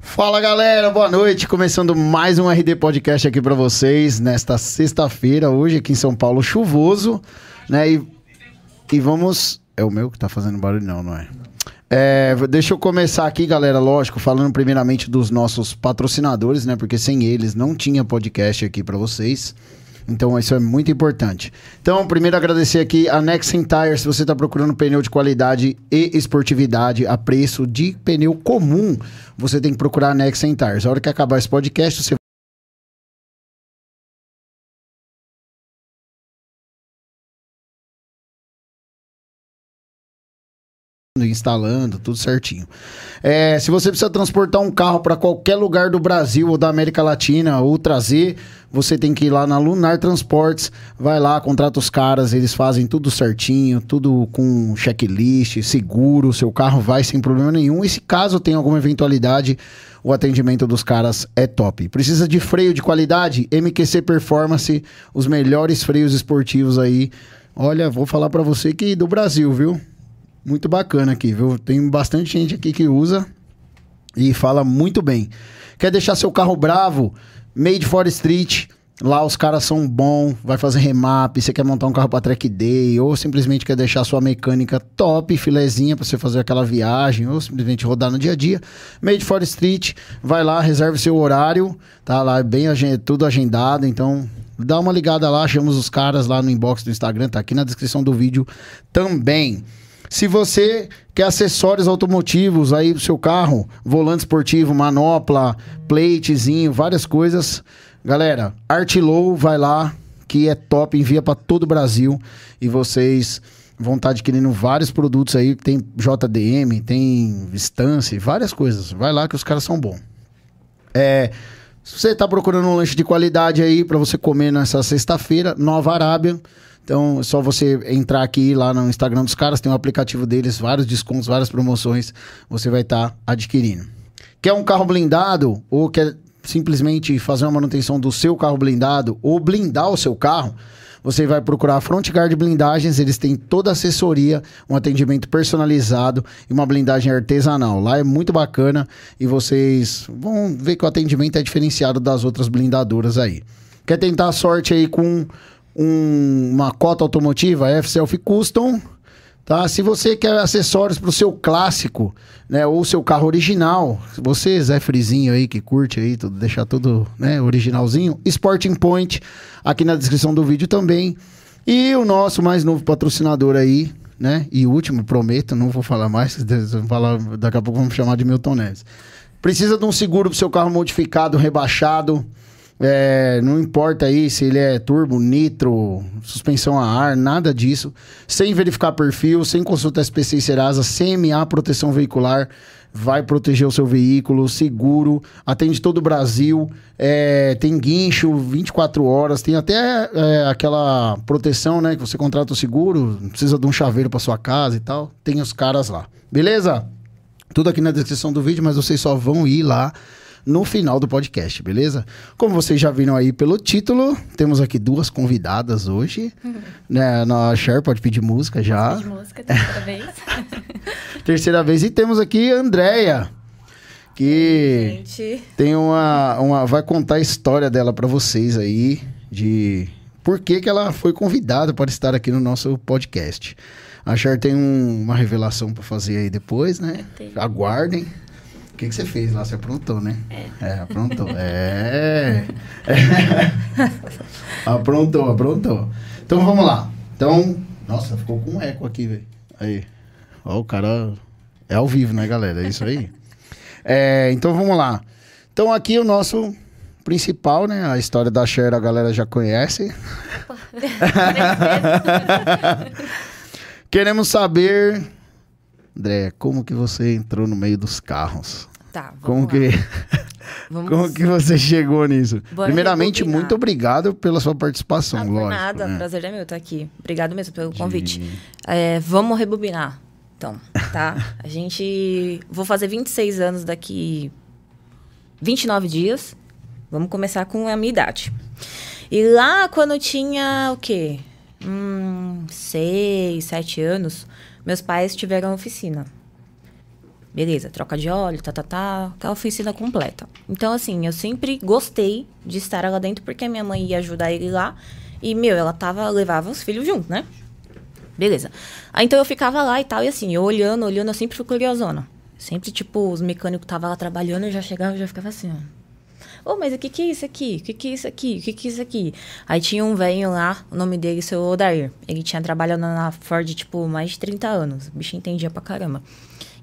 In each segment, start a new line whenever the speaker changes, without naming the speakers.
Fala galera, boa noite. Começando mais um RD Podcast aqui para vocês nesta sexta-feira, hoje aqui em São Paulo, chuvoso, né? E, e vamos. É o meu que tá fazendo barulho, não, não é? É, deixa eu começar aqui, galera, lógico, falando primeiramente dos nossos patrocinadores, né? Porque sem eles não tinha podcast aqui para vocês. Então isso é muito importante. Então, primeiro agradecer aqui a Nexen Tire, se você está procurando pneu de qualidade e esportividade a preço de pneu comum, você tem que procurar a Nexen Tires. A hora que acabar esse podcast, você instalando, tudo certinho. É, se você precisa transportar um carro para qualquer lugar do Brasil ou da América Latina ou trazer, você tem que ir lá na Lunar Transportes, vai lá, contrata os caras, eles fazem tudo certinho, tudo com checklist, seguro, seu carro vai sem problema nenhum. E se caso tem alguma eventualidade, o atendimento dos caras é top. Precisa de freio de qualidade? MQC Performance, os melhores freios esportivos aí. Olha, vou falar para você que do Brasil, viu? Muito bacana aqui, viu? Tem bastante gente aqui que usa e fala muito bem. Quer deixar seu carro bravo? Made for Street. Lá os caras são bons, vai fazer remap, você quer montar um carro para track day, ou simplesmente quer deixar sua mecânica top, filezinha para você fazer aquela viagem, ou simplesmente rodar no dia a dia. Made for Street, vai lá, reserve seu horário, tá lá bem tudo agendado, então dá uma ligada lá, chamamos os caras lá no inbox do Instagram, tá aqui na descrição do vídeo também. Se você quer acessórios automotivos aí do seu carro, volante esportivo, manopla, platezinho, várias coisas, galera, Artlow vai lá, que é top, envia para todo o Brasil e vocês vão estar tá adquirindo vários produtos aí, tem JDM, tem Stance, várias coisas. Vai lá que os caras são bons. É, se você está procurando um lanche de qualidade aí para você comer nessa sexta-feira, Nova Arábia, então, é só você entrar aqui lá no Instagram dos caras, tem um aplicativo deles, vários descontos, várias promoções, você vai estar tá adquirindo. Quer um carro blindado ou quer simplesmente fazer uma manutenção do seu carro blindado ou blindar o seu carro? Você vai procurar a Frontguard Blindagens, eles têm toda a assessoria, um atendimento personalizado e uma blindagem artesanal. Lá é muito bacana e vocês vão ver que o atendimento é diferenciado das outras blindadoras aí. Quer tentar a sorte aí com um, uma cota automotiva, F-Self Custom, tá? Se você quer acessórios para o seu clássico, né, ou seu carro original, você, Zé Frizinho aí, que curte aí, tudo, deixar tudo, né, originalzinho, Sporting Point, aqui na descrição do vídeo também. E o nosso mais novo patrocinador aí, né, e último, prometo, não vou falar mais, falar, daqui a pouco vamos chamar de Milton Neves. Precisa de um seguro para seu carro modificado, rebaixado, é, não importa aí se ele é turbo, nitro, suspensão a ar, nada disso. Sem verificar perfil, sem consulta SPC e Serasa, CMA proteção veicular, vai proteger o seu veículo, seguro, atende todo o Brasil, é, tem guincho 24 horas, tem até é, aquela proteção, né? Que você contrata o seguro, precisa de um chaveiro para sua casa e tal. Tem os caras lá. Beleza? Tudo aqui na descrição do vídeo, mas vocês só vão ir lá no final do podcast, beleza? Como vocês já viram aí pelo título, temos aqui duas convidadas hoje. Uhum. Né, a Cher pode pedir música já.
Pedir música, terceira vez.
terceira vez. E temos aqui a Andrea que Gente. tem uma, uma vai contar a história dela para vocês aí de por que, que ela foi convidada para estar aqui no nosso podcast. A Cher tem um, uma revelação para fazer aí depois, né? Aguardem. O que, que você fez lá? Você aprontou, né?
É.
É, aprontou. é. é. aprontou, aprontou. Então vamos lá. Então. Nossa, ficou com um eco aqui, velho. Aí. Ó, o cara. É ao vivo, né, galera? É isso aí. é, então vamos lá. Então aqui o nosso principal, né? A história da Cher a galera já conhece. Queremos saber André, como que você entrou no meio dos carros?
Tá,
como lá. que vamos... Como que você chegou nisso? Bora Primeiramente, rebobinar. muito obrigado pela sua participação, ah, lógico.
nada, né? prazer é meu estar aqui. Obrigado mesmo pelo convite. De... É, vamos rebobinar, então, tá? A gente... Vou fazer 26 anos daqui 29 dias. Vamos começar com a minha idade. E lá, quando eu tinha o quê? Hum, seis, sete anos meus pais tiveram oficina. Beleza, troca de óleo, tá, tá, tá, aquela oficina completa. Então, assim, eu sempre gostei de estar lá dentro porque minha mãe ia ajudar ele lá. E, meu, ela tava, levava os filhos junto, né? Beleza. Aí, então, eu ficava lá e tal, e assim, eu olhando, olhando, eu sempre fui curiosona. Sempre, tipo, os mecânicos estavam lá trabalhando, eu já chegava e já ficava assim, ó. Ô, mas o que que é isso aqui? O que que é isso aqui? O que que é isso aqui? Aí tinha um velho lá, o nome dele, seu Odair. Ele tinha trabalhado na Ford, tipo, mais de 30 anos. O bicho entendia pra caramba.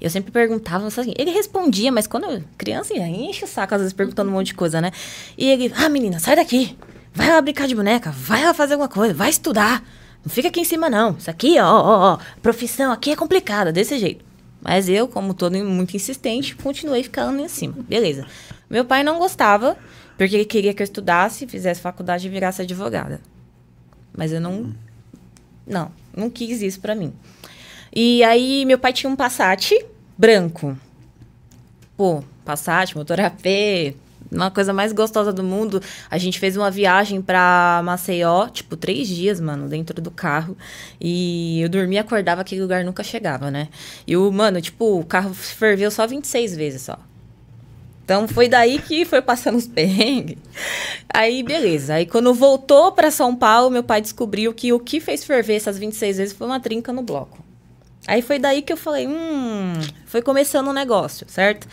Eu sempre perguntava, assim, ele respondia, mas quando eu, criança, enche o saco, às vezes, perguntando um monte de coisa, né? E ele, ah, menina, sai daqui. Vai lá brincar de boneca, vai lá fazer alguma coisa, vai estudar. Não fica aqui em cima, não. Isso aqui, ó, ó, ó, profissão aqui é complicada, desse jeito. Mas eu, como todo muito insistente, continuei ficando em cima. Beleza. Meu pai não gostava, porque ele queria que eu estudasse, fizesse faculdade e virasse advogada. Mas eu não. Não, não quis isso pra mim. E aí, meu pai tinha um Passat branco. Pô, Passat, motor AP, uma coisa mais gostosa do mundo. A gente fez uma viagem pra Maceió, tipo, três dias, mano, dentro do carro. E eu dormia, acordava, aquele lugar nunca chegava, né? E o, mano, tipo, o carro ferveu só 26 vezes só. Então foi daí que foi passando os perrengues. Aí, beleza. Aí quando voltou para São Paulo, meu pai descobriu que o que fez ferver essas 26 vezes foi uma trinca no bloco. Aí foi daí que eu falei, hum, foi começando o um negócio, certo?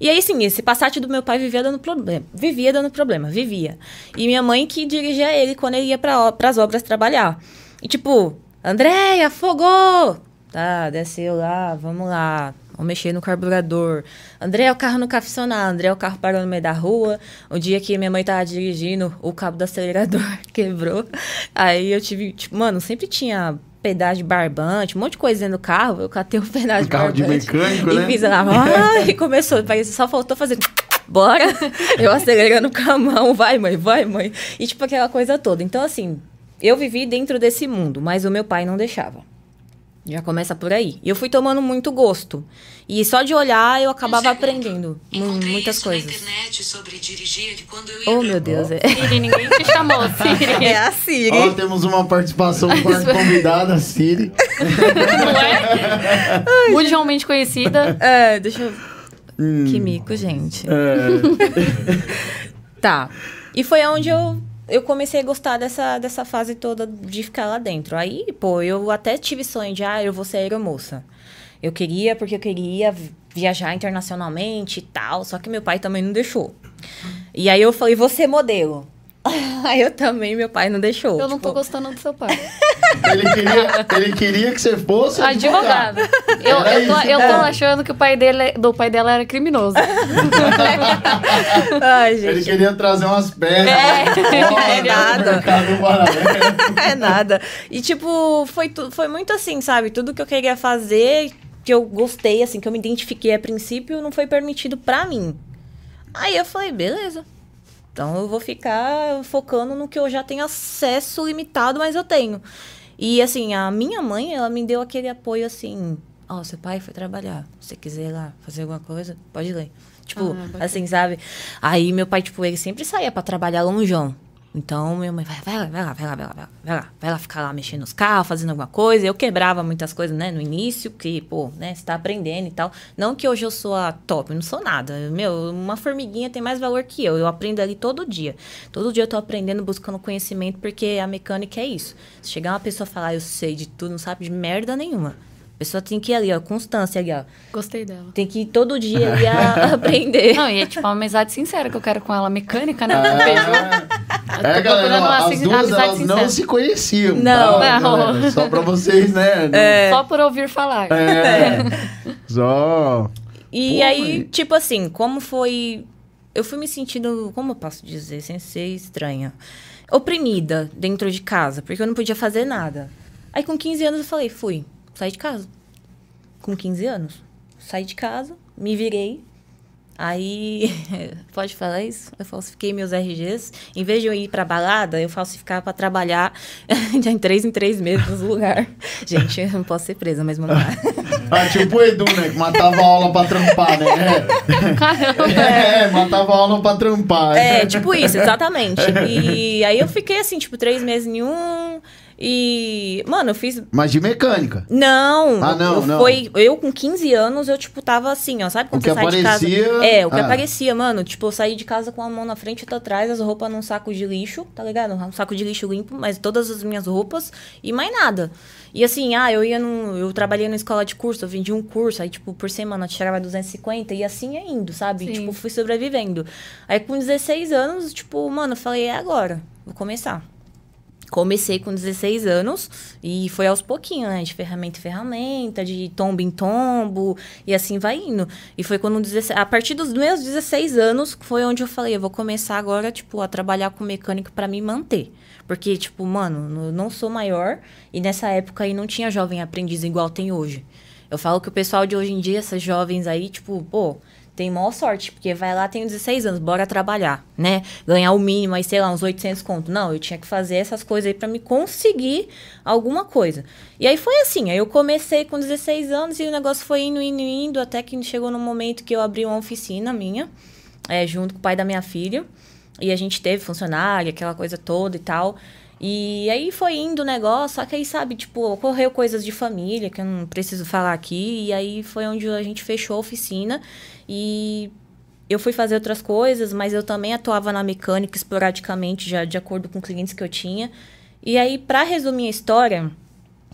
E aí, sim, esse Passat do meu pai vivia dando problema. Vivia dando problema, vivia. E minha mãe que dirigia ele quando ele ia para as obras trabalhar. E tipo, Andréia, afogou! Tá, desceu lá, vamos lá. Vamos mexer no carburador. André, o carro não quer funcionar. André, o carro parou no meio da rua. O dia que minha mãe tava dirigindo, o cabo do acelerador quebrou. Aí eu tive, tipo, mano, sempre tinha pedágio barbante, um monte de coisa dentro do carro. Eu catei o pedágio um
carro barbante. de mecânico,
e
né?
fiz lá, ah, e começou. Só faltou fazer bora. Eu acelerando com a mão, vai, mãe, vai, mãe. E tipo aquela coisa toda. Então, assim, eu vivi dentro desse mundo, mas o meu pai não deixava. Já começa por aí. E eu fui tomando muito gosto. E só de olhar eu acabava aprendendo muitas coisas. oh, meu Deus. É.
Siri, ninguém te chamou, Siri.
É a Siri.
Ó, temos uma participação do quarto convidada, a Siri.
Não é? Mundialmente conhecida.
É, deixa eu... Hum. Que mico, gente. É. tá. E foi onde eu eu comecei a gostar dessa, dessa fase toda de ficar lá dentro. Aí, pô, eu até tive sonho de, ah, eu vou ser aeromoça. Eu queria, porque eu queria viajar internacionalmente e tal, só que meu pai também não deixou. E aí eu falei, vou ser modelo. Aí eu também, meu pai não deixou.
Eu tipo... não tô tipo, gostando do seu pai.
ele, queria, ele queria que você fosse
advogado. Eu, eu, tô, eu tô achando que o pai dele, do pai dela era criminoso.
Ai, gente.
Ele queria trazer umas pedras.
É, é nada. é nada. E tipo, foi, foi muito assim, sabe? Tudo que eu queria fazer, que eu gostei, assim, que eu me identifiquei a princípio, não foi permitido pra mim. Aí eu falei, beleza. Então eu vou ficar focando no que eu já tenho acesso limitado, mas eu tenho. E assim, a minha mãe, ela me deu aquele apoio assim, ó, oh, seu pai foi trabalhar. Se você quiser ir lá fazer alguma coisa, pode ir. Tipo, ah, assim, sabe? Aí meu pai, tipo, ele sempre saía para trabalhar longeão. Então, minha mãe, vai, vai lá, vai lá, vai lá, vai lá, vai lá, vai lá ficar lá mexendo nos carros, fazendo alguma coisa. Eu quebrava muitas coisas, né, no início, que, pô, né, você tá aprendendo e tal. Não que hoje eu sou a top, não sou nada. Meu, uma formiguinha tem mais valor que eu. Eu aprendo ali todo dia. Todo dia eu tô aprendendo, buscando conhecimento, porque a mecânica é isso. Se chegar uma pessoa falar, eu sei de tudo, não sabe de merda nenhuma. A pessoa tem que ir ali, ó, constância ali, ó.
Gostei dela.
Tem que ir todo dia ali a aprender.
Não, e é tipo uma amizade sincera que eu quero com ela, mecânica, né? Ah, beijo.
É, galera, ó, as duas elas sincera. não se conheciam.
Não,
tá, não. Só pra vocês, né?
É. Só por ouvir falar.
É. Só.
E Pô, aí, tipo assim, como foi. Eu fui me sentindo, como eu posso dizer, sem ser estranha, oprimida dentro de casa, porque eu não podia fazer nada. Aí com 15 anos eu falei, fui saí de casa. Com 15 anos. Saí de casa, me virei. Aí, pode falar isso? Eu falsifiquei meus RGs. Em vez de eu ir pra balada, eu falsificava pra trabalhar em três em três meses no lugar. Gente, eu não posso ser presa, mas vamos lá.
ah, tipo o Edu, né? Que matava a aula pra trampar, né?
Caramba.
É, matava a aula pra trampar.
É, tipo isso, exatamente. E aí eu fiquei assim, tipo, três meses em um E, mano, eu fiz.
Mas de mecânica.
Não!
Ah, não,
eu,
não.
Foi, eu com 15 anos, eu, tipo, tava assim, ó. Sabe quando
O que
você sai de
aparecia-
casa? É, o que
Ah.
aparecia, mano. Tipo, eu saí de casa com a mão na frente e outra atrás, as roupas num saco de lixo, tá ligado? Um saco de lixo limpo, mas todas as minhas roupas e mais nada. E assim, ah, eu ia num. Eu trabalhei na escola de curso, eu vendi um curso, aí, tipo, por semana eu tirava 250 e assim ia indo, sabe?
Sim.
Tipo, fui sobrevivendo. Aí com 16 anos, tipo, mano, eu falei, é agora, vou começar. Comecei com 16 anos e foi aos pouquinhos, né? De ferramenta em ferramenta, de tombo em tombo, e assim vai indo. E foi quando 16, a partir dos meus 16 anos foi onde eu falei, eu vou começar agora, tipo, a trabalhar com mecânico para me manter. Porque, tipo, mano, eu não sou maior e nessa época aí não tinha jovem aprendiz igual tem hoje. Eu falo que o pessoal de hoje em dia, essas jovens aí, tipo, pô, tem maior sorte, porque vai lá, tem 16 anos, bora trabalhar, né? Ganhar o mínimo, aí, sei lá, uns 800 conto. Não, eu tinha que fazer essas coisas aí pra me conseguir alguma coisa. E aí foi assim, aí eu comecei com 16 anos e o negócio foi indo, indo, indo, até que chegou no momento que eu abri uma oficina minha, é, junto com o pai da minha filha. E a gente teve funcionário, aquela coisa toda e tal. E aí foi indo o negócio, só que aí, sabe, tipo, ocorreu coisas de família que eu não preciso falar aqui. E aí foi onde a gente fechou a oficina. E eu fui fazer outras coisas, mas eu também atuava na mecânica esporadicamente, já de acordo com clientes que eu tinha. E aí, pra resumir a história,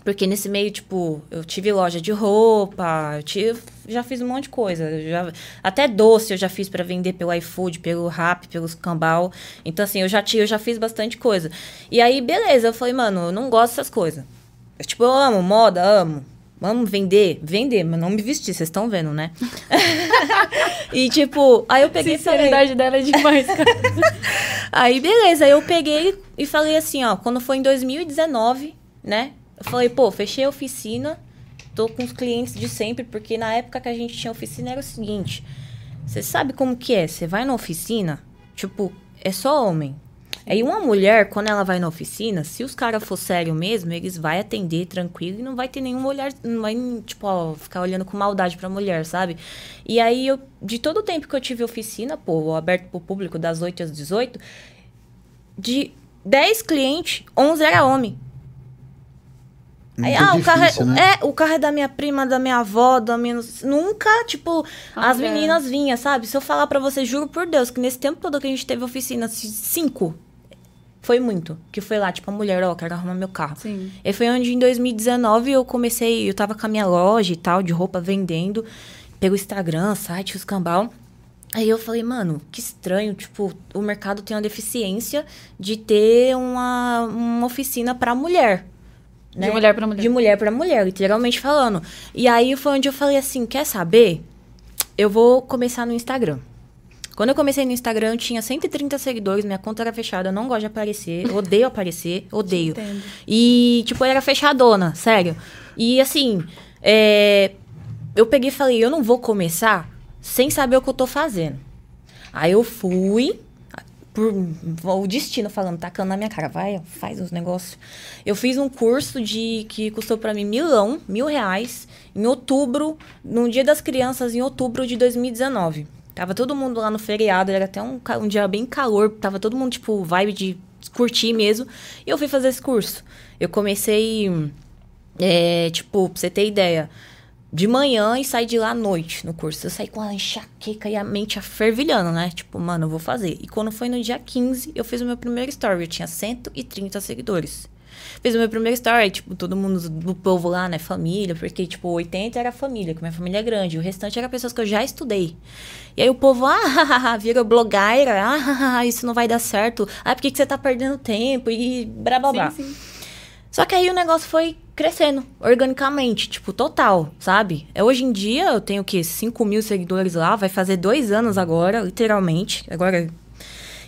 porque nesse meio, tipo, eu tive loja de roupa, eu tive, já fiz um monte de coisa. Já, até doce eu já fiz para vender pelo iFood, pelo Rap, pelos Cambal. Então, assim, eu já, tive, eu já fiz bastante coisa. E aí, beleza, eu falei, mano, eu não gosto dessas coisas. Eu, tipo, eu amo moda, amo. Vamos vender? Vender, mas não me vestir, vocês estão vendo, né? e, tipo, aí eu peguei e falei...
sinceridade dela é demais, cara.
Aí, beleza, aí eu peguei e falei assim, ó, quando foi em 2019, né? Eu falei, pô, fechei a oficina, tô com os clientes de sempre, porque na época que a gente tinha oficina era o seguinte: você sabe como que é? Você vai na oficina, tipo, é só homem. Aí uma mulher, quando ela vai na oficina, se os caras for sério mesmo, eles vai atender tranquilo e não vai ter nenhum olhar, não vai, tipo, ó, ficar olhando com maldade pra mulher, sabe? E aí, eu, de todo o tempo que eu tive oficina, pô, aberto pro público das 8 às 18, de 10 clientes, 11 era homem. Aí, ah, o carro,
difícil,
é,
né?
é, o carro é da minha prima, da minha avó, da minha. Nunca, tipo,
Ah,
as
é.
meninas vinham, sabe? Se eu falar pra você, juro por Deus, que nesse tempo todo que a gente teve oficina, cinco, foi muito. Que foi lá, tipo, a mulher, ó, quero arrumar meu carro.
Sim.
E foi onde em 2019 eu comecei, eu tava com a minha loja e tal, de roupa vendendo, pelo Instagram, site, os cambal. Aí eu falei, mano, que estranho, tipo, o mercado tem uma deficiência de ter uma, uma oficina pra mulher. né?
De mulher pra mulher.
De mulher pra mulher, literalmente falando. E aí foi onde eu falei assim, quer saber? Eu vou começar no Instagram. Quando eu comecei no Instagram, eu tinha 130 seguidores, minha conta era fechada, eu não gosto de aparecer, odeio aparecer, odeio.
Entendo.
E, tipo, eu era fechadona, sério. E, assim, é, eu peguei e falei, eu não vou começar sem saber o que eu tô fazendo. Aí eu fui, por o destino falando, tacando na minha cara, vai, faz os negócios. Eu fiz um curso de que custou pra mim milão, mil reais, em outubro, no Dia das Crianças, em outubro de 2019. Tava todo mundo lá no feriado, era até um, um dia bem calor, tava todo mundo, tipo, vibe de curtir mesmo. E eu fui fazer esse curso. Eu comecei, é, tipo, pra você ter ideia, de manhã e saí de lá à noite no curso. Eu saí com a enxaqueca e a mente fervilhando, né? Tipo, mano, eu vou fazer. E quando foi no dia 15, eu fiz o meu primeiro story. Eu tinha 130 seguidores. Fiz o meu primeiro story, tipo, todo mundo do povo lá, né? Família, porque, tipo, 80 era família, que minha família é grande. O restante era pessoas que eu já estudei. E aí o povo, ah, vira blogueira, ah, isso não vai dar certo. Ah, por que, que você tá perdendo tempo? E blá blá blá.
Sim, sim.
Só que aí o negócio foi crescendo, organicamente, tipo, total, sabe? É, hoje em dia eu tenho o quê? 5 mil seguidores lá, vai fazer dois anos agora, literalmente. Agora.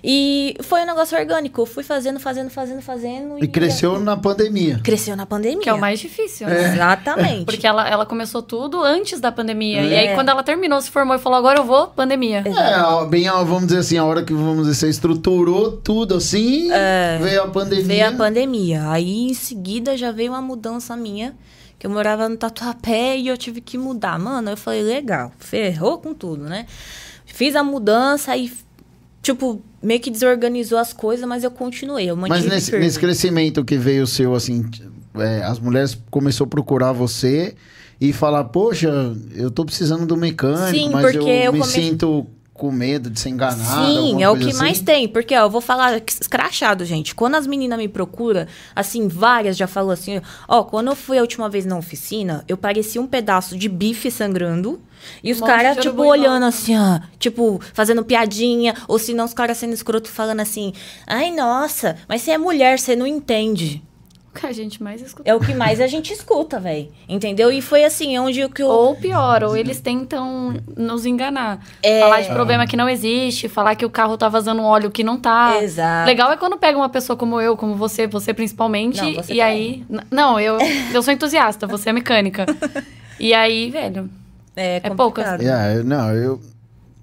E foi um negócio orgânico. Eu fui fazendo, fazendo, fazendo, fazendo.
E cresceu na pandemia.
Cresceu na pandemia.
Que é o mais difícil, né?
Exatamente.
Porque ela, ela começou tudo antes da pandemia. E
É.
aí, quando ela terminou, se formou e falou, agora eu vou, pandemia.
É, bem, vamos dizer assim, a hora que, vamos dizer, você estruturou tudo assim, veio a pandemia.
É. Veio a pandemia. Aí, em seguida, já veio uma mudança minha. Que eu morava no Tatuapé e eu tive que mudar. Mano, eu falei, legal. Ferrou com tudo, né? Fiz a mudança e, tipo, meio que desorganizou as coisas, mas eu continuei. Eu
Mas nesse, nesse crescimento que veio o seu, assim, é, as mulheres começou a procurar você e falar, poxa, eu tô precisando do mecânico,
Sim,
mas eu,
porque eu
me
come-
sinto com medo de ser enganada.
Sim, é o que mais
assim.
tem. Porque, ó, eu vou falar escrachado, gente. Quando as meninas me procuram, assim, várias já falou assim, ó, quando eu fui a última vez na oficina, eu parecia um pedaço de bife sangrando. E os caras, tipo, olhando
volta.
assim, ó, tipo, fazendo piadinha, ou se não, os caras sendo escroto falando assim, ai, nossa, mas você é mulher, você não entende.
O que a gente mais escuta.
É o que mais a gente escuta, velho. Entendeu? E foi assim, onde o que o.
Ou pior, ou eles tentam nos enganar.
É.
Falar de problema que não existe, falar que o carro tá vazando óleo que não tá.
Exato.
Legal é quando pega uma pessoa como eu, como você, você principalmente,
Não, você
e
tá
aí... N- Não, eu, eu sou entusiasta, você é mecânica. E aí, velho,
É,
É poucas.
Yeah, eu- não, eu.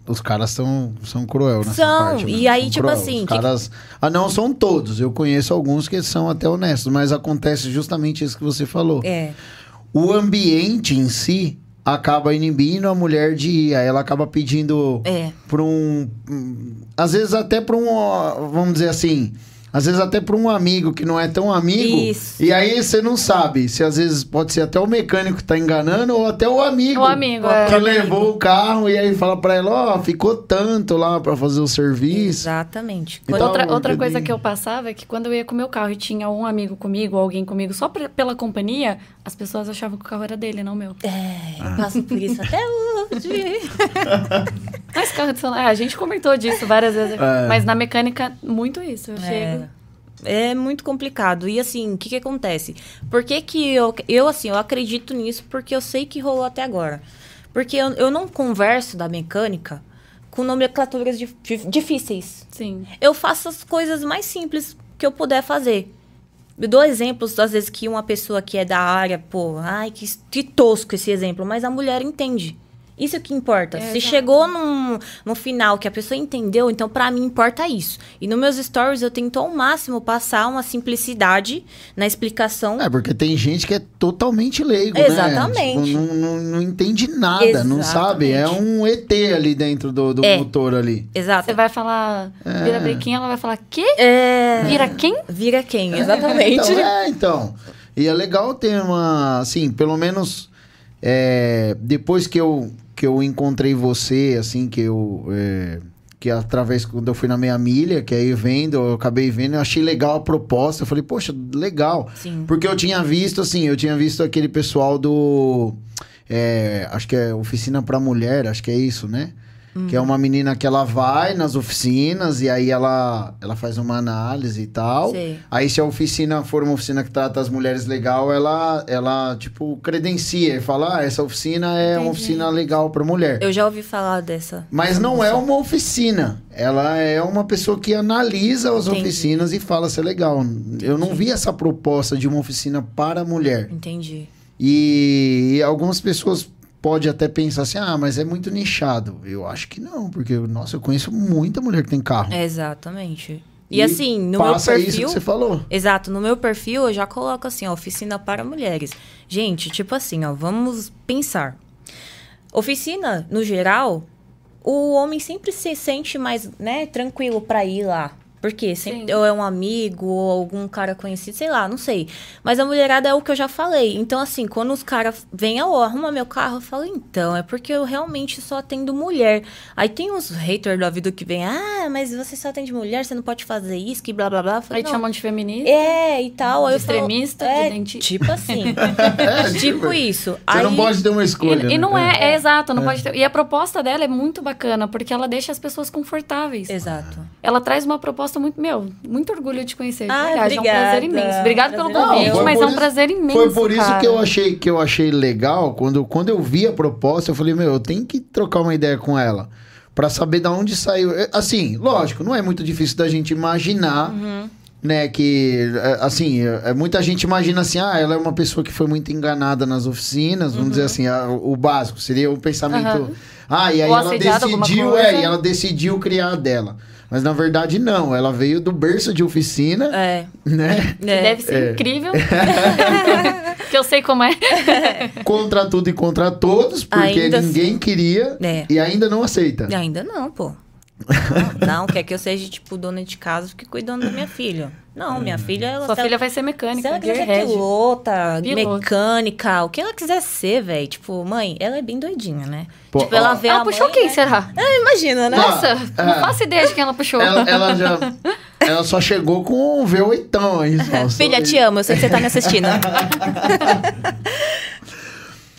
Os caras são, são cruel nessa
São,
parte.
e aí,
São
tipo
cruel.
assim,
Os
que-
caras. Ah, não são todos. Eu conheço alguns que são até honestos, mas acontece justamente isso que você falou.
É.
O ambiente em si acaba inibindo a mulher de ir. Aí ela acaba pedindo
É.
pra um. Às vezes até pra um. ó, Vamos dizer assim. Às vezes até pra um amigo que não é tão amigo.
Isso.
E aí você não sabe se às vezes pode ser até o mecânico que tá enganando ou até o amigo.
O amigo,
Que
é.
levou o carro e aí fala pra ela, ó, ficou tanto lá pra fazer o serviço.
Exatamente.
Então,
outra, outra coisa que eu passava é que quando eu ia com o meu carro e tinha um amigo comigo, ou alguém comigo, só pre- pela companhia, as pessoas achavam que o carro era dele, não meu.
É, eu passo por isso até hoje.
Mas carro de celular, é, a gente comentou disso várias vezes.
É.
Mas na mecânica, muito isso. Eu chego.
É muito complicado. E assim, o que que acontece? Por que que eu, eu assim, eu acredito nisso porque eu sei que rolou até agora. Porque eu, eu não converso da mecânica com nomenclaturas dif- dif- difíceis.
Sim.
Eu faço as coisas mais simples que eu puder fazer. Eu dou exemplos, às vezes, que uma pessoa que é da área, pô, ai, que, que tosco esse exemplo, mas a mulher entende. Isso que importa.
É,
Se chegou num, no final que a pessoa entendeu, então pra mim importa isso. E nos meus stories eu tento ao máximo passar uma simplicidade na explicação.
É, porque tem gente que é totalmente leigo,
Exatamente.
né? Tipo, não, não, não entende nada, não sabe. É
Exatamente.
um ET ali dentro do, do
É.
motor ali.
Exato.
Você vai falar, vira brequinha, ela vai falar, quê?
É...
Vira quem?
Vira quem? Exatamente.
Então, é, então. E é legal ter uma, assim, pelo menos é, depois que eu, que eu encontrei você, assim, que eu. é, que através, quando eu fui na meia milha, que aí vendo, eu acabei vendo, eu achei legal a proposta. Eu falei, poxa, legal.
Sim.
Porque eu tinha visto, assim, eu tinha visto aquele pessoal do. é, acho que é Oficina pra Mulher, acho que é isso, né? Que é uma menina que ela vai nas oficinas e aí ela, ela faz uma análise e tal.
Sei.
Aí se a oficina for uma oficina que trata as mulheres legal, ela, ela tipo, credencia e fala, ah, essa oficina é uma
Entendi.
oficina legal pra mulher.
Eu já ouvi falar dessa.
Mas não é uma oficina. Ela é uma pessoa que analisa as
Entendi.
oficinas e fala se é legal. Eu não vi essa proposta de uma oficina para mulher.
Entendi.
E, algumas pessoas podem até pensar assim, ah, mas é muito nichado. Eu acho que não, porque, nossa, eu conheço muita mulher que tem carro.
Exatamente. E, assim, no meu
passa isso
perfil.
que você falou.
Exato, no meu perfil eu já coloco assim, ó, oficina para mulheres. Gente, tipo assim, ó, vamos pensar. Oficina, no geral, o homem sempre se sente mais, né, tranquilo para ir lá. Porque sempre
Sim.
ou é um amigo ou algum cara conhecido, sei lá, não sei. Mas a mulherada é o que eu já falei. Então, assim, quando os caras vêm, ó, arruma meu carro, eu falo, então, é porque eu realmente só atendo mulher. Aí tem uns haters da vida que vem, ah, mas você só atende mulher, você não pode fazer isso, que blá blá blá. Eu falei,
Aí te
"Não,
chamam de feminista.
é, e tal. Aí
De
eu falo,
extremista,
é,
de identi-
Tipo assim.
É,
tipo isso.
Você
Aí,
não pode ter uma escolha.
E,
né?
e não é, é exato, não pode ter. E a proposta dela é muito bacana, porque ela deixa as pessoas confortáveis.
Exato.
Ela traz uma proposta muito, meu, muito orgulho de te conhecer.
Ah,
verdade, é um
obrigada.
prazer imenso. Obrigado pelo
Prazer
convite, mas
por
é um
isso-
prazer imenso.
Foi por isso
cara.
que eu achei que eu achei legal quando, quando eu vi a proposta, eu falei, meu, eu tenho que trocar uma ideia com ela Pra saber da onde saiu. É, Assim, lógico, não é muito difícil da gente imaginar,
Uhum.
né, que é, assim, é, é, muita gente imagina assim, ah, ela é uma pessoa que foi muito enganada nas oficinas, vamos dizer assim, a- o básico seria o pensamento,
Uhum.
ah, e aí
Ou
ela decidiu, é, e ela decidiu criar a dela. Mas na verdade não, ela veio do berço de oficina,
É.
né?
É.
deve ser
É.
incrível. que eu sei como é.
contra tudo e contra todos, porque
Ainda
ninguém queria
É.
e ainda não aceita.
Ainda não, pô. Não, não, quer que eu seja, tipo, dona de casa, fique cuidando da minha filha. Não, minha filha, ela...
Sua
se
filha vai ser
Se
mecânica,
ela quiser ser pilota,
Piloto.
mecânica, o que ela quiser ser, velho. Tipo, mãe, ela é bem doidinha, né?
Pô,
tipo, ela
ó.
vê
Ela
a
puxou
mãe,
quem,
né?
será?
É, imagina, né?
Nossa,
é.
não faço ideia de quem ela puxou.
Ela, ela já. Ela só chegou com um V8 aí.
Filha, te amo, eu sei que você tá me assistindo.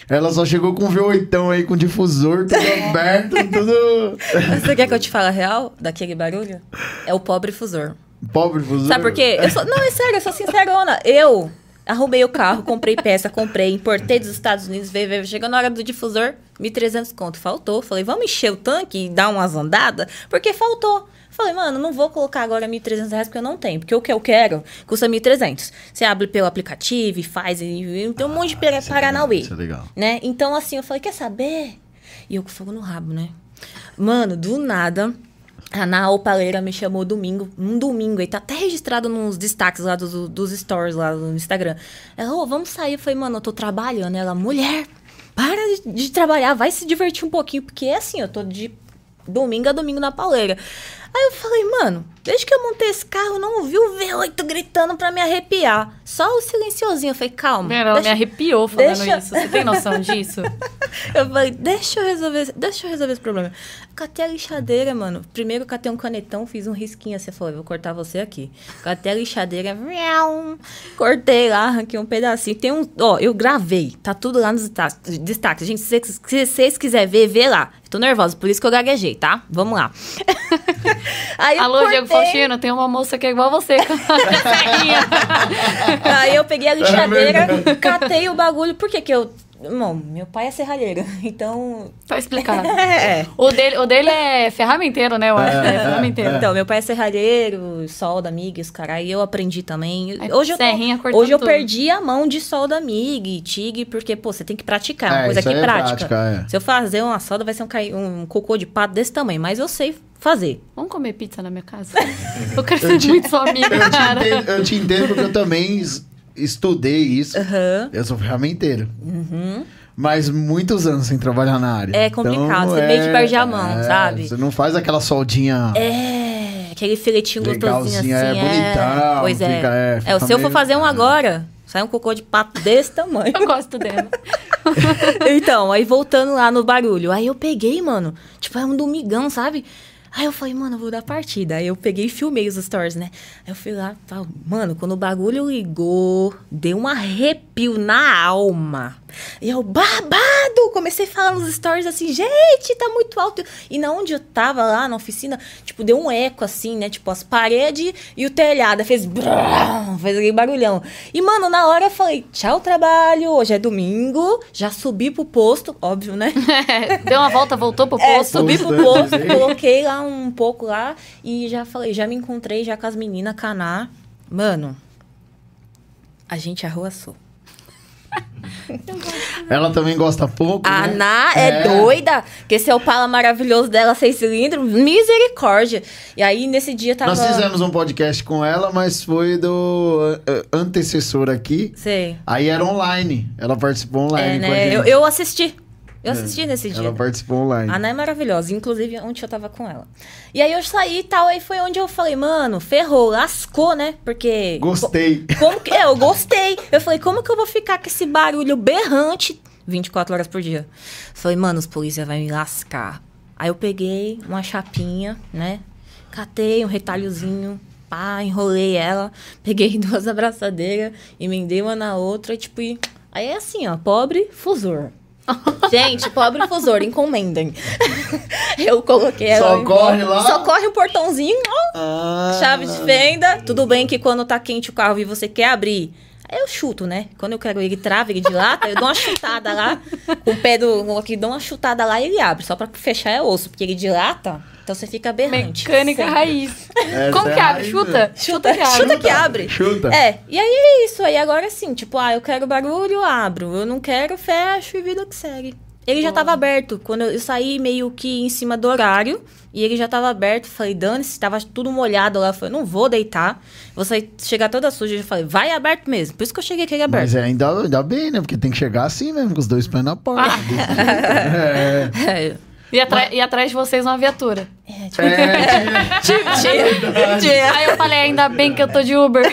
Ela só chegou com um V8 aí, com difusor, tudo aberto, tudo.
Você quer que eu te fale a real daquele barulho? É o pobre fusor.
Pobre difusor.
Sabe por quê? Eu sou, não, é sério, eu sou sincerona. Eu arrumei o carro, comprei peça, comprei, importei dos Estados Unidos, veio, veio. Chegou na hora do difusor, 1.300 conto. Faltou. Falei, vamos encher o tanque e dar umas andadas? Porque faltou. Falei, mano, não vou colocar agora 1.300 reais porque eu não tenho. Porque o que eu quero custa 1.300. Você abre pelo aplicativo e faz, e, tem um monte de pera- Paranauê.
Isso é legal.
Né? Então, assim, eu falei, quer saber? E eu com fogo no rabo, né? Mano, do nada, a Ana Opaleira me chamou domingo, um domingo, e tá até registrado nos destaques lá dos, dos stories lá no Instagram. Ela, ô, vamos sair. Eu falei, mano, eu tô trabalhando. Ela, mulher, para de, de trabalhar, vai se divertir um pouquinho, porque é assim, eu tô de domingo a domingo na pauleira. Aí eu falei, mano, desde que eu montei esse carro, eu não ouvi o V8 gritando pra me arrepiar. Só o silenciosinho. Eu falei, calma.
Mano, ela me
deixa-
arrepiou falando
deixa-
isso. Você tem noção disso?
eu falei, deixa eu resolver, esse- deixa eu resolver esse problema. Catei a lixadeira, mano. Primeiro eu catei um canetão, fiz um risquinho assim, falei, vou cortar você aqui. Catei a lixadeira, cortei lá, arranquei um pedacinho. Tem um, ó, eu gravei, tá tudo lá nos desta- destaques. Gente, se vocês quiserem ver, vê lá. Tô nervosa, por isso que eu gaguejei, tá? Vamos lá. Aí eu
Alô, Diego
cortei.
Faustino, tem uma moça que é igual a você.
Aí eu peguei a
É
lixadeira, catei o bagulho. Por que que eu... Irmão, meu pai é serralheiro, então...
tá explicado.
É.
O dele, o dele é ferramenteiro, né? Eu acho. É, ferramenteiro.
Então, meu pai é serralheiro, solda MIG, os caras, e eu aprendi também.
Aí,
Hoje eu,
serrinha cortando
hoje eu
tudo.
perdi a mão de solda MIG, TIG, porque, pô, você tem que praticar, é uma
É,
coisa
aí é
prática.
prática, é.
Se eu fazer uma solda, vai ser um, um cocô de pato desse tamanho, mas eu sei fazer.
Vamos comer pizza na minha casa? Eu quero
Eu
ser
te-
muito sua amiga,
Eu te,
cara.
entendo, eu te entendo porque eu também estudei isso.
Aham.
Eu sou ferramenteiro. Mas muitos anos sem trabalhar na área.
Uhum. É complicado, você meio que perde a mão, sabe?
Você não faz aquela soldinha.
É, aquele filetinho gostosinho assim.
Legalzinho, é bonitão,
Pois é.
fica- é,
é,
fica
se eu for fazer um agora, sai um cocô de pato desse tamanho.
Eu gosto dela.
então, aí voltando lá no barulho. Aí eu peguei, mano. Tipo, é um domingão, sabe? Aí eu falei, mano, vou dar partida. Aí eu peguei e filmei os stories, né? Aí eu fui lá, tal. mano, quando o bagulho ligou, deu um arrepio na alma. E eu, babado! Comecei a falar nos stories assim, gente, tá muito alto. E na onde eu tava lá na oficina, tipo, deu um eco assim, né? Tipo, as paredes e o telhado. Fez, brrr, fez aquele barulhão. E, mano, na hora eu falei, tchau, trabalho. Hoje é domingo. Já subi pro posto, óbvio, né?
Deu uma volta, voltou pro
É,
posto.
subi pro
Posto, né?
coloquei lá um pouco lá e já falei, já me encontrei já com as meninas caná. Mano, a gente arruaçou.
Ela também gosta pouco.
A
né?
Ana é, doida, que esse é o pala maravilhoso dela, seis cilindros, misericórdia. E aí, nesse dia, tava...
Nós fizemos um podcast com ela, mas foi do eh, antecessor aqui.
Sei.
Aí era online. Ela participou online
É, né? Eu, eu assisti. Eu assisti nesse dia.
Ela participou online.
A Ana é maravilhosa. Inclusive, ontem eu tava com ela. E aí eu saí e tal. Aí foi onde eu falei, mano, ferrou, lascou, né? Porque.
Gostei.
Como que. É, eu gostei. Eu falei, como que eu vou ficar com esse barulho berrante 24 horas por dia? Falei, mano, os polícia vai me lascar. Aí eu peguei uma chapinha, né? Catei um retalhozinho. Pá, enrolei ela. Peguei duas abraçadeiras, emendei uma na outra, e tipo, e... aí é assim, ó, pobre fusor. Gente, pobre fusor, encomendem. Eu coloquei ela.
Só corre lá?
Só corre um portãozinho, ó,
Ah.
chave de fenda. Tudo bem que quando tá quente o carro e você quer abrir, aí eu chuto, né? Quando eu quero ele trava, ele dilata, eu dou uma chutada lá, com o pé do aqui, dou uma chutada lá e ele abre. Só pra fechar é osso, porque ele dilata, então você fica berrante.
Mecânica
Sempre.
raiz.
Essa
Como
é
que abre?
raiz,
Chuta?
né?
Chuta que abre.
Chuta que abre.
Chuta.
É, e aí é isso. Aí agora sim, tipo, ah, eu quero barulho, abro. Eu não quero, fecho e vida que segue. Ele já tava aberto. Quando eu, saí meio que em cima do horário, e ele já tava aberto. Falei, dane-se, tava tudo molhado lá. Falei, não vou deitar. Vou sair, chegar toda suja. Eu falei, vai aberto mesmo. Por isso que eu cheguei aquele aberto.
Mas é, ainda, ainda bem, né? Porque tem que chegar assim mesmo, com os dois pés na porta.
Ah.
é.
É,
E, atra- e atrás de vocês uma viatura.
É,
Tinha, tinha.
Aí eu falei, ainda bem que eu tô de Uber.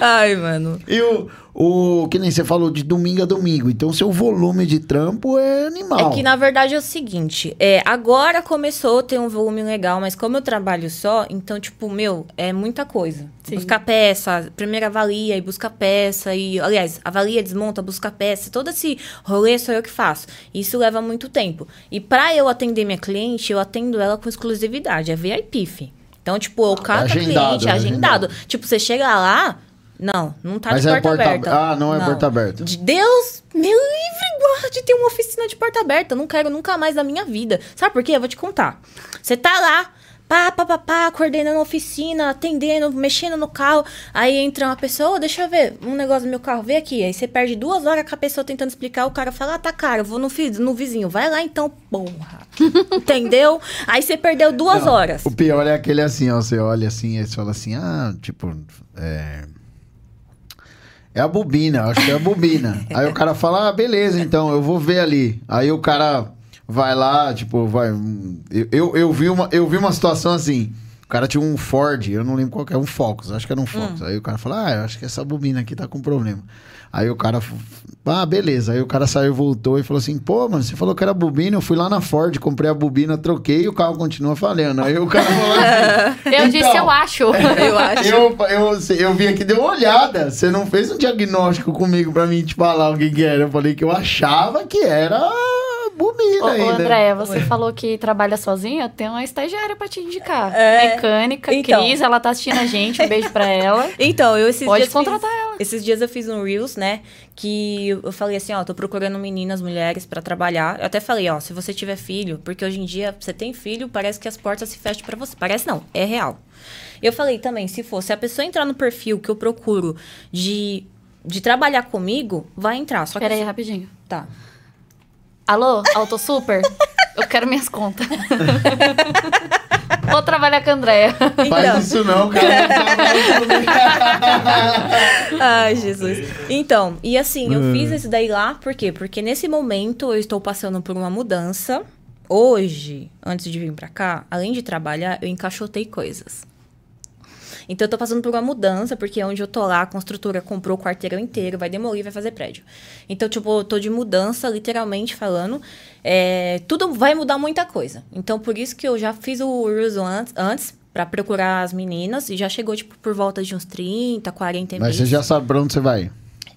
Ai, mano.
E o, o. Que nem você falou de domingo a domingo. Então, seu volume de trampo é animal.
É que na verdade é o seguinte, é, agora começou a ter um volume legal, mas como eu trabalho só, então, tipo, meu, é muita coisa.
Sim.
Buscar peça, primeiro avalia e busca peça, e, aliás, avalia, desmonta, busca peça, todo esse rolê sou eu que faço. Isso leva muito tempo. E pra eu atender minha cliente, eu atendo ela com exclusividade, é VIP, fi. Então, tipo, o cada
agendado,
cliente
é
é agendado. Tipo, você chega lá, não, não tá
Mas
de
é
porta,
porta-
aberta.
ah, não é porta aberta.
De Deus, meu livre guarde ter uma oficina de porta aberta. Não quero nunca mais na minha vida. Sabe por quê? Eu vou te contar. Você tá lá, pá, pá, pá, pá, coordenando a oficina, atendendo, mexendo no carro. Aí entra uma pessoa, "Ô, deixa eu ver um negócio do meu carro, vê aqui. Aí você perde duas horas com a pessoa tentando explicar. O cara fala, ah, tá caro, vou no, no vizinho. Vai lá então, porra. Entendeu? Aí você perdeu duas
Não,
horas.
O pior é aquele assim, ó. Você olha assim e você fala assim, ah, tipo. É. É a bobina, acho que é a bobina. Aí o cara fala, ah, beleza, então, eu vou ver ali. Aí o cara vai lá, tipo, vai. Eu, eu, eu vi, uma, eu vi uma situação assim. O cara tinha um Ford, eu não lembro qual que é, um Focus, acho que era um Focus. Aí o cara fala, ah, eu acho que essa bobina aqui tá com problema. Aí o cara, ah, beleza. Aí o cara saiu, voltou e falou assim, pô, mano, você falou que era bobina, eu fui lá na Ford, comprei a bobina, troquei e o carro continua falhando. Aí o cara falou assim,
Eu disse,
Então.
eu acho.
Eu acho.
eu, eu, eu vim aqui, deu uma olhada. Você não fez um diagnóstico comigo pra mim te falar o que, que era. Eu falei que eu achava que era bobina
Ô, ô,
ainda.
Andréia, você falou que trabalha sozinha, tem uma estagiária pra te indicar.
É.
Mecânica,
Então.
Cris, ela tá assistindo a gente, um beijo pra ela.
Então, eu esses
Pode
dias
contratar
fiz,
ela.
Esses dias eu fiz um Reels, né? Que eu falei assim, ó, tô procurando meninas, mulheres pra trabalhar. Eu até falei, ó, se você tiver filho, porque hoje em dia você tem filho, parece que as portas se fecham pra você. Parece não, é real. Eu falei também, se for, se a pessoa entrar no perfil que eu procuro de, de trabalhar comigo, vai entrar. Só que
Pera aí, rapidinho.
Tá.
Alô, Auto Super? Eu quero minhas contas. Vou trabalhar com a Andréia.
Então.
Faz isso não, cara.
Ai, Jesus. Então, e assim, eu
Hum.
fiz esse daí lá, por quê? Porque nesse momento eu estou passando por uma mudança. Hoje, antes de vir pra cá, além de trabalhar, eu encaixotei coisas. Então, eu tô passando por uma mudança, porque onde eu tô lá, a construtora comprou o quarteirão inteiro, vai demolir, vai fazer prédio. Então, tipo, eu tô de mudança, literalmente falando. É, tudo vai mudar muita coisa. Então, por isso que eu já fiz o Reels antes, antes para procurar as meninas, e já chegou, tipo, por volta de uns 30, 40
Mas você já sabe pra onde você vai.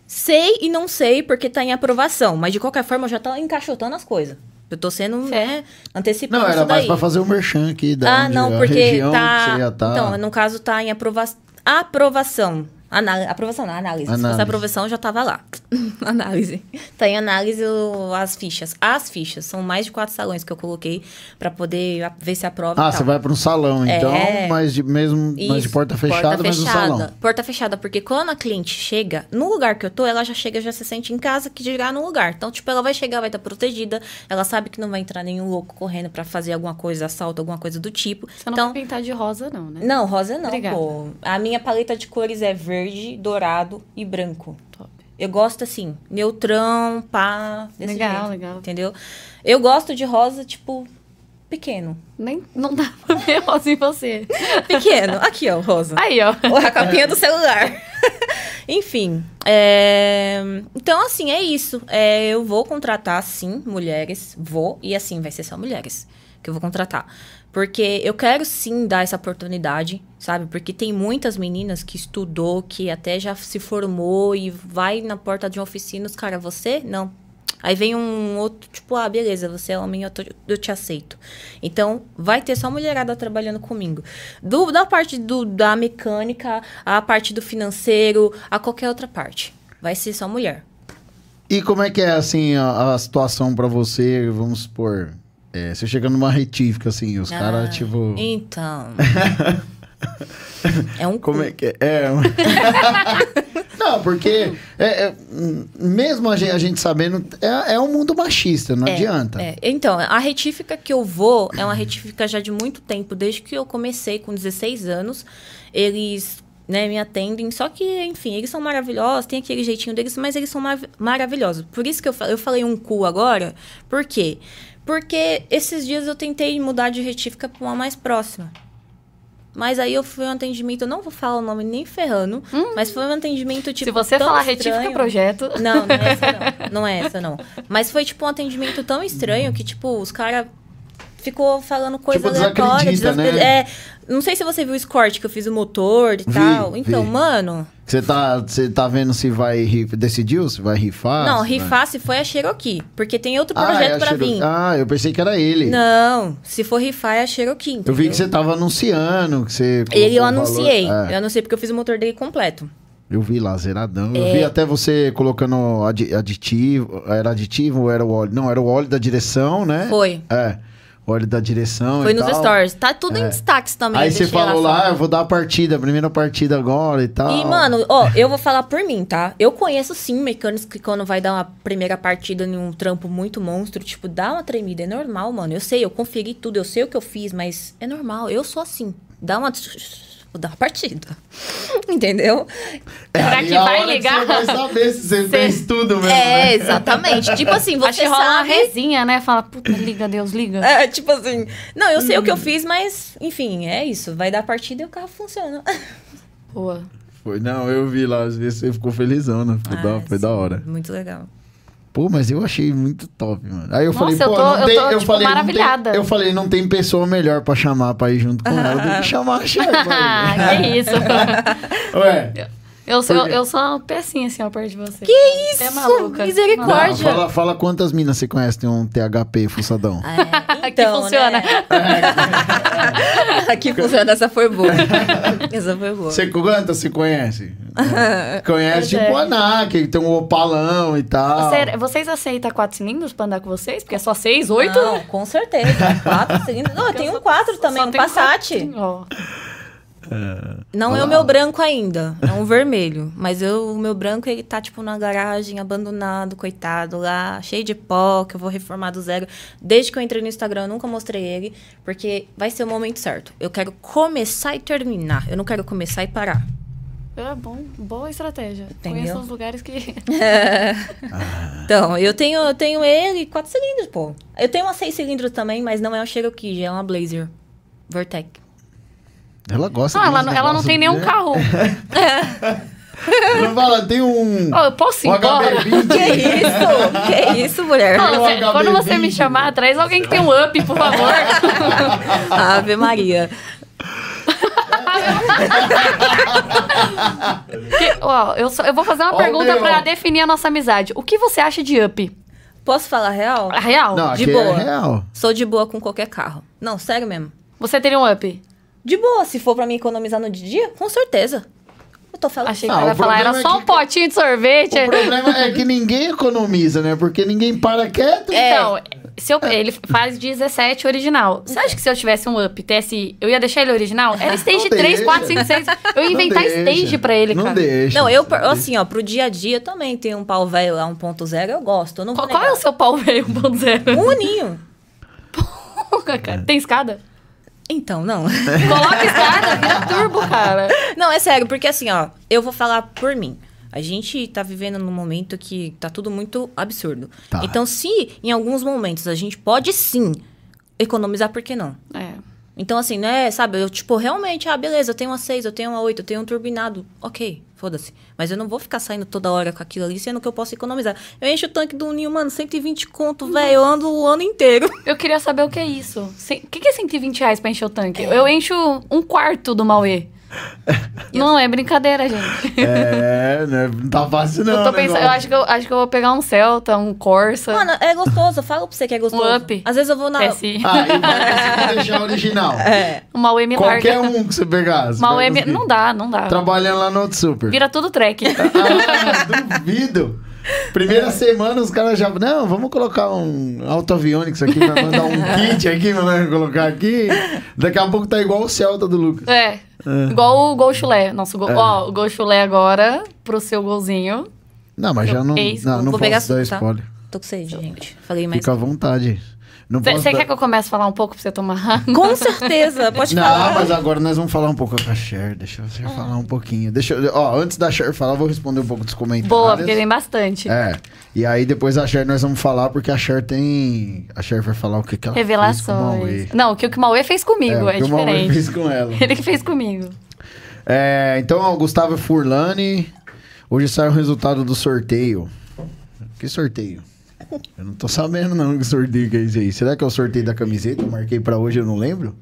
Sei e não sei, porque tá em aprovação. Mas, de qualquer forma, eu já tô encaixotando as coisas. Eu tô sendo, né, antecipando
Não, era
isso
mais pra fazer o merchan aqui da
Ah,
onde-
não,
a
porque
região
tá.
tá.
Então, no caso, tá em aprova... aprovação. Ana... Aprovação, não, análise. Se
Análise.
fosse aprovação, já tava lá. análise. Tá em análise o- as fichas. As fichas. São mais de quatro salões que eu coloquei pra poder ver se aprova. e
Ah,
tal.
você vai pra um salão, então,
É.
mas de, mesmo, mas de
Isso,
porta fechada, mas no salão.
Porta fechada, porque quando a cliente chega, no lugar que eu tô, ela já chega, já se sente em casa, que dirá no lugar. Então, tipo, ela vai chegar, vai estar protegida, ela sabe que não vai entrar nenhum louco correndo pra fazer alguma coisa, assalto, alguma coisa do tipo.
Você não
então,
vai pintar de rosa, não, né?
não, rosa não,
Obrigada.
pô. A minha paleta de cores é verde, dourado e branco.
Top.
Eu gosto assim, neutrão, pá,
Legal,
jeito,
legal.
Entendeu? Eu gosto de rosa, tipo, pequeno.
Nem, não dá pra ver rosa em você.
Pequeno. Aqui, ó, rosa.
Aí, ó.
A capinha do celular. Enfim. é, Então, assim, é isso. É, eu vou contratar, sim, mulheres. Vou. E, assim, vai ser só mulheres que eu vou contratar. Porque eu quero, sim, dar essa oportunidade, sabe? Porque tem muitas meninas que estudou, que até já se formou e vai na porta de uma oficina, os cara, você? Não. Aí vem um outro, tipo, ah, beleza, você é homem, eu, tô- eu te aceito. Então, vai ter só mulherada trabalhando comigo. Do, da parte do, da mecânica, a parte do financeiro, a qualquer outra parte. Vai ser só mulher.
E como é que é, assim, a, a situação pra você, vamos supor, é, você chega numa retífica, assim, os
Ah,
caras, tipo...
Então. é um
Como
cu.
é que é? É. não, porque é, é, mesmo a gente, a gente sabendo, é, é um mundo machista, não
É,
adianta.
é. Então, a retífica que eu vou é uma retífica já de muito tempo, desde que eu comecei com 16 anos. Eles né, me atendem, só que, enfim, eles são maravilhosos, tem aquele jeitinho deles, mas eles são mar- maravilhosos. Por isso que eu, eu falei um cu agora, por quê? Porque esses dias eu tentei mudar de retífica pra uma mais próxima. Mas aí eu fui um atendimento, eu não vou falar o nome nem ferrando, mas foi um atendimento tipo.
Se você falar
estranho.
retífica projeto.
Não, não é essa não. Não é essa não. Mas foi tipo um atendimento tão estranho que, tipo, os caras ficou falando coisa
Tipo,
aleatória.
né?
É, não sei se você viu o escorte que eu fiz o motor e
Vi,
tal. Então,
vi.
mano.
Você tá, tá vendo se vai decidiu se vai rifar?
não,
se vai-
rifar se foi a Cherokee. Porque tem outro
Ah,
projeto
é a
pra vir.
Ah, eu pensei que era ele.
Não, se for rifar é a Cherokee.
Eu vi que
entendeu?
você tava anunciando, que você
Ele eu anunciei.
É,
Eu anunciei porque eu fiz o motor dele completo.
eu vi lá, zeradão. Eu
É.
vi até você colocando adi- aditivo. Era aditivo ou era o óleo? Não, era o óleo da direção, né?
Foi.
É, o óleo da direção
Foi nos
tal.
stories. Tá tudo em
É.
destaques também.
Aí você falou lá,
fora.
eu vou dar a partida, a primeira partida agora e tal.
E, mano, ó, eu vou falar por mim, tá? Eu conheço sim mecânicos que quando vai dar uma primeira partida em um trampo muito monstro, tipo, dá uma tremida. É normal, mano. Eu sei, eu conferi tudo, eu sei o que eu fiz, mas é normal. Eu sou assim. Dá uma. Vou dar uma partida. Entendeu?
É
Será que vai ligar?
você vai saber se você
Cê-
fez tudo mesmo.
É,
né?
exatamente. tipo assim,
Acho
você
que rola uma
sabe.
resinha, né? Fala, puta, liga, Deus, liga.
É, tipo assim. Não, eu sei o que eu
Hum.
fiz, mas, enfim, é isso. Vai dar partida e o carro funciona.
Boa.
Foi, não, eu vi lá, às vezes você ficou felizão, né? Foi, da,
Ah,
foi da
sim,
hora.
Muito legal.
Pô, mas eu achei muito top, mano. Aí eu
Nossa,
falei,
eu
pô,
tô-
não
eu
tem,
tô,
eu
tipo,
falei,
maravilhada.
tem, eu falei, não tem pessoa melhor pra chamar pra ir junto com ela do que chamar a.
Ah, que isso.
Ué,
Eu sou, eu sou uma pecinha assim, ó, perto de você.
Que isso?
É maluca.
Misericórdia.
não, fala, fala quantas minas você conhece tem um THP fuçadão.
É,
Que funciona.
Né? Aqui funciona, essa foi boa. essa foi boa.
Você quantas você conhece? conhece
Pois
tipo
é.
a NAC, que tem um opalão e tal.
Você- vocês aceitam quatro cilindros pra andar com vocês? Porque é só seis, oito?
Não, com certeza. Quatro cilindros. Não, eu tenho um quatro também, um Passat.
quatro. Ó.
Não é o meu branco ainda, é um vermelho. Mas eu, o meu branco, ele tá, tipo, na garagem, abandonado, coitado, lá, cheio de pó, que eu vou reformar do zero. Desde que eu entrei no Instagram, eu nunca mostrei ele, porque vai ser o momento certo. Eu quero começar e terminar. Eu não quero começar e parar.
É bom, boa estratégia.
Entendeu?
Conheço os lugares que.
Então, eu tenho, eu tenho ele quatro cilindros, pô. Eu tenho uma seis cilindros também, mas não é uma Cherokee, é uma Blazer. Vortec.
Ela gosta
Não, ela,
dos
não- ela não tem nenhum carro.
Não fala, tem um.
Ó, eu posso ir
um
embora?
HB20.
Que isso? que isso, mulher?
Um
você- quando você me
HB20.
chamar, traz alguém que tem um up, por favor.
Ave Maria.
Que- ó, eu, só- eu vou fazer uma
Ó,
pergunta
meu.
pra definir a nossa amizade. O que você acha de up?
Posso falar real?
Real?
Não,
De
aqui
boa.
é real.
Sou de boa com qualquer carro. Não, sério mesmo.
Você teria um up?
De boa, se for pra mim economizar no dia, com certeza. Eu tô falando.
Achei que
Ah,
ela ia falar, era
é
só
que-
um potinho de sorvete.
O problema é que ninguém economiza, né? Porque ninguém para quieto.
É.
Então, se eu- ele faz 17 original. Você acha que se eu tivesse um up, TSI, eu ia deixar ele original? Era stage
Não
3,
deixa.
4, 5, 6. Eu ia inventar
deixa.
stage pra ele,
não
cara.
Deixa,
Não, eu,
não deixa.
assim, ó, pro dia a dia também tem um pau velho lá, 1.0, eu gosto. Eu não
Qual, qual é o seu pau velho 1.0?
Um aninho.
cara? Tem escada?
Então, não.
Coloca escada, vira turbo, cara.
Não, é sério, porque assim, ó, eu vou falar por mim. A gente tá vivendo num momento que tá tudo muito absurdo.
Tá.
Então, se em alguns momentos a gente pode sim economizar, por que não?
É.
Então, assim, né, sabe, eu, tipo, realmente, ah, beleza, eu tenho uma 6, eu tenho uma 8, eu tenho um turbinado. Ok, foda-se. Mas eu não vou ficar saindo toda hora com aquilo ali, sendo que eu posso economizar. Eu encho o tanque do Ninho, mano, 120 conto, velho, eu ando o ano inteiro.
Eu queria saber o que é isso. O que que é 120 reais pra encher o tanque? Eu encho um quarto do Mauê. Não é brincadeira, gente.
É, né? Não tá fácil não.
eu tô
o
pensando, eu acho que eu, acho que eu vou pegar um Celta, um Corsa.
Mano, é gostoso, eu falo pra você que é gostoso.
Um up.
Às vezes eu vou na...
TSI.
Ah, e vai deixar original.
É.
O Mauê me
Qualquer
larga.
um que você vai
me...
conseguir.
Não dá, não dá.
Trabalhando lá no outro super.
Vira tudo track.
Ah, duvido. Primeira semana os caras já. Não, vamos colocar um autoaviônico aqui, vai mandar um kit aqui, vai colocar aqui. Daqui a pouco tá igual o Celta do Lucas.
É. Igual o Gol Chulé. Nosso gol. Ó, o Gol Chulé agora, pro seu golzinho.
Não, mas já não.
Ex-
Não, não
vou pegar
posso dar
suco, tá?
spoiler.
Tô com sede, gente. Falei mais.
Fica à vontade. Não posso
Você
dar-
quer que eu comece a falar um pouco pra você tomar?
Com certeza, pode
Não,
falar.
mas agora nós vamos falar um pouco com a Cher. Deixa eu Cher falar um pouquinho. Deixa eu, ó, antes da Cher falar, eu vou responder um pouco dos comentários.
Boa, porque tem bastante.
É. E aí depois a Cher nós vamos falar, porque a Cher tem. A Cher vai falar o que, que ela fez com o Mauê.
Revelações. Não, o que o Mauê fez comigo
É,
é,
o que o Mauê
diferente.
fez com ela.
Ele que fez comigo.
É, então, ó, Gustavo Furlani. Hoje sai o resultado do sorteio. Que sorteio? Eu não tô sabendo não que sorteio que é esse aí. Será que é o sorteio da camiseta? Eu marquei pra hoje, eu não lembro?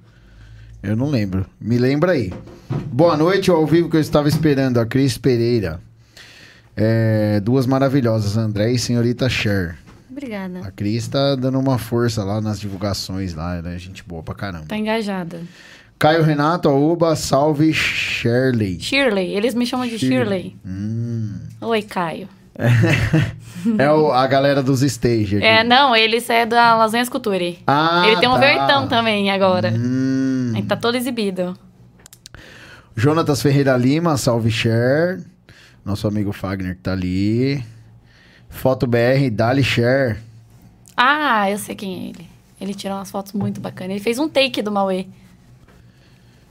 Eu não lembro. Me lembra aí. Boa noite, ao vivo que eu estava esperando. A Cris Pereira. É, duas maravilhosas, André e senhorita Cher.
Obrigada.
A Cris tá dando uma força lá nas divulgações lá, ela é gente boa pra caramba.
Tá engajada.
Caio Renato, Aoba, salve Shirley.
Shirley, eles me chamam de Shirley.
Hum.
Oi, Caio.
É o- a galera dos stage aqui.
É, não, eles é da Lasanhas Culture.
Ah,
Ele tem um
tá.
vertão também agora.
Hum.
Ele tá todo exibido.
Jonatas Ferreira Lima, salve Cher. Nosso amigo Fagner que tá ali. Foto BR, Dali Cher.
Ah, eu sei quem é ele. Ele tirou umas fotos muito bacanas. Ele fez um take do Mauê.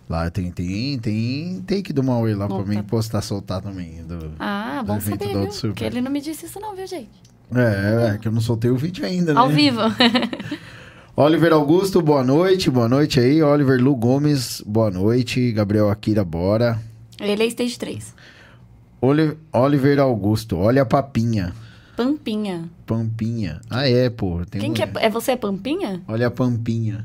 Lá tem, tem, tem take do Mauê lá pra
Opa.
mim postar, soltar também. do-
Ah,
do
bom saber, viu? Porque ele não me disse isso não, viu, gente?
É, é, que eu não soltei o vídeo ainda, né?
Ao vivo.
Oliver Augusto, boa noite. Boa noite aí. Oliver Lu Gomes, boa noite. Gabriel Akira, bora.
ele é stage 3.
Oli- Oliver Augusto, olha a papinha.
Pampinha.
Pampinha. Ah, é, pô. Tem
Quem
um-
que é? É você, é Pampinha?
Olha a Pampinha.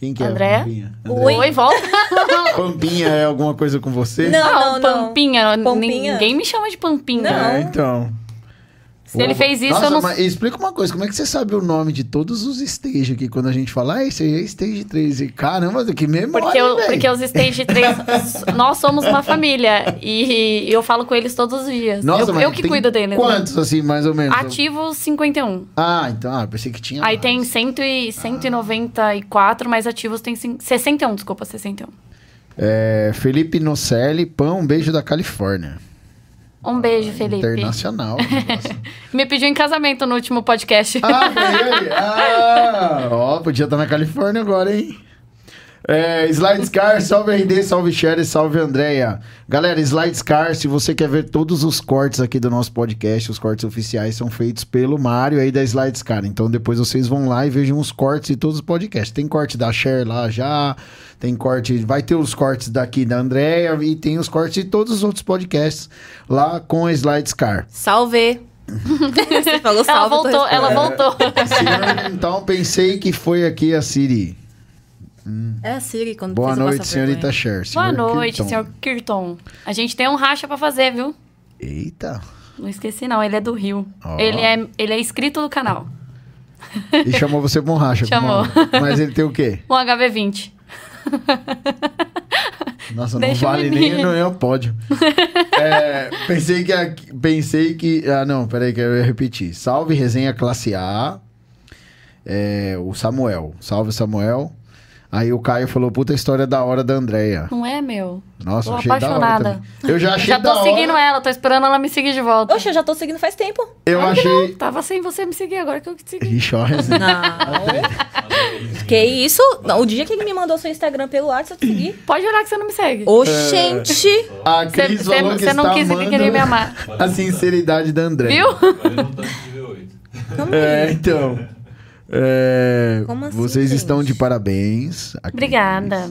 Quem que é
André?
a Pampinha?
Oi.
Oi, volta.
Pampinha é alguma coisa com você?
Não, não, não.
Pampinha.
Pampinha?
Ninguém me chama de Pampinha.
Não.
É, então.
Se ele fez isso,
Nossa,
eu não
mas explica uma coisa, como é que você sabe o nome de todos os stage aqui? Quando a gente fala, ah, esse aí é stage 3. E, caramba, que memória,
Porque, eu, porque os Stage 3, nós somos uma família. E eu falo com eles todos os dias.
Nossa,
eu, eu que cuido deles. né?
Quantos, assim, mais ou menos?
Ativos 51.
Ah, então, ah, pensei que tinha
Aí
mais.
tem 100 e 194, mas ativos tem cin- 61, desculpa, 61.
É, Felipe Nocelli, Pão, um beijo da Califórnia.
Um beijo, Felipe.
Internacional.
Me pediu em casamento no último podcast.
Ah, foi ele? Ah, ó, podia estar na Califórnia agora, hein? É, Slidescar, salve RD, salve Sherry, salve Andréia. Galera, Slidescar, se você quer ver todos os cortes aqui do nosso podcast, os cortes oficiais são feitos pelo Mário aí da Slidescar. Então depois vocês vão lá e vejam os cortes de todos os podcasts. Tem corte da Cher lá já, tem corte, vai ter os cortes daqui da Andréia e tem os cortes de todos os outros podcasts lá com a Slidescar.
Salve. Você falou
ela
salve. tô
voltou, ela voltou.
Senhor, então pensei que foi aqui a Siri.
É a Siri quando
Boa noite, senhorita. Cher.
Boa noite,
Kirton.
senhor Kirton. A gente tem um racha pra fazer, viu?
Eita.
Não esqueci, não. Ele é do Rio.
Ó.
Ele, é, ele é inscrito no canal.
E chamou você pra um racha.
Chamou.
Como- Mas ele tem o quê?
Um HV20.
Nossa, não
Deixa o
vale nem não é o pódio. É, pensei que... a- Pensei que... Ah, não, peraí que eu ia repetir. Salve, resenha classe A. É, o Samuel. Salve, Samuel. Aí o Caio falou, puta história da hora da Andréia.
Não é, meu?
Nossa,
Tô
achei da hora
apaixonada.
também. Eu já achei
Já
da
tô
hora.
seguindo ela, tô esperando ela me seguir de volta.
Oxe, eu já tô seguindo faz tempo.
Eu achei...
Tava sem você me seguir, agora que eu te segui.
Ixi, ó.
Não. que isso? Não, o dia que ele me mandou seu Instagram pelo WhatsApp, eu te segui.
Pode olhar que você não me segue.
Oxente.
A Cris
Você
falou que
você não
está
quis
amando
querer me amar.
a sinceridade da Andréia.
Viu?
Valeu um tanto de V8.
Calma
É,
aí.
então. É,
Como assim,
vocês
gente?
estão de parabéns. A Cris
Obrigada.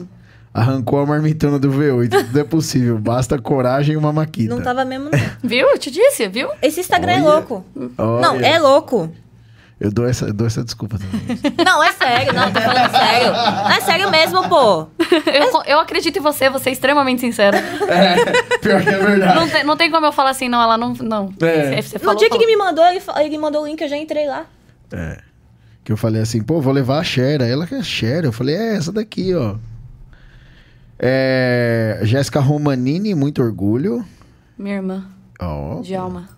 Arrancou a marmitona do V8. Tudo é possível. Basta coragem e uma maquita.
Não tava mesmo, não.
Viu? Eu te disse, viu?
Esse Instagram é
Olha.
louco.
Olha,
Não, é louco.
Eu dou essa, eu dou essa desculpa também.
Não, é sério. Não, tô falando sério. Não, é sério mesmo, pô.
Eu, eu acredito em você, você é extremamente sincera.
é, pior que é verdade.
Não tem, não tem como eu falar assim, não, ela não. Não.
É.
Você, você
No
falou,
dia que
falou.
ele me mandou, ele, ele mandou o link, eu já entrei lá.
É. Que eu falei assim, pô, vou levar a Cher. Aí Ela quer Cher. Eu falei, é essa daqui, ó. É, Jéssica Romanini, muito orgulho.
Minha irmã,
Ó.
de alma.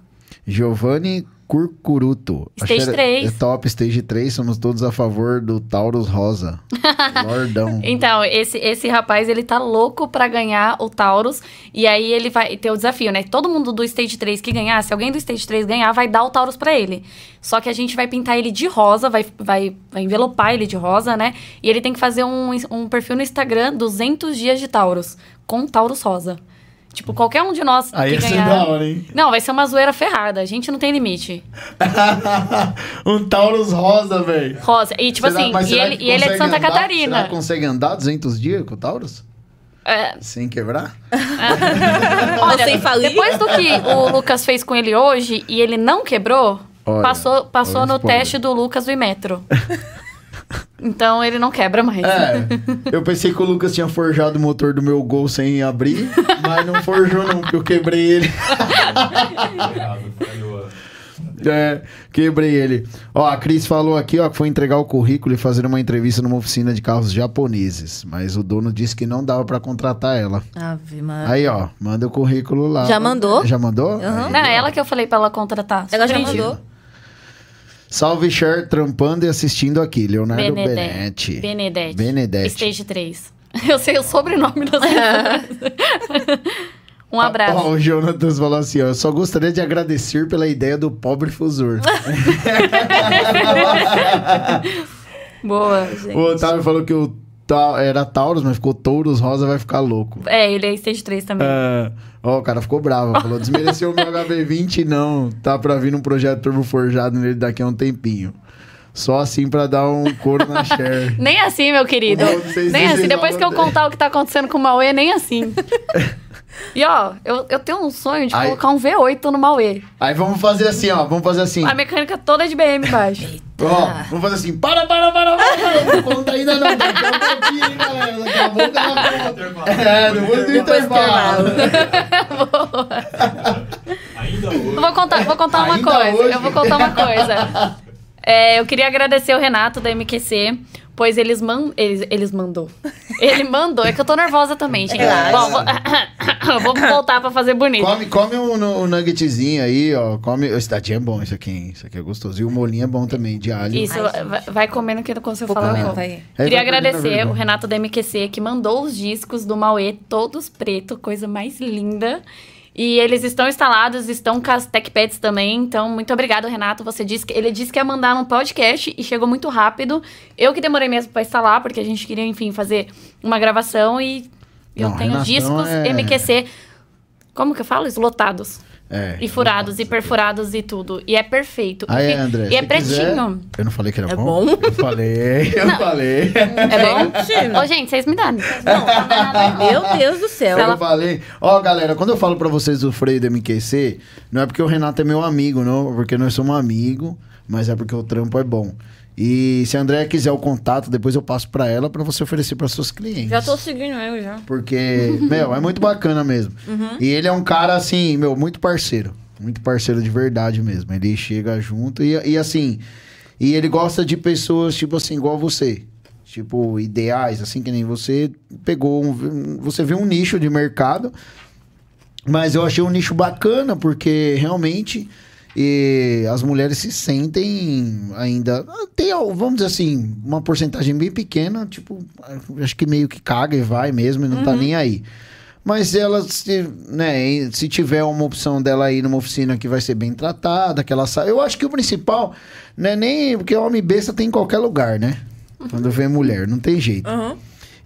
Giovanni Curcuruto.
Stage
Achei-
3.
É top, stage 3. Somos todos a favor do Taurus Rosa. Lordão.
Então, esse, esse rapaz, ele tá louco pra ganhar o Taurus. E aí ele vai ter o desafio, né? Todo mundo do Stage 3 que ganhar, se alguém do Stage 3 ganhar, vai dar o Taurus pra ele. Só que a gente vai pintar ele de rosa, vai, vai, vai envelopar ele de rosa, né? E ele tem que fazer um, um perfil no Instagram 200 dias de Taurus, com Taurus rosa. Tipo, qualquer um de nós
Aí
que ganhar...
da hora, hein?
Não, vai ser uma zoeira ferrada. A gente não tem limite.
um Taurus Rosa, velho.
Rosa. E tipo
Será-
assim, e ele, e ele é de Santa
andar?
Catarina.
Será que consegue andar 200 dias com o Taurus?
É,
Sem quebrar?
Olha, sem falir.
Depois do que o Lucas fez com ele hoje e ele não quebrou,
Olha,
passou, passou no
spoiler.
teste do Lucas do Imetro. então ele não quebra mais.
É, eu pensei que o Lucas tinha forjado o motor do meu gol sem abrir, mas não forjou não, porque eu quebrei ele. É, quebrei ele. Ó, a Cris falou aqui, ó, que foi entregar o currículo e fazer uma entrevista numa oficina de carros japoneses, mas o dono disse que não dava pra contratar ela.
Ave Maria.
Aí, ó, manda o currículo lá.
Já mandou?
Já mandou?
Aham.
Aí,
Não,
ó.
é ela que eu falei pra ela contratar.
Ela já mandou.
Salve, Cher, trampando e assistindo aqui. Leonardo
Benedete.
Benetti.
Benedete.
Benedete.
Stage 3. Eu sei o sobrenome das pessoas. um abraço.
Ó, o Jonatas falou assim, ó, eu só gostaria de agradecer pela ideia do pobre fusor.
Boa.
o Otávio falou que o era Taurus, mas ficou Touros Rosa, vai ficar louco.
É, ele é Stage 3 também.
É, Ó, o cara ficou bravo, falou, desmereceu meu HB20, não, tá pra vir um projeto turbo forjado nele daqui a um tempinho. Só assim pra dar um couro na share.
Nem assim, meu querido. Nem assim. Depois que eu contar o que tá acontecendo com o Mauê, nem assim. E ó, eu, eu tenho um sonho de
Aí-
colocar um V8 no Mauê.
Aí vamos fazer assim, ó, vamos fazer assim.
A mecânica toda é de BM embaixo.
Ó, vamos fazer assim, para, para, para, para, para, não conta ainda não, daqui a um pouquinho, hein, galera, daqui a pouco ela conta. É, depois do
Depois do
intervalo.
Ainda hoje.
Eu vou contar, vou contar uma
Ainda
coisa.
hoje?
Eu vou contar uma coisa. É, eu queria agradecer o Renato da MQC, pois eles, man, eles, eles mandou. Ele mandou. É que eu tô nervosa também, gente.
Relaxa.
Bom, vou, vou voltar pra fazer bonito.
Come, come um, um nuggetzinho aí, ó, come, esse daqui é bom, isso aqui, hein, isso aqui é gostoso. E o molinho é bom também, de alho.
Isso,
Ai,
vai, vai comendo que eu não consigo
Vou
falar.
vai.
Aí
Queria agradecer o Renato da MQC que mandou os discos do Mauê, todos preto, coisa mais linda. E eles estão instalados, estão com as TechPads também. Então, muito obrigado, Renato. Você disse que ele disse que ia mandar num podcast e chegou muito rápido. Eu que demorei mesmo para instalar, porque a gente queria, enfim, fazer uma gravação e eu
Não,
tenho
Renatão
discos
é-
MQC. Como que eu falo? Eslotados.
É.
E furados, e perfurados e tudo. E é perfeito.
Aí,
e,
André,
e é
se quiser-
pretinho.
Eu não falei que era
É
bom?
bom?
Eu falei, eu falei.
É bom?
Gente.
Ô, gente, vocês me dão.
Meu Deus do céu.
Eu falei. Ó, galera, quando eu falo pra vocês do freio do MQC, não é porque o Renato é meu amigo, não, porque nós somos amigos, mas é porque o trampo é bom. E se a Andréia quiser o contato, depois eu passo pra ela pra você oferecer para seus clientes.
Já tô seguindo eu já.
Porque, meu, é muito bacana mesmo. E ele é um cara, assim, meu, muito parceiro. Muito parceiro de verdade mesmo. Ele chega junto e, e assim. E ele gosta de pessoas, tipo assim, igual você. Tipo, ideais, assim, que nem você pegou. Um, você viu um nicho de mercado. Mas eu achei um nicho bacana, porque realmente e as mulheres se sentem ainda. Tem, vamos dizer assim, uma porcentagem bem pequena, tipo, acho que meio que caga e vai mesmo e não tá nem aí. Mas ela, se, né, se tiver uma opção dela ir numa oficina que vai ser bem tratada, que ela sabe. Eu acho que o principal, né, nem. Porque homem besta tem em qualquer lugar, né? Quando vê mulher, não tem jeito.
Aham.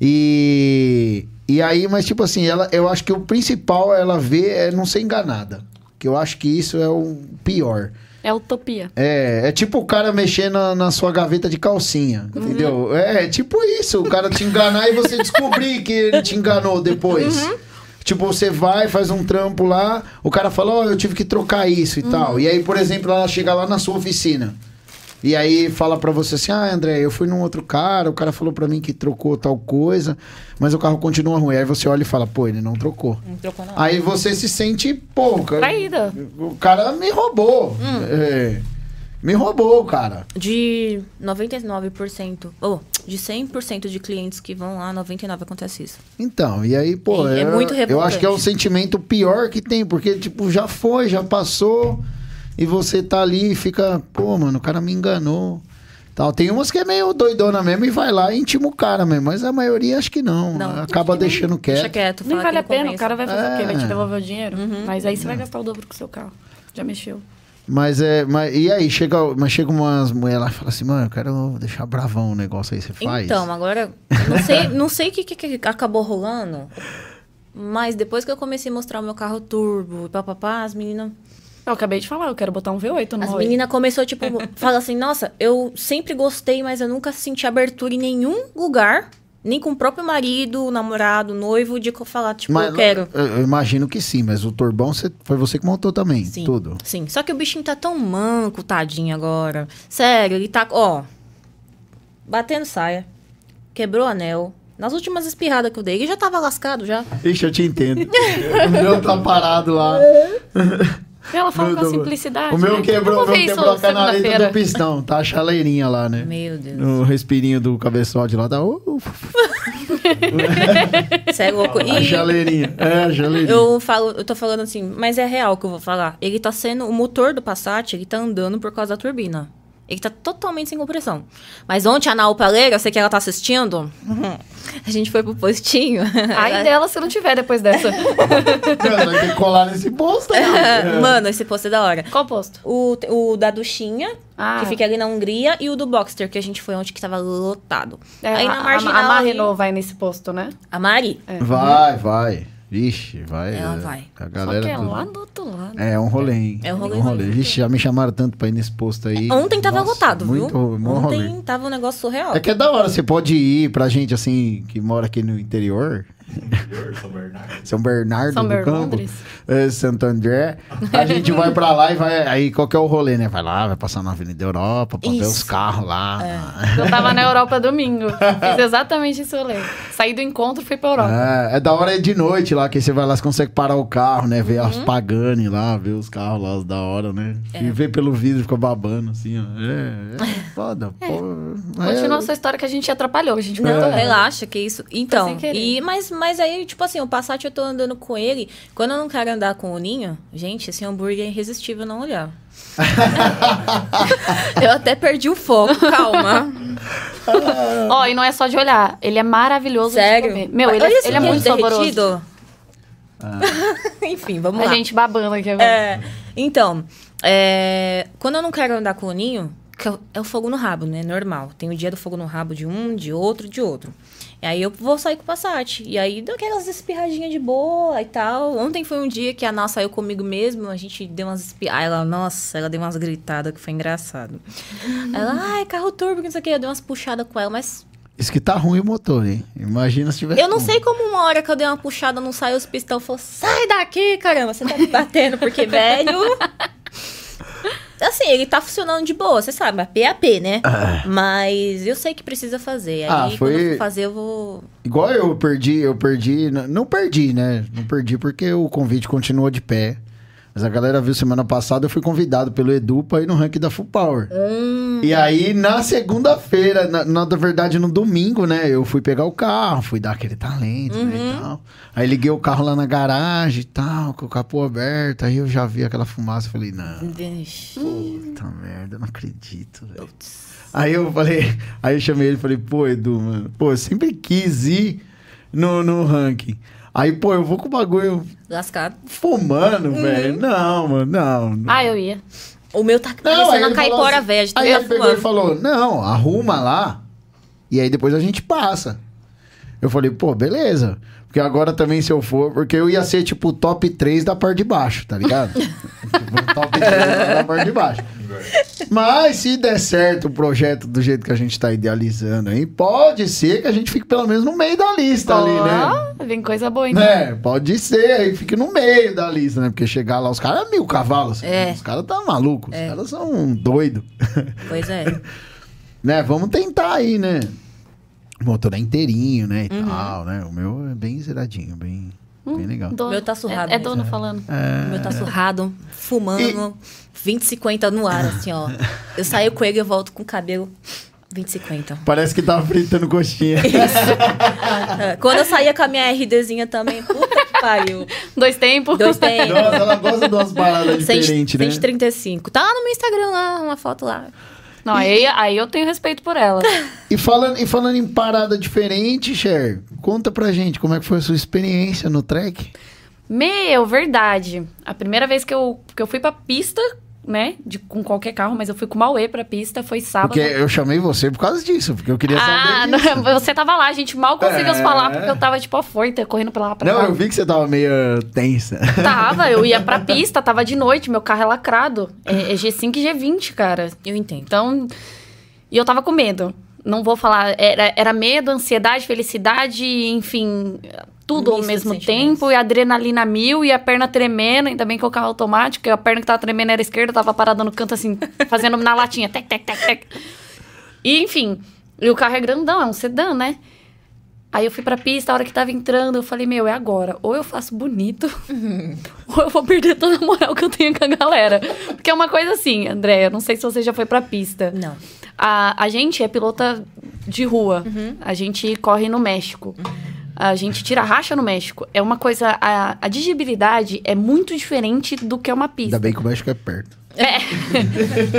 E, e aí, mas tipo assim, ela, eu acho que o principal ela ver é não ser enganada. Que eu acho que isso é o pior.
É utopia.
É, é tipo o cara mexer na, na sua gaveta de calcinha, entendeu? É, tipo isso, o cara te enganar e você descobrir que ele te enganou depois. Tipo, você vai, faz um trampo lá, o cara fala, ó, eu tive que trocar isso e tal. E aí, por exemplo, ela chega lá na sua oficina. E aí fala pra você assim, ah, André, eu fui num outro cara, o cara falou pra mim que trocou tal coisa, mas o carro continua ruim. Aí você olha e fala, pô, ele não trocou.
Não trocou não.
Aí você se sente, pô, cara,
Traída.
o cara me roubou. É, me roubou, cara.
De 99%, ou de 100% de clientes que vão lá, 99% acontece isso.
Então, e aí, pô,
é
eu-
muito
eu acho que é o sentimento pior que tem, porque, tipo, já foi, já passou. E você tá ali e fica, pô, mano, o cara me enganou. Tal. Tem umas que é meio doidona mesmo e vai lá e intima o cara mesmo, mas a maioria acho que não.
Não,
Acaba deixando quieto.
Deixa quieto.
Nem
fala
vale a pena,
não
o cara vai fazer o quê? Vai
É.
te devolver o dinheiro? Mas aí você vai gastar o dobro com o seu carro. Já mexeu.
Mas é. Mas, e aí, chega, mas chega umas mulheres lá e fala assim, mano, eu quero deixar bravão o negócio aí, você faz.
Então, agora, não sei, não sei o que, que, que acabou rolando, mas depois que eu comecei a mostrar o meu carro turbo e papapá, as meninas.
Eu acabei de falar, eu quero botar um V8 no
As meninas começou, tipo, fala assim, nossa, eu sempre gostei, mas eu nunca senti abertura em nenhum lugar, nem com o próprio marido, namorado, noivo, de falar, tipo,
Mas
eu quero.
Eu, eu imagino que sim, mas o turbão você- foi você que montou também,
Sim,
tudo.
sim. Só que o bichinho tá tão manco, tadinho agora. Sério, ele tá, ó, batendo saia, quebrou o anel. Nas últimas espirradas que eu dei, ele já tava lascado já.
Ixi, eu te entendo. o meu tá parado lá.
Ela fala
Meu
com a simplicidade.
O meu
né?
quebrou, o meu quebrou a canaleta do pistão. Tá a chaleirinha lá, né?
Meu Deus.
O respirinho do cabeçote lá tá. Uh,
Sério, louco.
a
E
chaleirinha. É, a chaleirinha.
eu falo, eu tô falando assim, mas é real o que eu vou falar. Ele tá sendo. O motor do Passat, ele tá andando por causa da turbina. Ele tá totalmente sem compressão. Mas ontem a Ana Paleira, eu sei que ela tá assistindo. A gente foi pro postinho.
Ai dela se não tiver depois dessa.
Mano, vai ter que colar nesse posto aí.
Mano, esse posto é da hora.
Qual posto?
O, o da duchinha,
Ah.
que fica ali na Hungria, e o do Boxster, que a gente foi ontem que tava lotado.
É,
Aí
a,
na
a,
marginal.
a Renault vai nesse posto, né?
A Mari?
É.
Vai, vai. Vixe, vai.
Ela
é.
vai.
A
Só
galera.
que é
tudo-
lá do outro lado.
É um rolê, hein?
É um rolê
um rolê.
mesmo.
Vixe, já me chamaram tanto pra ir nesse posto aí.
Ontem tava
Nossa,
lotado,
muito,
viu?
rolê.
Ontem tava um negócio surreal.
É que é da hora, você pode ir pra gente assim, que mora aqui no interior.
São Bernardo.
São Bernardo
São
do Campo, é, Santo André. A gente vai pra lá e vai. Aí qual que é o rolê, né? Vai lá, vai passar na Avenida Europa pra ver
Isso.
os carros lá.
Eu tava na Europa domingo. Fiz exatamente isso rolê. Saí do encontro e fui pra Europa.
É, é da hora é de noite lá, que você vai lá, você consegue parar o carro, né? Ver
Uhum.
as Pagani lá, ver os carros lá, os da hora, né?
É.
E ver pelo vidro, fica babando, assim, ó. É, é foda, pô.
Continua
É,
essa história que a gente atrapalhou. A gente
Não,
cortou.
relaxa, que isso. Então, e, mas, mas aí, tipo assim, o Passat eu tô andando com ele. Quando eu não quero andar com o Ninho, gente, esse hambúrguer é irresistível não olhar. eu até perdi o foco, calma.
Ó, e não é só de olhar. Ele é maravilhoso
Sério.
de comer. Meu, ele,
Olha
é,
esse
ele é
queijo
muito saboroso.
derretido. Enfim, vamos
A
lá.
gente babando aqui agora.
É, então, é, quando eu não quero andar com o ninho, que é o- é o fogo no rabo, né? Normal. Tem o dia do fogo no rabo de um, de outro, de outro. E aí eu vou sair com o Passat. E aí dou aquelas espirradinhas de boa e tal. Ontem foi um dia que a Ná saiu comigo mesmo, a gente deu umas espirradas. Ela, nossa, ela deu umas gritadas que foi engraçado. Ela, ai, carro turbo, que não sei o que. Eu dei umas puxadas com ela, mas
Isso que tá ruim o motor, hein? Imagina se tivesse.
eu não sei como uma hora que eu dei uma puxada, não saiu os pistão. Falou, sai daqui, caramba, você tá me batendo, porque, velho... Assim, ele tá funcionando de boa, você sabe, é PAP, né? Mas eu sei que precisa fazer. Aí,
Ah,
quando
foi-
eu for fazer, eu vou...
Igual eu perdi, eu perdi. Não perdi, né? Não perdi porque o convite continuou de pé. Mas a galera viu semana passada, eu fui convidado pelo Edu pra ir no ranking da Full Power.
Hum.
E aí, na segunda-feira, na, na verdade, no domingo, né? Eu fui pegar o carro, fui dar aquele talento, né,
Uhum.
e tal. Aí liguei o carro lá na garagem e tal, com o capô aberto. Aí eu já vi aquela fumaça, eu falei, não,
Vixe.
puta merda, eu não acredito, velho. Aí eu falei, aí eu chamei ele e falei, pô, Edu, mano, pô, eu sempre quis ir no, no ranking. Aí, pô, eu vou com o bagulho
Lascado.
fumando,
Uhum.
velho. Não, mano, não. não.
Ah, eu ia.
O meu tá parecendo uma caipora
assim-
velha.
Aí
tanto
ele pegou e falou, não, arruma lá. E aí depois a gente passa. Eu falei, pô, beleza. Porque agora também se eu for... Porque eu ia ser, tipo, o top 3 da parte de baixo, tá ligado? tipo, top 3 da parte de baixo. Mas se der certo o projeto do jeito que a gente tá idealizando aí, pode ser que a gente fique pelo menos no meio da lista ali, né?
Vem coisa boa, então.
Né? Pode ser, aí fique no meio da lista, né? Porque chegar lá, os caras é mil cavalos.
É.
Os caras tá malucos. Os caras são doidos.
Pois é.
né? Vamos tentar aí, né? O motor é inteirinho, né? E
Uhum.
tal, né? O meu é bem zeradinho, bem, bem legal.
Dono.
O meu tá surrado
É, é dono falando.
O meu tá surrado, fumando, 20, 50 no ar, assim, ó. Eu saio com ele e eu volto com o cabelo 20, 50.
Parece que tava fritando coxinha.
É, Quando eu saía com a minha RDzinha também, puta que pariu.
Dois tempos.
Dois tempos.
Nossa, ela gosta de umas paradas diferentes, né?
135. Tá lá no meu Instagram, lá, uma foto lá.
Não, aí, aí eu tenho respeito por ela.
E falando, e falando em parada diferente, Cher, conta pra gente como é que foi a sua experiência no track.
Meu, verdade. A primeira vez que eu, que eu fui pra pista, né? De, com qualquer carro, mas eu fui com o Mauê pra pista, foi sábado.
Porque eu chamei você por causa disso, porque eu queria
Ah,
saber
não, você tava lá, a gente mal conseguiu se
É.
falar, porque eu tava, tipo, afoita, correndo pra lá pra
Não,
cá.
eu vi que você tava meio tensa.
Tava, eu ia pra pista, tava de noite, meu carro é lacrado. É, é G5 e G20, cara.
Eu entendo.
Então, e eu tava com medo. Não vou falar, era, era medo, ansiedade, felicidade, enfim, tudo ao mesmo tempo, e adrenalina mil, e a perna tremendo, ainda bem que é o carro automático, e a perna que tava tremendo era esquerda, tava parada no canto assim, fazendo na latinha, tec, tec, tec, tec. E enfim, e o carro é grandão, é um sedã, né? Aí eu fui pra pista, a hora que tava entrando, eu falei, meu, é agora. Ou eu faço bonito, ou eu vou perder toda a moral que eu tenho com a galera. Porque é uma coisa assim, Andréia, não sei se você já foi pra pista.
Não.
A, a gente é pilota de rua.
Uhum.
A gente corre no México. A gente tira racha no México. É uma coisa. A, a digibilidade é muito diferente do que é uma pista.
Ainda bem que o México é perto.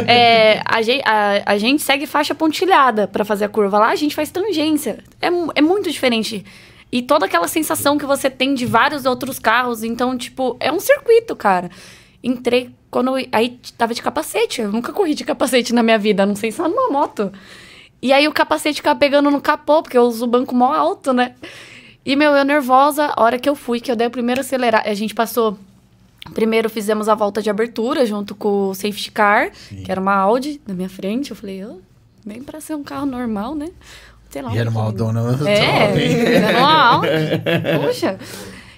É, a, gente, a, a gente segue faixa pontilhada pra fazer a curva. Lá a gente faz tangência. É, é muito diferente. E toda aquela sensação que você tem de vários outros carros. Então, tipo, é um circuito, cara. Entrei quando. eu- Aí tava de capacete. Eu nunca corri de capacete na minha vida, não sei só numa moto. E aí o capacete ficava pegando no capô, porque eu uso o banco mó alto, né? E, meu, eu nervosa, a hora que eu fui, que eu dei o primeiro acelerar. A gente passou. Primeiro fizemos a volta de abertura junto com o safety car, que era uma Audi na minha frente. Eu falei, oh, bem pra ser um carro normal, né? Sei lá.
E era uma Aldona
É, era uma Audi. Poxa.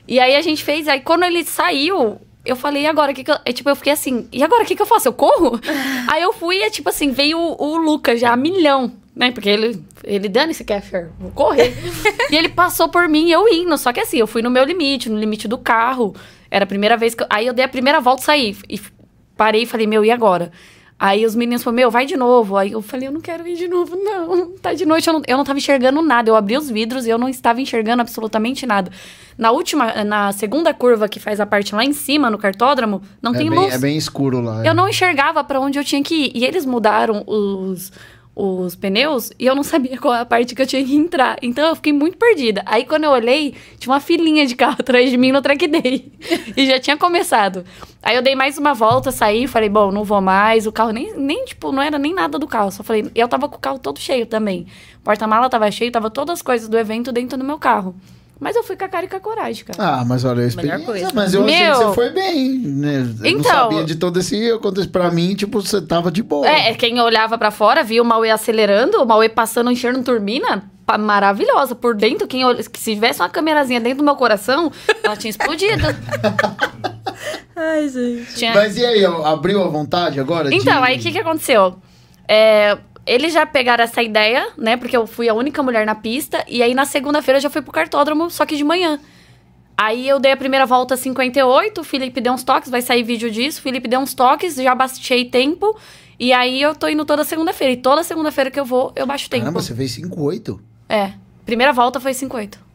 E aí a gente fez, aí quando ele saiu, eu falei, e agora, que que eu... é, tipo, eu fiquei assim, e agora, o que que eu faço? Eu corro? aí eu fui, e tipo assim, veio o, o Lucas já a milhão, né? Porque ele, ele dane-se, Kefir, vou correr. e ele passou por mim, eu indo, só que assim, eu fui no meu limite, no limite do carro. Era a primeira vez que eu... Aí eu dei a primeira volta e saí. E parei e falei, meu, e agora? Aí os meninos falaram, meu, vai de novo. Aí eu falei, eu não quero ir de novo, não. Tá de noite, eu não, eu não tava enxergando nada. Eu abri os vidros e eu não estava enxergando absolutamente nada. Na última, na segunda curva que faz a parte lá em cima, no cartódromo, não
é,
tem
bem,
luz.
é bem escuro lá.
Eu não enxergava pra onde eu tinha que ir. E eles mudaram os, os pneus e eu não sabia qual a parte que eu tinha que entrar. Então eu fiquei muito perdida. Aí quando eu olhei, tinha uma filinha de carro atrás de mim no track day. e já tinha começado. Aí eu dei mais uma volta, saí, falei, bom, não vou mais. O carro nem, nem tipo, não era nem nada do carro. Só falei, eu tava com o carro todo cheio também. Porta-mala tava cheio, tava todas as coisas do evento dentro do meu carro. Mas eu fui com a cara e com a coragem, cara.
Ah, mas olha
Melhor
experiência.
coisa.
Mas eu achei que
Meu.
você foi bem, né? Eu não
Então.
sabia de todo esse acontecimento. Pra mim, tipo, você tava de boa.
É, quem olhava pra fora via o Mauê acelerando, o Mauê passando, enchendo turbina, maravilhosa. Por dentro, quem olha, que se tivesse uma câmerazinha dentro do meu coração, ela tinha explodido.
Ai, gente.
Tinha-
Mas e aí, ó, abriu a vontade agora?
Então,
de-
aí o que, que aconteceu? É, eles já pegaram essa ideia, né? Porque eu fui a única mulher na pista. E aí, na segunda-feira, já fui pro cartódromo, só que de manhã. Aí eu dei a primeira volta 58, o Felipe deu uns toques, vai sair vídeo disso. O Felipe deu uns toques, já baixei tempo. E aí eu tô indo toda segunda-feira. E toda segunda-feira que eu vou, eu baixo tempo.
Caramba, você fez 5,8?
É. Primeira volta foi 58.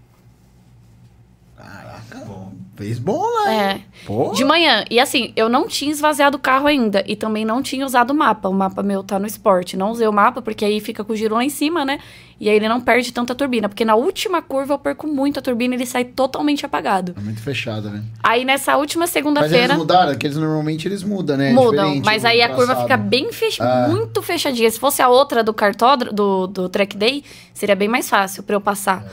Fez bom lá?
É.
Pô.
De manhã. E assim, eu não tinha esvaziado o carro ainda. E também não tinha usado o mapa. O mapa meu tá no esporte. Não usei o mapa, porque aí fica com o giro lá em cima, né? E aí ele não perde tanta turbina. Porque na última curva eu perco muito a turbina e ele sai totalmente apagado.
É muito fechada, né?
Aí nessa última
Mas eles
segunda-feira.
mudaram, que eles normalmente eles mudam, né? É
Mudam,
diferente
mas
o
aí a curva
traçado.
fica bem fech...
Ah.
muito fechadinha. Se fosse a outra do cartódromo, do, do track day, seria bem mais fácil pra eu passar.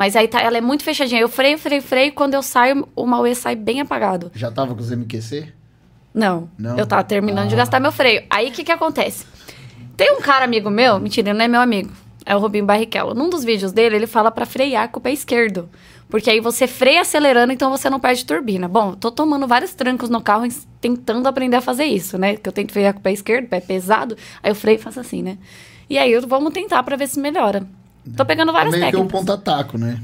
Mas aí tá, ela é muito fechadinha. Eu freio, freio, freio. Quando eu saio, o Mauê sai bem apagado.
Já tava com os MQC?
Não.
Não?
Eu tava terminando de
Ah.
gastar meu freio. Aí o que que acontece? Tem um cara amigo meu, mentira, ele não é meu amigo. É o Rubinho Barrichello. Num dos vídeos dele, ele fala pra frear com o pé esquerdo. Porque aí você freia acelerando, então você não perde turbina. Bom, tô tomando vários trancos no carro tentando aprender a fazer isso, né? Que eu tento frear com o pé esquerdo, pé pesado. Aí eu freio e faço assim, né? E aí eu, vamos tentar pra ver se melhora. Tô pegando várias
é meio que um
técnicas.
ponta-taco, né?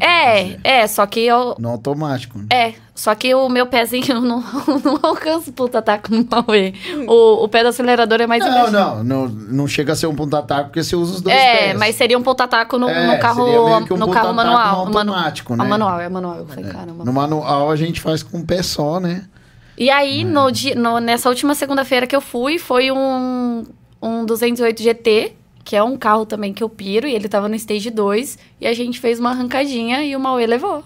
É, é, só que eu.
No automático. né?
É, só que o meu pezinho não, não alcança o puta-taco no Huawei. O, o pé do acelerador é mais
Não, não, não, não chega a ser um ponta-taco porque você usa os dois
É,
pés.
mas seria um puta-taco no,
É,
no carro,
meio um
no carro
ponta-taco
manual.
no
manu-
automático,
Ah,
né?
manual, é manual. Eu falei, caramba.
No manual a gente faz com um pé só, né?
E aí, no dia, no- nessa última segunda-feira que eu fui, foi um, um 208 GT, que é um carro também que eu piro, e ele tava no Stage 2, e a gente fez uma arrancadinha e o Mauê levou.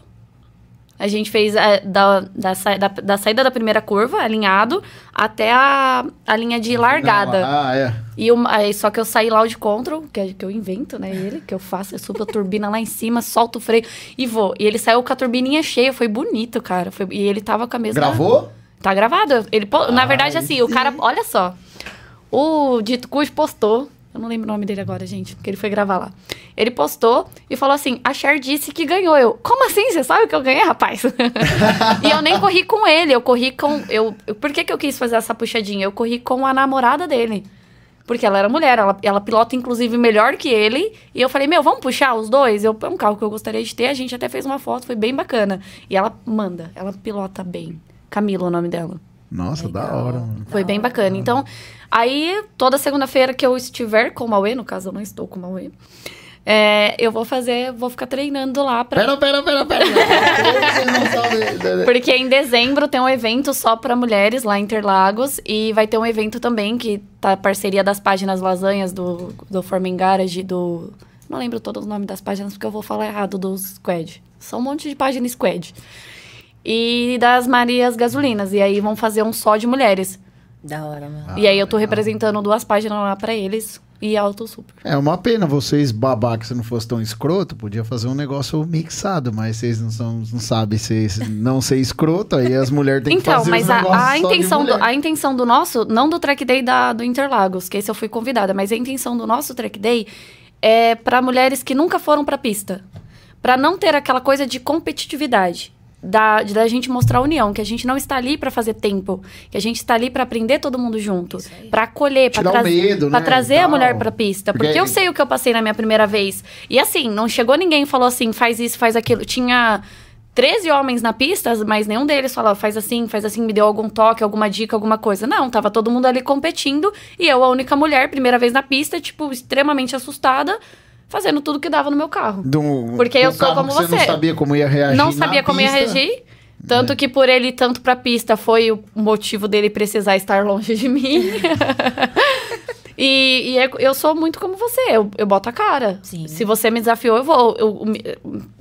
A gente fez é, da, da, da, da saída da primeira curva, alinhado, até a, a linha de largada.
Ah, é.
E o- aí, só que eu saí lá de control, que, é- que eu invento, né? Ele, que eu faço, eu subo a turbina lá em cima, solto o freio e vou. E ele saiu com a turbininha cheia, foi bonito, cara. Foi- e ele tava com a mesma.
Gravou?
Tá gravado. Ele, na verdade, assim, o
sim.
cara. Olha só. O Dito Cujo postou. Eu não lembro o nome dele agora, gente, porque ele foi gravar lá. Ele postou e falou assim: a Cher disse que ganhou. Eu, como assim? Você sabe que eu ganhei, rapaz? e eu nem corri com ele, eu corri com. Eu, por que, que eu quis fazer essa puxadinha? Eu corri com a namorada dele. Porque ela era mulher, ela, ela pilota, inclusive, melhor que ele. E eu falei, meu, vamos puxar os dois? Eu, é um carro que eu gostaria de ter. A gente até fez uma foto, foi bem bacana. E ela manda, ela pilota bem. Camila, o nome dela.
Nossa, da
Legal.
hora, mano.
Foi bem bacana. Então, aí, toda segunda-feira que eu estiver com o Mauê, no caso eu não estou com o Mauê, é, eu vou fazer, vou ficar treinando lá pra.
Pera, pera, pera, pera.
Porque em dezembro tem um evento só pra mulheres lá em Interlagos e vai ter um evento também que tá parceria das páginas lasanhas do, do Forming Garage, do. Não lembro todos os nomes das páginas porque eu vou falar errado do Squad. São um monte de página Squad. E das Marias Gasolinas. E aí vão fazer um só de mulheres.
Da hora, mano.
e aí eu tô representando duas páginas lá pra eles e Auto Super.
É uma pena vocês babar que se não fosse tão escroto, podia fazer um negócio mixado, mas vocês não, são, não sabem se não ser escroto, aí as mulheres têm que
Então,
fazer
mas
os
a, a intenção do, a intenção do nosso, não do track day da, do Interlagos, que esse eu fui convidada, mas a intenção do nosso track day é para mulheres que nunca foram pra pista. Pra não ter aquela coisa de competitividade. Da, de- da gente mostrar a união, que a gente não está ali pra fazer tempo, que a gente está ali pra aprender todo mundo junto. Pra acolher,
medo,
pra
né,
trazer a mulher pra pista,
Porque-
porque eu sei o que eu passei na minha primeira vez. E assim, não chegou ninguém e falou assim, faz isso, faz aquilo. Tinha 13 homens na pista, mas nenhum deles falava, faz assim, faz assim, me deu algum toque, alguma dica, alguma coisa. Não, tava todo mundo ali competindo e eu, a única mulher, primeira vez na pista, tipo, extremamente assustada, fazendo tudo que dava no meu carro.
Do-
Porque eu sou como
você. não sabia como ia reagir
Não
na
sabia como ia
pista.
reagir. Tanto que por ele ir tanto pra pista foi o motivo dele precisar estar longe de mim. e e é- eu sou muito como você, eu, eu boto a cara.
Sim.
Se você me desafiou, eu vou. Eu, me,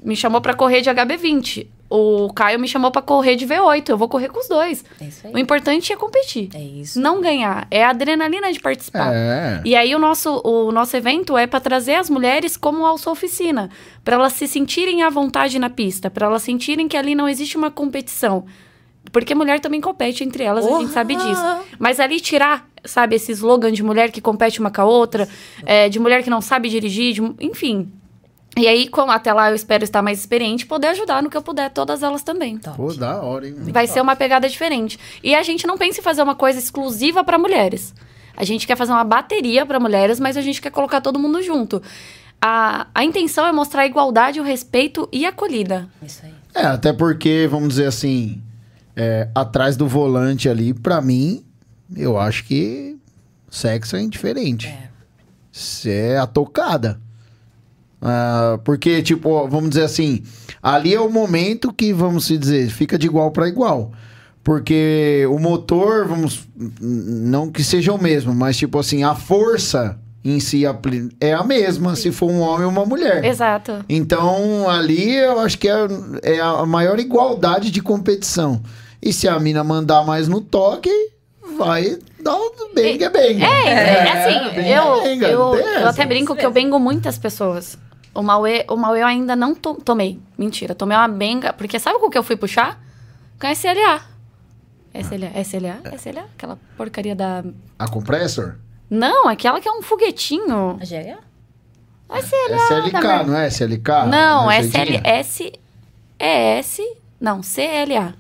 me chamou pra correr de HB20. O Caio me chamou pra correr de V8. Eu vou correr com os dois.
É isso aí.
O importante é competir.
É isso.
Não ganhar. É a adrenalina de participar.
É.
E aí o nosso, o nosso evento é para trazer as mulheres como a sua oficina, para elas se sentirem à vontade na pista, para elas sentirem que ali não existe uma competição. Porque mulher também compete entre elas, a gente sabe disso. Mas ali tirar, sabe, esse slogan de mulher que compete uma com a outra, é, de mulher que não sabe dirigir, de- enfim. E aí, com, até lá eu espero estar mais experiente e poder ajudar no que eu puder, todas elas também.
Top.
Pô, da hora, hein?
Vai ser uma pegada diferente. E a gente não pensa em fazer uma coisa exclusiva para mulheres. A gente quer fazer uma bateria para mulheres, mas a gente quer colocar todo mundo junto. A, a intenção é mostrar a igualdade, o respeito e a acolhida.
Isso aí.
É, até porque, vamos dizer assim, é, atrás do volante ali, pra mim, eu acho que sexo é indiferente.
É.
Você é a tocada. Ah, porque, tipo, vamos dizer assim, ali é o momento que, vamos dizer, fica de igual para igual. Porque o motor, vamos. Não que seja o mesmo, mas, tipo assim, a força em si é a mesma, se for um homem ou uma mulher.
Exato.
Então, ali eu acho que é, é a maior igualdade de competição. E se a mina mandar mais no toque, vai dar um benga, benga.
É, é, assim,
benga,
eu,
benga,
eu,
tem
eu
essa.
até brinco que eu bengo muitas pessoas. O Mauê, o Mauê eu ainda não to- tomei. Mentira, tomei uma benga. Porque sabe com o que eu fui puxar? Com a SLA. SLA, SLA, SLA, aquela porcaria da.
A compressor?
Não, aquela que é um foguetinho.
A GLA?
A SLA.
SLK,
da
não é SLK?
Não,
é
SL, S, ES, não, CLA.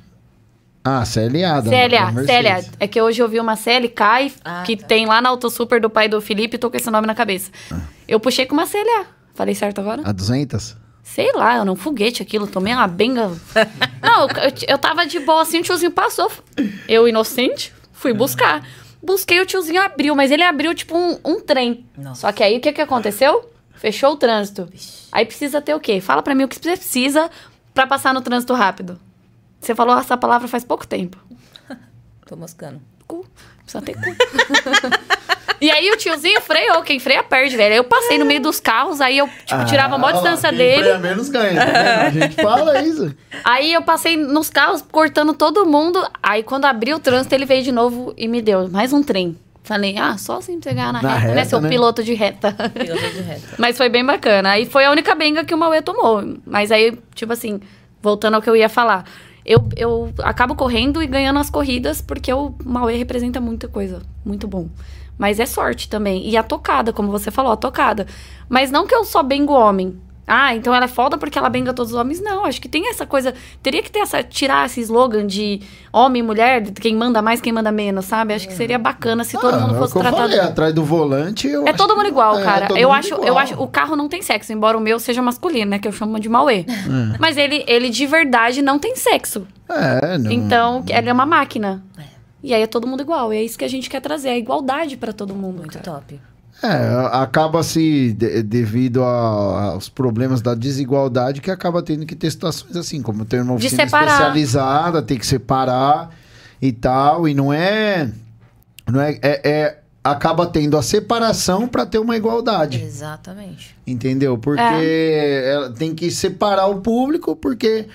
Ah, CLA. Da,
CLA,
da.
CLA. É que hoje eu vi uma CLK e-
Ah,
que
tá.
tem lá na Auto Super do pai do Felipe, tô com esse nome na cabeça. Eu puxei com uma CLA. Falei certo agora?
A 200?
Sei lá, era um foguete aquilo, tomei uma benga. Não, eu, eu tava de boa assim, o tiozinho passou. Eu, inocente, fui buscar. Busquei, o tiozinho abriu, mas ele abriu tipo um, um trem.
Nossa.
Só que aí o que, que aconteceu? Fechou o trânsito. Aí precisa ter o quê? Fala pra mim o que você precisa pra passar no trânsito rápido. Você falou essa palavra faz pouco tempo.
Tô moscando.
Cu. Precisa ter cu. e aí o tiozinho freou. Quem freia perde, velho. Aí eu passei no meio dos carros, aí eu, tipo, tirava a maior
Ah,
distância
quem
dele.
freia menos ganha. tá? A gente fala isso.
Aí eu passei nos carros, cortando todo mundo. Aí quando abriu o trânsito, ele veio de novo e me deu mais um trem. Falei, ah, só assim pra você ganhar na,
Na
reta, né,
reta,
seu
né?
piloto de reta.
Piloto de reta.
Mas foi bem bacana. Aí foi a única benga que o Mauê tomou. Mas aí, tipo assim, voltando ao que eu ia falar. Eu, eu acabo correndo e ganhando as corridas porque o Mauê representa muita coisa. Muito bom. Mas é sorte também. E a tocada, como você falou, a tocada. Mas não que eu só bengo homem. Ah, então ela é foda porque ela benga todos os homens. Não, acho que tem essa coisa. Teria que ter essa. Tirar esse slogan de homem e mulher, de quem manda mais, quem manda menos, sabe? Acho que seria bacana se todo
Ah,
mundo
é
fosse
eu
tratado.
falei, atrás do volante. eu
É
acho
todo mundo igual,
é,
cara.
todo
eu acho, eu
igual.
acho, o carro não tem sexo, embora o meu seja masculino, né? Que eu chamo de Mauê. Mas ele, ele de verdade não tem sexo.
É, não.
Então, ele é uma máquina. E aí é todo mundo igual. E é isso que a gente quer trazer, a igualdade pra todo mundo.
Muito
cara.
top.
É, acaba-se de- devido a- aos problemas da desigualdade que acaba tendo que ter situações assim, como ter uma oficina especializada, tem que separar e tal, e não é não é, é, é- acaba tendo a separação para ter uma igualdade,
Exatamente.
entendeu? Porque ela tem que separar o público porque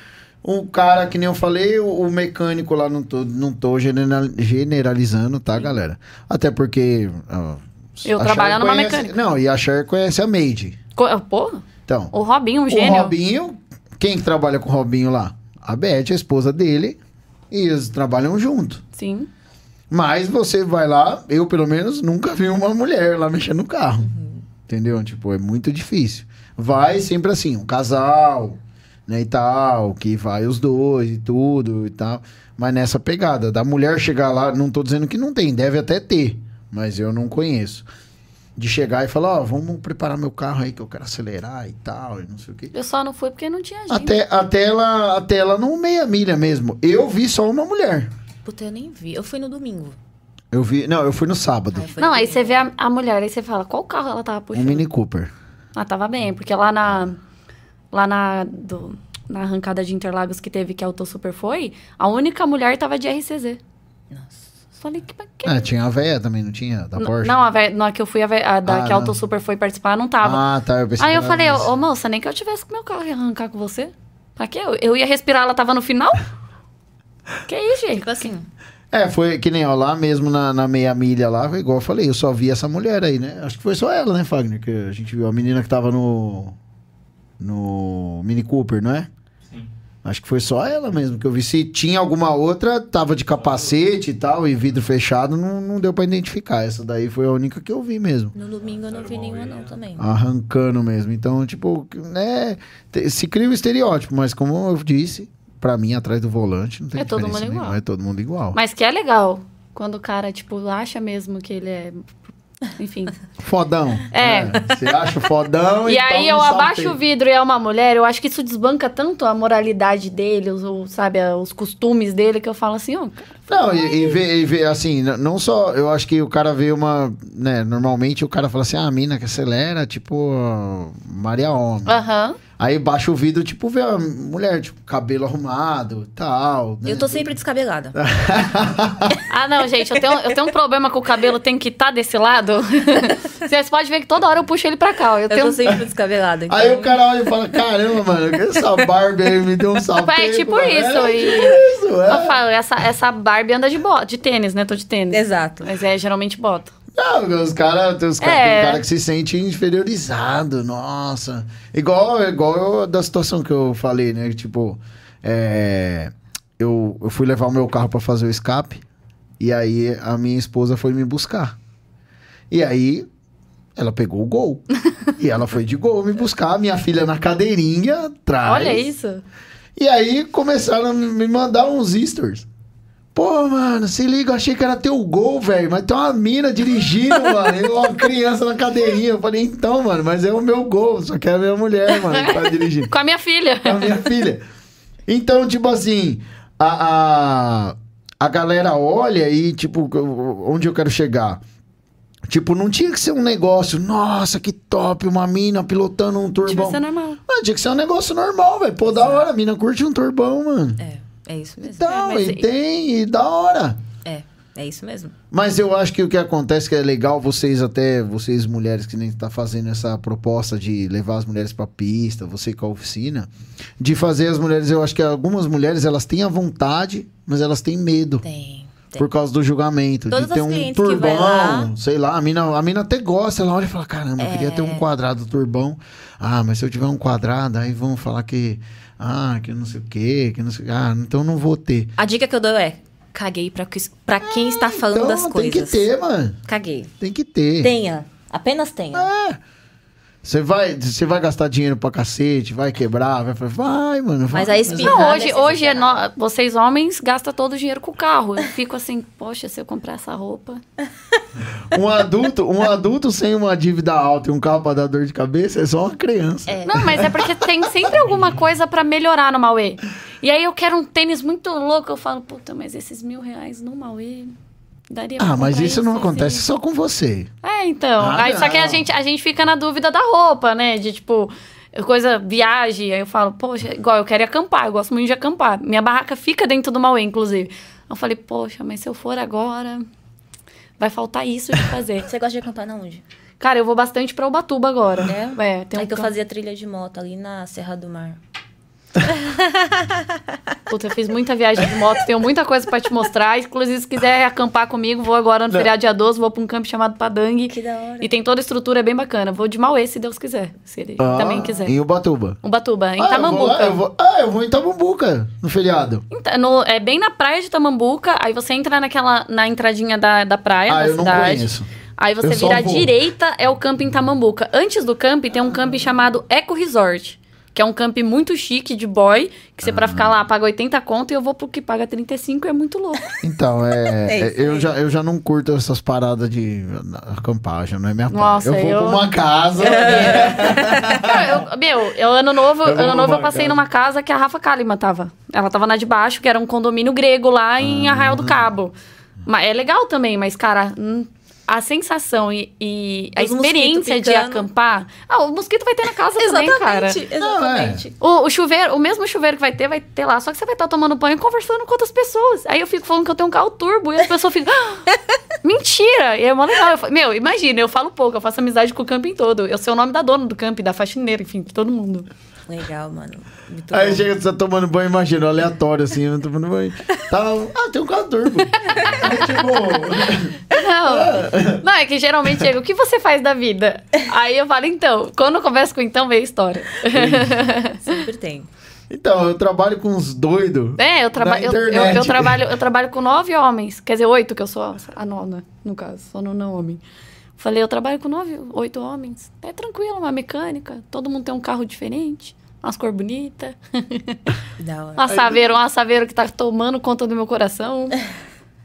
um cara, que nem eu falei, o, o mecânico lá, não tô, não tô general- generalizando, tá, galera? Até porque. ó,
Eu
a
trabalho numa
conhece-
mecânica.
Não, e a Cher conhece a Made.
Co- Pô,
Então,
o Robinho,
o
gênio.
Robinho, quem que trabalha com o Robinho lá? A Beth, a esposa dele, e eles trabalham junto.
Sim.
Mas você vai lá, eu pelo menos nunca vi uma mulher lá mexendo no carro. Entendeu? Tipo, é muito difícil. Vai sempre assim, um casal, né, e tal, que vai os dois e tudo e tal. Mas nessa pegada, da mulher chegar lá, não tô dizendo que não tem, deve até ter, mas eu não conheço. De chegar e falar, ó, vamos preparar meu carro aí que eu quero acelerar e tal, e não sei o quê.
Eu só não fui porque não tinha gente.
Até, até, ela, até ela no meia milha mesmo. Eu vi só uma mulher.
Puta, eu nem vi. Eu fui no domingo.
Eu vi, não, eu fui no sábado.
Foi
Não, aí você vê a, a mulher, aí você fala, qual carro ela tava
Um
puxando?
Mini Cooper.
Ah, tava bem, porque lá na. Lá na. do- na arrancada de Interlagos que teve que a Auto Super foi, a única mulher tava de RCZ.
Nossa.
Falei, que. que...
Ah, tinha a véia também, não tinha? Da Porsche?
Não, a, ve- na que eu fui, a, ve- a da
Ah,
que a Auto. Super foi participar, não tava.
Ah, tá. Eu pensei
Aí eu falei, ô ô, moça, nem que eu tivesse com meu carro e arrancar com você. Pra quê? Eu, eu ia respirar, ela tava no final? que isso, gente?
Tipo assim,
É, foi que nem ó, lá mesmo na, na meia milha lá, igual eu falei, eu só vi essa mulher aí, né? Acho que foi só ela, né, Fagner? Que a gente viu a menina que tava no. No Mini Cooper, não é?
Sim.
Acho que foi só ela mesmo que eu vi. Se tinha alguma outra, tava de capacete e tal, e vidro fechado, não, não deu pra identificar. Essa daí foi a única que eu vi mesmo.
no domingo eu não vi nenhuma não também.
Arrancando mesmo. Então, tipo, né? te- Se cria um estereótipo, mas como eu disse, pra mim, atrás do volante, não tem
É todo
diferença
mundo
nenhuma,
igual.
É todo mundo igual.
Mas que é legal. Quando o cara, tipo, acha mesmo que ele é. Enfim.
Fodão.
É.
né? Você acha fodão
E
e
aí eu abaixo o vidro e é uma mulher, eu acho que isso desbanca tanto a moralidade dele, os, sabe, os costumes dele, que eu falo assim, ó, cara,
Não, e, e vê, e vê, assim, não só, eu acho que o cara vê uma, né, normalmente o cara fala assim, ah, a mina que acelera, tipo, Maria Homem.
aham.
Aí baixa o vidro, tipo, vê a mulher, tipo, cabelo arrumado e tal. né?
Eu tô sempre descabelada.
Ah, não, gente, eu tenho, eu tenho um problema com o cabelo, tem que estar desse lado. Vocês podem ver que toda hora eu puxo ele pra cá, ó. Eu
Eu
tenho...
tô sempre descabelada. Então...
Aí o cara olha e fala, caramba, mano, que essa Barbie aí me deu um salto.
É tipo isso, e-
isso,
Eu
é.
falo, essa, essa Barbie anda de bota, de tênis, né? Tô de tênis.
Exato.
Mas é geralmente bota.
Não, os caras, tem, os cara,
É.
tem cara que se sente inferiorizado, nossa. Igual, igual eu- da situação que eu falei, né? Tipo, é, eu, eu fui levar o meu carro pra fazer o escape, e aí a minha esposa foi me buscar. E aí ela pegou o gol. e ela foi de gol me buscar, minha filha na cadeirinha atrás.
Olha isso.
E aí começaram a me mandar uns stories. Pô, mano, se liga, eu achei que era teu gol, velho. Mas tem uma mina dirigindo, mano. E uma criança na cadeirinha. Eu falei, então, mano, mas é o meu gol. Só que é a minha mulher, mano, que tá dirigindo.
Com a minha filha.
a minha filha. Então, tipo assim, a, a, a galera olha e, tipo, onde eu quero chegar? Tipo, não tinha que ser um negócio, nossa, que top, uma mina pilotando um turbão.
Devia ser normal.
Ah, tinha que ser um negócio normal, velho. Pô, da hora, a mina curte um turbão, mano.
É, é isso mesmo.
Então,
É,
e
e-
tem, e da hora.
É, é isso mesmo.
Mas eu acho que o que acontece que é legal vocês até, vocês mulheres que nem tá fazendo essa proposta de levar as mulheres pra pista, você com a oficina, de fazer as mulheres, eu acho que algumas mulheres elas têm a vontade, mas elas têm medo.
Tem. tem.
Por causa do julgamento.
Todas
de ter um turbão,
lá-
sei lá, a mina, a mina até gosta, ela olha e fala, caramba, eu queria ter um quadrado turbão. Ah, mas se eu tiver um quadrado, aí vão falar que. Ah, que não sei o quê, que não sei. Ah, então não vou ter.
A dica que eu dou é: caguei pra, pra quem está falando
então
das
tem
coisas.
que ter, mano.
Caguei.
Tem que ter.
Tenha. Apenas tenha.
É. Você vai, você vai gastar dinheiro pra cacete, vai quebrar, vai, vai, mano. Vai,
Mas aí espirra-
Não, hoje,
é
hoje é no- vocês homens gastam todo o dinheiro com o carro. Eu fico assim, poxa, se eu comprar essa roupa.
Um adulto, um adulto sem uma dívida alta e um carro pra dar dor de cabeça é só uma criança.
É.
Não, mas é porque tem sempre alguma coisa pra melhorar no Mauê. E aí eu quero um tênis muito louco. Eu falo, puta, mas esses mil reais no Mauê daria
Ah, mas isso não acontece
assim.
só com você.
É, então.
Ah,
aí, só que a gente, a gente fica na dúvida da roupa, né? De tipo, coisa, viagem. Aí eu falo, poxa, igual eu quero ir acampar, eu gosto muito de acampar. Minha barraca fica dentro do Mauê, inclusive. Eu falei, poxa, mas se eu for agora, vai faltar isso de fazer.
Você gosta de acampar na onde?
Cara, eu vou bastante pra Ubatuba agora.
É?
tem um
Aí que eu fazia trilha de moto ali na Serra do Mar.
Puta, eu fiz muita viagem de moto, tenho muita coisa pra te mostrar. Inclusive, se quiser acampar comigo, vou agora no feriado dia 12, vou pra um campo chamado Padangue.
Que da hora.
E tem toda a estrutura, é bem bacana. Vou de Mauê, se Deus quiser. Se ele
Ah,
também quiser.
Em Ubatuba.
Ubatuba, em
ah, eu lá,
Tamambuca.
eu vou- ah, eu vou em Tamambuca no feriado.
Então, no- é bem na praia de Tamambuca, aí você entra naquela, na entradinha da, da praia,
Ah,
da
eu não
cidade.
conheço.
Aí você
Eu
vira à direita, é o camping Tamambuca. Antes do camping tem um camping chamado Eco Resort, que é um camping muito chique de boy, que você pra ficar lá paga 80 conto e eu vou pro que paga 35 é muito louco.
Então, é,
É
é, eu, já, eu já não curto essas paradas de acampagem, não é minha
Nossa.
Eu vou
eu-
pra uma casa.
Não, eu- meu, eu, ano novo,
Eu
ano novo eu passei
casa.
numa casa que a Rafa Kalimann tava. Ela tava na de baixo, que era um condomínio grego lá em
Ah.
Arraial do Cabo. Mas é legal também, mas, cara, hum, a sensação e, e a experiência de acampar. Ah, o mosquito vai ter na casa também, cara.
Exatamente, exatamente.
O, o chuveiro, o mesmo chuveiro que vai ter, vai ter lá. Só que você vai estar tomando banho e conversando com outras pessoas. Aí eu fico falando que eu tenho um carro turbo e as pessoas ficam. "Ah, Mentira! E é mó legal. Eu falo, meu, imagina, eu falo pouco, eu faço amizade com o camping todo. Eu sei o nome da dona do camping, da faxineira, enfim, de todo mundo.
Legal, mano. Muito
Aí chega, você tá tomando banho, imagina, aleatório assim, eu tô tomando banho. Tá, ah, tem um carro turbo. Aí, tipo,
Não, não, é que geralmente chega, o que você faz da vida? Aí eu falo, então, quando eu converso com o então, vem a história.
Sempre tem.
então, eu trabalho com uns doidos.
É, eu, traba eu, eu, eu trabalho, eu trabalho com nove homens. Quer dizer, oito, que eu sou a nona, no caso. Sou nona homem. Falei, eu trabalho com nove, oito homens. É tranquilo, uma mecânica. Todo mundo tem um carro diferente. Umas cor bonita.
Da hora.
Um assaveiro, um assaveiro que tá tomando conta do meu coração.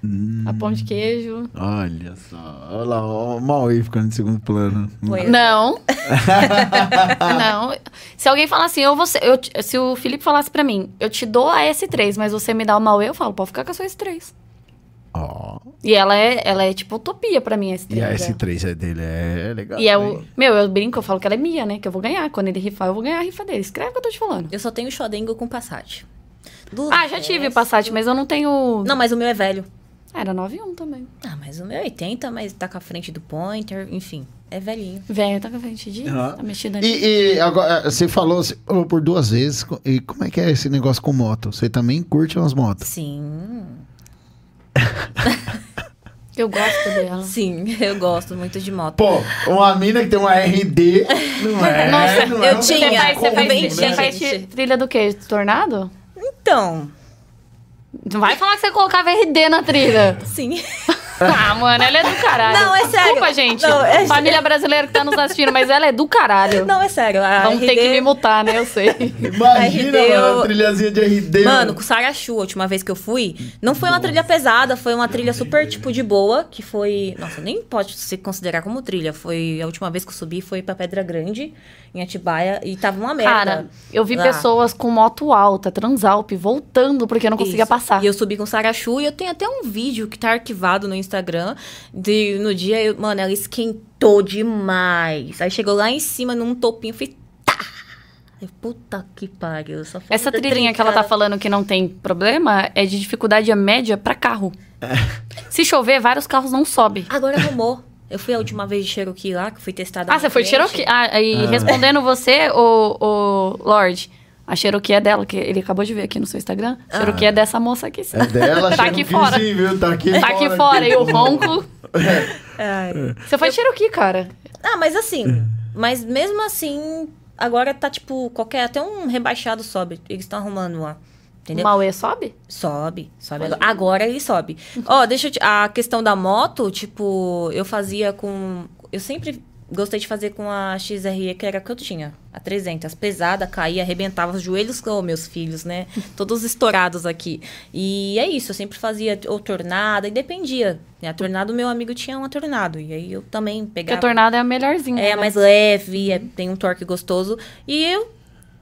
Hum.
A pão de queijo.
Olha só, olha lá, ó, o Maui ficando em segundo plano.
Pois.
Não. não. Se alguém falar assim, eu vou ser- eu se o Felipe falasse pra mim, eu te dou a S3, mas você me dá o Mauê, eu falo, pode ficar com a sua S3.
Ó,
E ela é, ela é tipo utopia pra mim, a S3.
e a
né?
S3 é dele, é legal.
E é o. Meu, eu brinco, eu falo que ela é minha, né? Que eu vou ganhar. Quando ele rifar, eu vou ganhar a rifa dele. Escreve o que eu tô te falando.
Eu só tenho Shodengo com Passat. Do
Ah, já tive
resto-
Passat, mas eu não tenho.
Não, mas o meu é velho.
Ah, Era 91 também.
Ah, mas o meu é 80, mas tá com a frente do Pointer, enfim. É velhinho.
Velho, tá com a frente de.
Aham.
Tá mexida ali.
E, e agora, eh, você falou, você falou por duas vezes, e como é que é esse negócio com moto? Você também curte umas motos?
Sim.
Eu gosto dela.
Sim, eu gosto muito de moto.
Pô, uma mina que tem uma RD, não é?
Nossa,
não
eu
é um
tinha,
Você faz, você
comum,
faz,
né?
você faz trilha do quê? Tornado?
Então,
Não vai falar que você colocava RD na trilha.
sim.
Ah, mano, ela é do caralho.
Não, é sério.
Desculpa, gente.
Não, é
Família brasileira que tá nos assistindo, mas ela é do caralho.
Não, é sério. A
Vamos ter
RD
que me mutar, né? Eu sei.
Imagina,
RD,
mano,
eu-
trilhazinha de RD.
Mano, com Sarachu, a última vez que eu fui, não foi uma trilha pesada, foi uma trilha super, tipo, de boa, que foi... Nossa, nem pode se considerar como trilha. Foi a última vez que eu subi, foi pra Pedra Grande, em Atibaia, e tava uma merda.
Cara, eu vi
lá.
pessoas com moto alta, Transalp, voltando porque não conseguia
Isso.
passar.
E eu subi com Sarachu e eu tenho até um vídeo que tá arquivado no Instagram. De, no dia, eu- mano, ela esquentou demais. Aí chegou lá em cima num topinho, eu fiz. Tá! Eu, Puta que pariu. Só
Essa
falta
trilhinha que ela tá falando que não tem problema é de dificuldade média pra carro. Se chover, vários carros não sobem.
Agora arrumou. Eu fui a última vez de Cherokee lá, que fui testada.
Ah, você foi de
frente.
Cherokee? Ah, e respondendo você, o, o Lorde, a Cherokee é dela, que ele acabou de ver aqui no seu Instagram. Cherokee é dessa moça aqui. sim.
É dela,
Tá aqui fora.
Sim, viu? Tá aqui
Tá aqui fora, e o ronco.
Ai.
Você foi de Cherokee, cara.
Ah, mas assim. Mas mesmo assim, agora tá tipo, qualquer. Até um rebaixado sobe. Eles estão arrumando lá.
O
Entendeu?
Mauê sobe?
Sobe, sobe. Agora, agora ele sobe. Ó, deixa eu te... A questão da moto, tipo, eu fazia com... Eu sempre gostei de fazer com a XRE, que era a que eu tinha. A 300. Pesada, caía, arrebentava os joelhos, oh, meus filhos, né? Todos estourados aqui. E é isso, eu sempre fazia ou tornado, e dependia. A tornado, meu amigo tinha uma tornado. E aí eu também
Porque
pegava...
a tornada é a melhorzinha.
É,
né?
mais leve, é- tem um torque gostoso. E eu...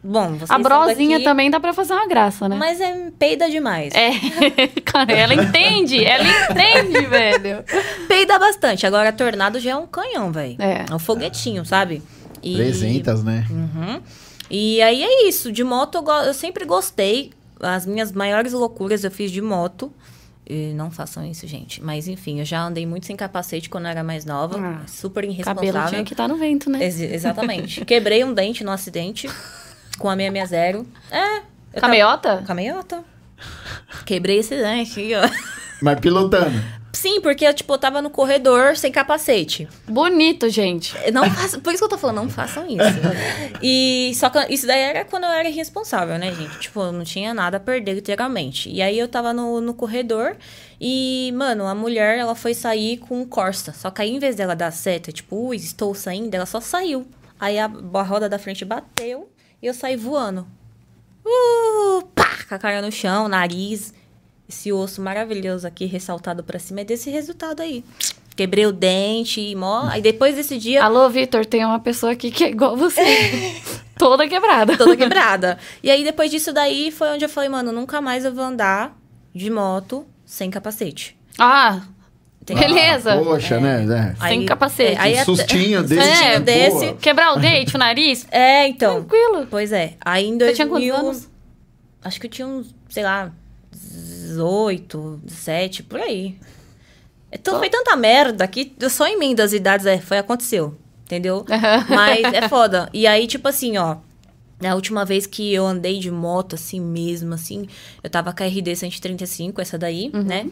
Bom, vocês
A brosinha
daqui,
também dá pra fazer uma graça, né?
Mas é peida demais.
É, cara, ela entende, ela entende, velho.
Peida bastante. Agora, tornado já é um canhão, velho.
É.
um foguetinho, sabe? E...
300, né?
Uhum. E aí é isso. De moto eu, go- eu sempre gostei. As minhas maiores loucuras eu fiz de moto. E não façam isso, gente. Mas enfim, eu já andei muito sem capacete quando eu era mais nova.
Ah,
super
Cabelo
irresponsável.
tinha que estar no vento, né?
Ex- exatamente. Quebrei um dente no acidente com a 660. É. eu tava-
Cameiota?
Cameiota. Quebrei esse dente aí, ó.
Mas pilotando.
Sim, porque eu, tipo, eu tava no corredor sem capacete.
Bonito, gente.
Não façam, por isso que eu tô falando, não façam isso. e só que isso daí era quando eu era irresponsável, né, gente? Tipo, eu não tinha nada a perder, literalmente. E aí eu tava no, no corredor e, mano, a mulher, ela foi sair com um Corsa. Só que aí, em vez dela dar seta, tipo, ui, estou saindo, ela só saiu. Aí a, a roda da frente bateu e eu saí voando. Uh, pá, com a cara no chão, nariz. Esse osso maravilhoso aqui, ressaltado pra cima, é desse resultado aí. Quebrei o dente e mó. Aí depois desse dia,
Alô, Vitor, tem uma pessoa aqui que é igual você. Toda quebrada.
toda quebrada. e aí depois disso daí foi onde eu falei, mano, nunca mais eu vou andar de moto sem capacete.
Ah,
Entendeu?
beleza.
Poxa, né? É.
Sem capacete.
é, aí
Um sustinho desse.
É,
desse.
boa.
Quebrar o dente, o nariz?
É, então.
Tranquilo.
Pois é. Aí em
Você tinha
2000,
quantos anos?
Acho que eu tinha uns, sei lá, 18, 17, por aí. Então, foi tanta merda que eu só em mim das idades é, foi aconteceu, entendeu? Mas é foda. E aí, tipo assim, ó, na última vez que eu andei de moto, assim mesmo, assim, eu tava com a RD 135, essa daí, né?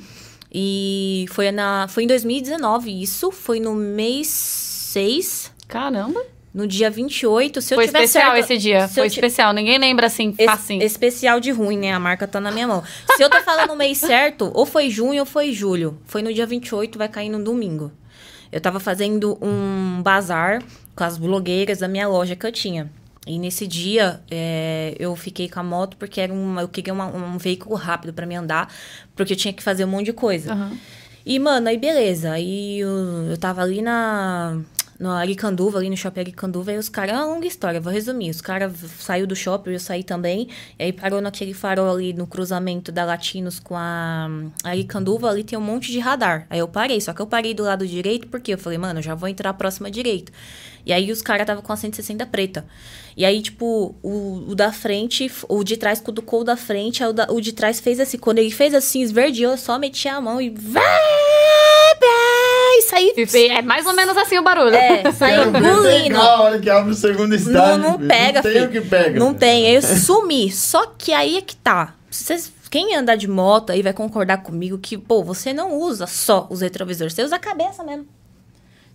E foi, na, foi em 2019 isso, foi no mês 6,
Caramba.
no dia 28. Se eu
Foi
tiver
especial
certo,
esse dia. Foi
ti-
especial. Ninguém lembra assim,
es-
facinho.
especial de ruim, né? A marca tá na minha mão. Se eu tô falando o mês certo, ou foi junho ou foi julho. Foi no dia 28, vai cair no domingo. Eu tava fazendo um bazar com as blogueiras da minha loja que eu tinha. E nesse dia, é, eu fiquei com a moto porque era um, eu queria uma- um veículo rápido pra me andar, porque eu tinha que fazer um monte de coisa.
Aham.
E, mano, aí beleza. Aí eu, eu tava ali na. No Aricanduva, ali no shopping Aricanduva, aí os caras, é uma longa história, vou resumir. Os caras saiu do shopping, eu saí também, e aí parou naquele farol ali no cruzamento da Latinos com a Aricanduva, ali tem um monte de radar. Aí eu parei, só que eu parei do lado direito, porque eu falei, mano, eu já vou entrar próxima direita. E aí os caras tava com a 160 preta. E aí, tipo, o, o da frente, o de trás cutucou o da frente, aí o, da- o de trás fez assim. Quando ele fez assim, esverdeou, eu só meti a mão e. Vai, saí.
E fe- É mais ou menos assim o barulho.
É,
ver
engolindo.
pegar a hora que abre o segundo
Não,
estágio.
não
filho.
pega,
Não tem
filho.
o que pega.
Não tem. Aí eu sumi. Só que aí é que tá. Vocês, quem andar de moto aí vai concordar comigo que, pô, você não usa só os retrovisores, você usa a cabeça mesmo.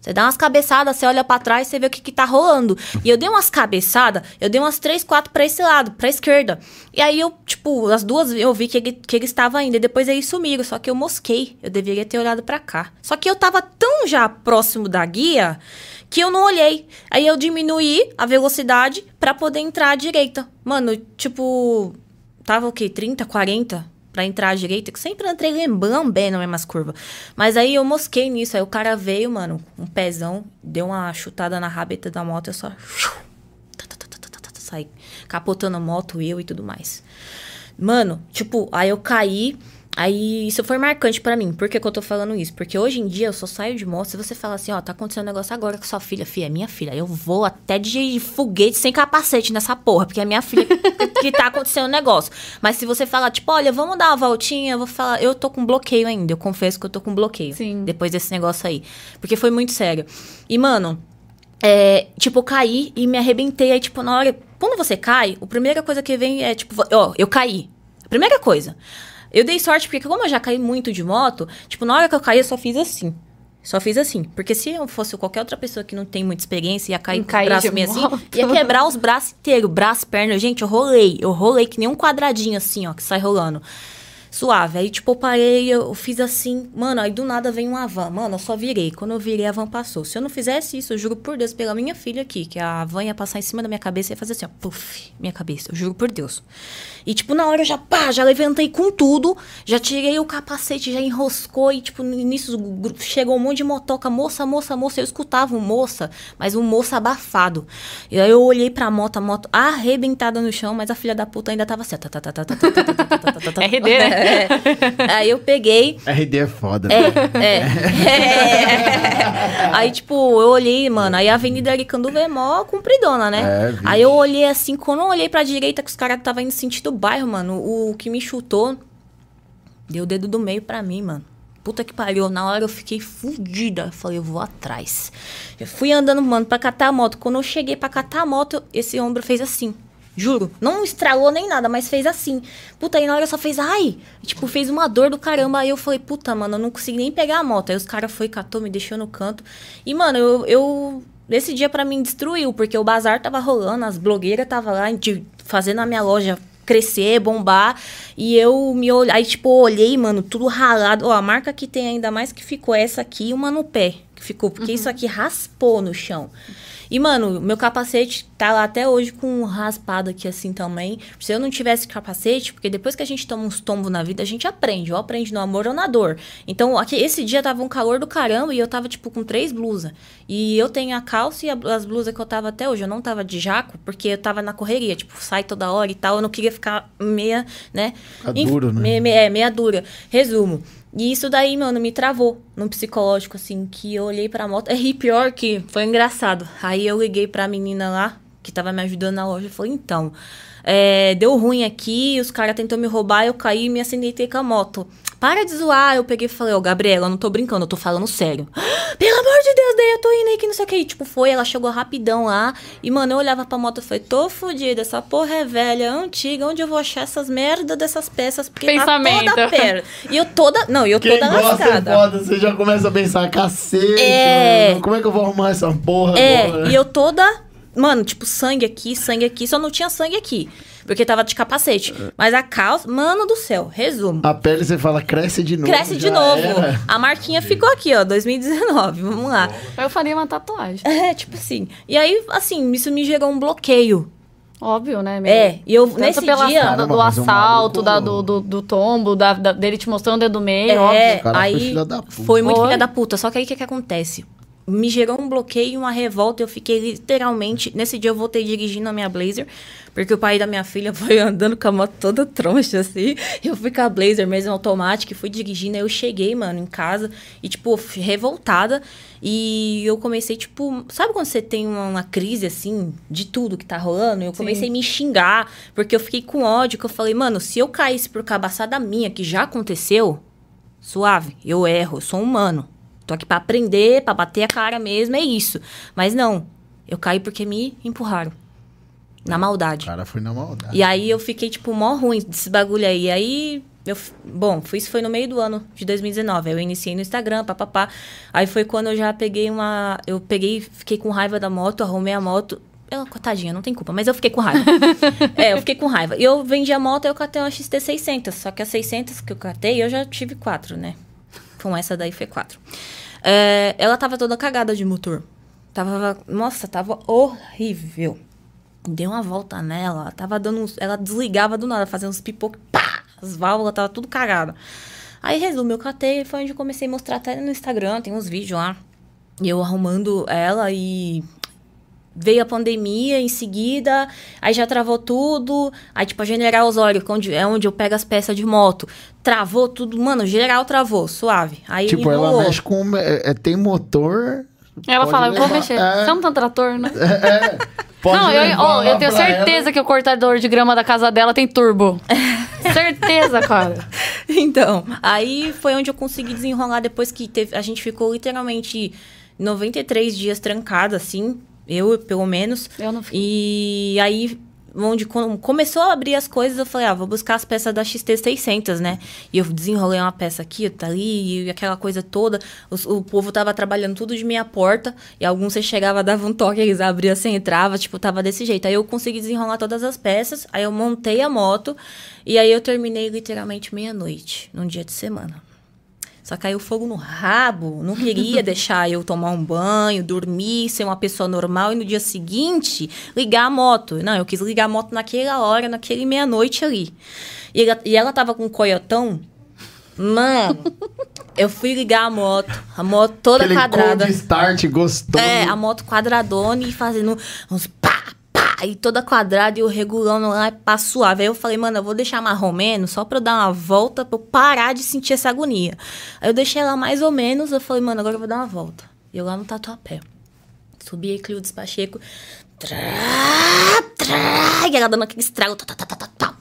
Você dá umas cabeçadas, você olha pra trás, você vê o que, que tá rolando. E eu dei umas cabeçadas, eu dei umas três, quatro pra esse lado, pra esquerda. E aí eu, tipo, as duas eu vi que ele, que ele estava ainda. E depois eles sumiram, só que eu mosquei. Eu deveria ter olhado pra cá. Só que eu tava tão já próximo da guia que eu não olhei. Aí eu diminuí a velocidade pra poder entrar à direita. Mano, tipo, tava o quê? 30, 40? Pra entrar à direita, que sempre entrei lembrando bem nas mesmas curvas. Mas aí eu mosquei nisso. Aí o cara veio, mano, um pezão, deu uma chutada na rabeta da moto, eu só. Saí capotando a moto, eu e tudo mais. Mano, tipo, aí eu caí. Aí isso foi marcante pra mim. Por que, que eu tô falando isso? Porque hoje em dia eu só saio de moto. Se você fala assim, ó, tá acontecendo um negócio agora com sua filha, filha, é minha filha. Eu vou até de foguete sem capacete nessa porra, porque é minha filha que, tá acontecendo um negócio. Mas se você falar, tipo, olha, vamos dar uma voltinha, eu vou falar, eu tô com bloqueio ainda. Eu confesso que eu tô com bloqueio.
Sim.
Depois desse negócio aí. Porque foi muito sério. E, mano, é, tipo, eu caí e me arrebentei. Aí, tipo, na hora. Quando você cai, a primeira coisa que vem é, tipo, ó, eu caí. Primeira coisa. Eu dei sorte porque, como eu já caí muito de moto, tipo, na hora que eu caí, eu só fiz assim. Só fiz assim. Porque se eu fosse qualquer outra pessoa que não tem muita experiência, ia cair com os braços meio assim, ia quebrar os braços inteiros, braço, perna. Gente, eu rolei. Eu rolei que nem um quadradinho assim, ó, que sai rolando. Suave. Aí, tipo, eu parei, eu fiz assim. Mano, aí do nada vem uma van. Mano, eu só virei. Quando eu virei, a van passou. Se eu não fizesse isso, eu juro por Deus, pela minha filha aqui, que a van ia passar em cima da minha cabeça e ia fazer assim, ó, puf, minha cabeça. Eu juro por Deus. E, tipo, na hora eu já, pá, já levantei com tudo, já tirei o capacete, já enroscou e, tipo, nisso chegou um monte de motoca, moça, moça, moça. Eu escutava um moça, mas um moço abafado. E aí eu olhei pra moto, a moto arrebentada no chão, mas a filha da puta ainda tava assim, tá, tá, tá, tá, tá, tá, tá, tá, tá, tá, tá, tá.
Né?
É. Aí eu peguei,
RD é foda.
é, é. É. Aí, tipo, eu olhei, mano, aí a Avenida Aricanduva é mó compridona, né?
É,
aí eu olhei assim, quando eu olhei pra direita, que os caras estavam indo sentido bairro, mano, o que me chutou deu o dedo do meio pra mim, mano. Puta que pariu. Na hora eu fiquei fudida. Falei, eu vou atrás. Eu fui andando, mano, pra catar a moto. Quando eu cheguei pra catar a moto, esse ombro fez assim. Juro. Não estralou nem nada, mas fez assim. Puta, aí na hora só fez, ai. Tipo, fez uma dor do caramba. Aí eu falei, puta, mano, eu não consegui nem pegar a moto. Aí os caras foi, catou, me deixou no canto. E, mano, eu. eu esse dia pra mim destruiu, porque o bazar tava rolando, as blogueiras tava lá de, fazendo a minha loja crescer, bombar. E eu me olhei, aí tipo, olhei, mano, tudo ralado. Ó, a marca que tem ainda mais que ficou essa aqui e uma no pé que ficou, porque isso aqui raspou no chão. E, mano, meu capacete tá lá até hoje com um raspado aqui assim também. Se eu não tivesse capacete, porque depois que a gente toma uns tombos na vida, a gente aprende. Ou aprende no amor ou na dor. Então, aqui, esse dia tava um calor do caramba e eu tava, tipo, com três blusas. E eu tenho a calça e a- as blusas que eu tava até hoje. Eu não tava de jaco, porque eu tava na correria. Tipo, sai toda hora e tal. Eu não queria ficar meia, né? Inf-
duro, né?
meia- meia- é, meia dura. Resumo. E isso daí, mano, me travou no psicológico, assim, que eu olhei pra moto. É pior que foi engraçado. Aí eu liguei pra menina lá, que tava me ajudando na loja, e falei, então, é, deu ruim aqui, os caras tentou me roubar, eu caí e me acidentei com a moto. Para de zoar. Eu peguei e falei, ô, Gabriela, eu não tô brincando, eu tô falando sério. Pelo amor de Deus, daí eu tô indo aí que não sei o que. E, tipo, foi, ela chegou rapidão lá. E, mano, eu olhava pra moto e falei, tô fodida, essa porra é velha, antiga, onde eu vou achar essas merda dessas peças? Porque
Pensamento.
tá toda perto. E eu toda. Não, e eu
Quem
toda
gosta é
lascada.
foda, você já começa a pensar, cacete,
É.
mano, como é que eu vou arrumar essa porra
É,
agora?
e eu toda. Mano, tipo, sangue aqui, sangue aqui. Só não tinha sangue aqui. Porque tava de capacete. Mas a calça. Mano do céu, resumo.
A pele, você fala, cresce de novo.
Cresce de novo.
era.
A marquinha ficou aqui, ó, 2019. Vamos lá.
Eu faria uma tatuagem.
É, tipo assim. E aí, assim, isso me gerou um bloqueio.
Óbvio, né? meu?
É, e eu,
Tanto
nesse
pela
dia.
cena
Caramba,
do
o
assalto, da, do, do, do tombo, da, da- dele te mostrando o dedo do meio,
É,
óbvio.
O cara foi
aí
filha da puta.
foi muito
Foi.
filha da puta. Só que aí o que, que acontece? Me gerou um bloqueio e uma revolta. Eu fiquei literalmente. Nesse dia eu voltei dirigindo a minha Blazer. Porque o pai da minha filha foi andando com a moto toda troncha, assim. Eu fui com a Blazer mesmo automática e fui dirigindo. Aí eu cheguei, mano, em casa. E, tipo, revoltada. E eu comecei, tipo. Sabe quando você tem uma, uma crise, assim, de tudo que tá rolando? Eu comecei a me xingar. Porque eu fiquei com ódio. Que eu falei, mano, se eu caísse por cabaçada minha, que já aconteceu. Suave, eu erro, eu sou humano. Tô aqui pra aprender, pra bater a cara mesmo, é isso. Mas não, eu caí porque me empurraram. Na
O
maldade.
cara foi na maldade.
E aí eu fiquei, tipo, mó ruim desse bagulho aí. Aí Eu, bom, foi- isso foi no meio do ano de 2019. Aí eu iniciei no Instagram, papapá. Aí foi quando eu já peguei uma. Eu peguei, fiquei com raiva da moto, arrumei a moto. Ela, coitadinha, não tem culpa, mas eu fiquei com raiva. é, eu fiquei com raiva. E eu vendi a moto eu catei uma XT600. Só que a 600 que eu catei, eu já tive quatro, né? Com essa daí foi quatro. É, ela tava toda cagada de motor. Tava, nossa, tava horrível. Dei uma volta nela, ela tava dando uns, Ela desligava do nada, fazendo uns pipocos, pá! As válvulas tava tudo cagada. Aí, resumo, eu catei, foi onde eu comecei a mostrar até no Instagram, tem uns vídeos lá. E eu arrumando ela e veio a pandemia em seguida, aí já travou tudo, aí tipo a General Osório, que onde, é onde eu pego as peças de moto, travou tudo, mano, geral travou, suave. Aí
Tipo, ela mexe com. É, é, tem motor.
Ela fala, eu vou
levar.
mexer.
É,
Você não tá um trator, né?
pode
não, eu,
levar lá
eu tenho certeza que o cortador de grama da casa dela tem turbo. certeza, cara.
Então, aí foi onde eu consegui desenrolar depois que teve, a gente ficou literalmente 93 dias trancada, assim, eu pelo menos.
Eu não fiquei.
E aí, onde com- começou a abrir as coisas, eu falei, ah, vou buscar as peças da XT600, né? E eu desenrolei uma peça aqui, outra ali, e aquela coisa toda. Os- o povo tava trabalhando tudo de minha porta, e alguns você chegava, dava um toque, eles abriam assim, entrava, tipo, tava desse jeito. Aí eu consegui desenrolar todas as peças, aí eu montei a moto, e aí eu terminei literalmente meia-noite, num dia de semana. Só caiu fogo no rabo, não queria deixar eu tomar um banho, dormir, ser uma pessoa normal e no dia seguinte ligar a moto. Não, eu quis ligar a moto naquela hora, naquele meia-noite ali. E ela, e ela tava com um coiotão. Mano, eu fui ligar a moto, a moto toda
Aquele
quadrada.
cold start gostoso.
É, a moto quadradona e fazendo uns e toda quadrada e eu regulando lá, pá, suave. Aí eu falei, mano, eu vou deixar mais ou menos só pra eu dar uma volta, pra eu parar de sentir essa agonia. Aí eu deixei ela mais ou menos, eu falei, mano, agora eu vou dar uma volta. E eu lá no Tatuapé. Subi aí, Clio Despacheco. Trá, trá, e ela dando aquele estrago. Tá, tá, tá, tá, tá, tá.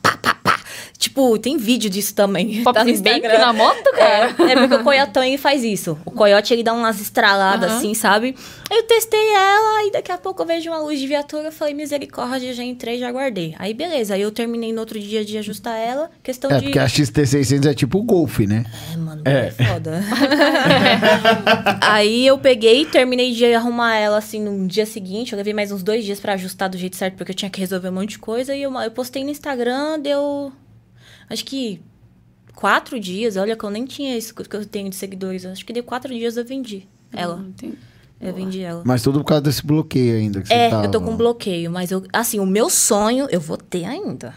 Tipo, tem vídeo disso também.
Pop
tá no
bake
Instagram.
na moto, cara?
É, é porque o coiotão ele faz isso. O coiote ele dá umas estraladas
Aham.
assim, sabe? Eu testei ela e daqui a pouco eu vejo uma luz de viatura. Eu falei, misericórdia, já entrei, já guardei. Aí beleza, aí eu terminei no outro dia de ajustar ela. Questão
É,
de.
porque a XT600 é tipo o Golf, né?
É, mano,
É.
é foda. Aí eu peguei, terminei de arrumar ela assim no dia seguinte. Eu levei mais uns dois dias pra ajustar do jeito certo, porque eu tinha que resolver um monte de coisa. E eu, eu postei no Instagram, deu. Acho que quatro dias. Olha que eu nem tinha isso que eu tenho de seguidores. Acho que deu quatro dias eu vendi ela.
Entendi.
Eu vendi ela.
Mas tudo por causa desse bloqueio ainda que
É,
tava.
eu tô com bloqueio, mas eu, assim, o meu sonho, eu vou ter ainda.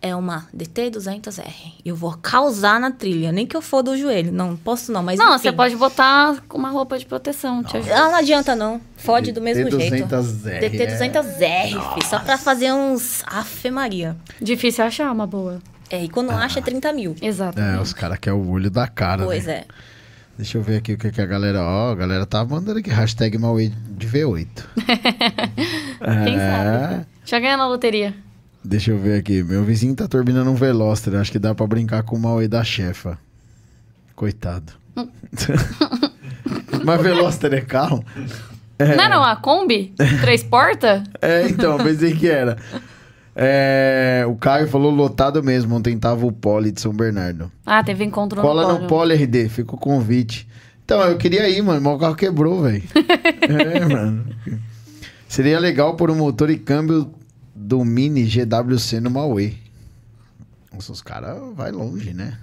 É uma DT200R. Eu vou causar na trilha, nem que eu for do joelho. Não, posso não, mas
Não,
enfim.
você pode botar com uma roupa de proteção. Te ajuda.
Ah, não adianta não. Fode do mesmo jeito.
DT200R,
DT200R, fi, só pra fazer uns Afe Maria.
Difícil achar uma boa.
É, e quando acha é 30 mil.
Exato.
É, os caras querem o olho da cara.
Pois
né?
é.
Deixa eu ver aqui o que, que a galera. Ó, a galera tá mandando aqui. Hashtag Mauê de V8.
Quem
é,
sabe? Já ganha na loteria.
Deixa eu ver aqui. Meu vizinho tá turbinando um Veloster. Acho que dá pra brincar com o Mauê da chefa. Coitado. Mas Veloster é carro?
Não era uma Kombi? Três portas?
É, então, pensei que era. É, Caio falou lotado mesmo. Ontem tava o Poli de São Bernardo.
Ah, teve encontro
Cola
no
no
Polo.
Poli RD, fica o convite. Então, eu queria ir, mano, mas o carro quebrou, velho. é, mano. Seria legal pôr o motor e câmbio do Mini GWC no Mauê. Nossa, os caras vai longe, né?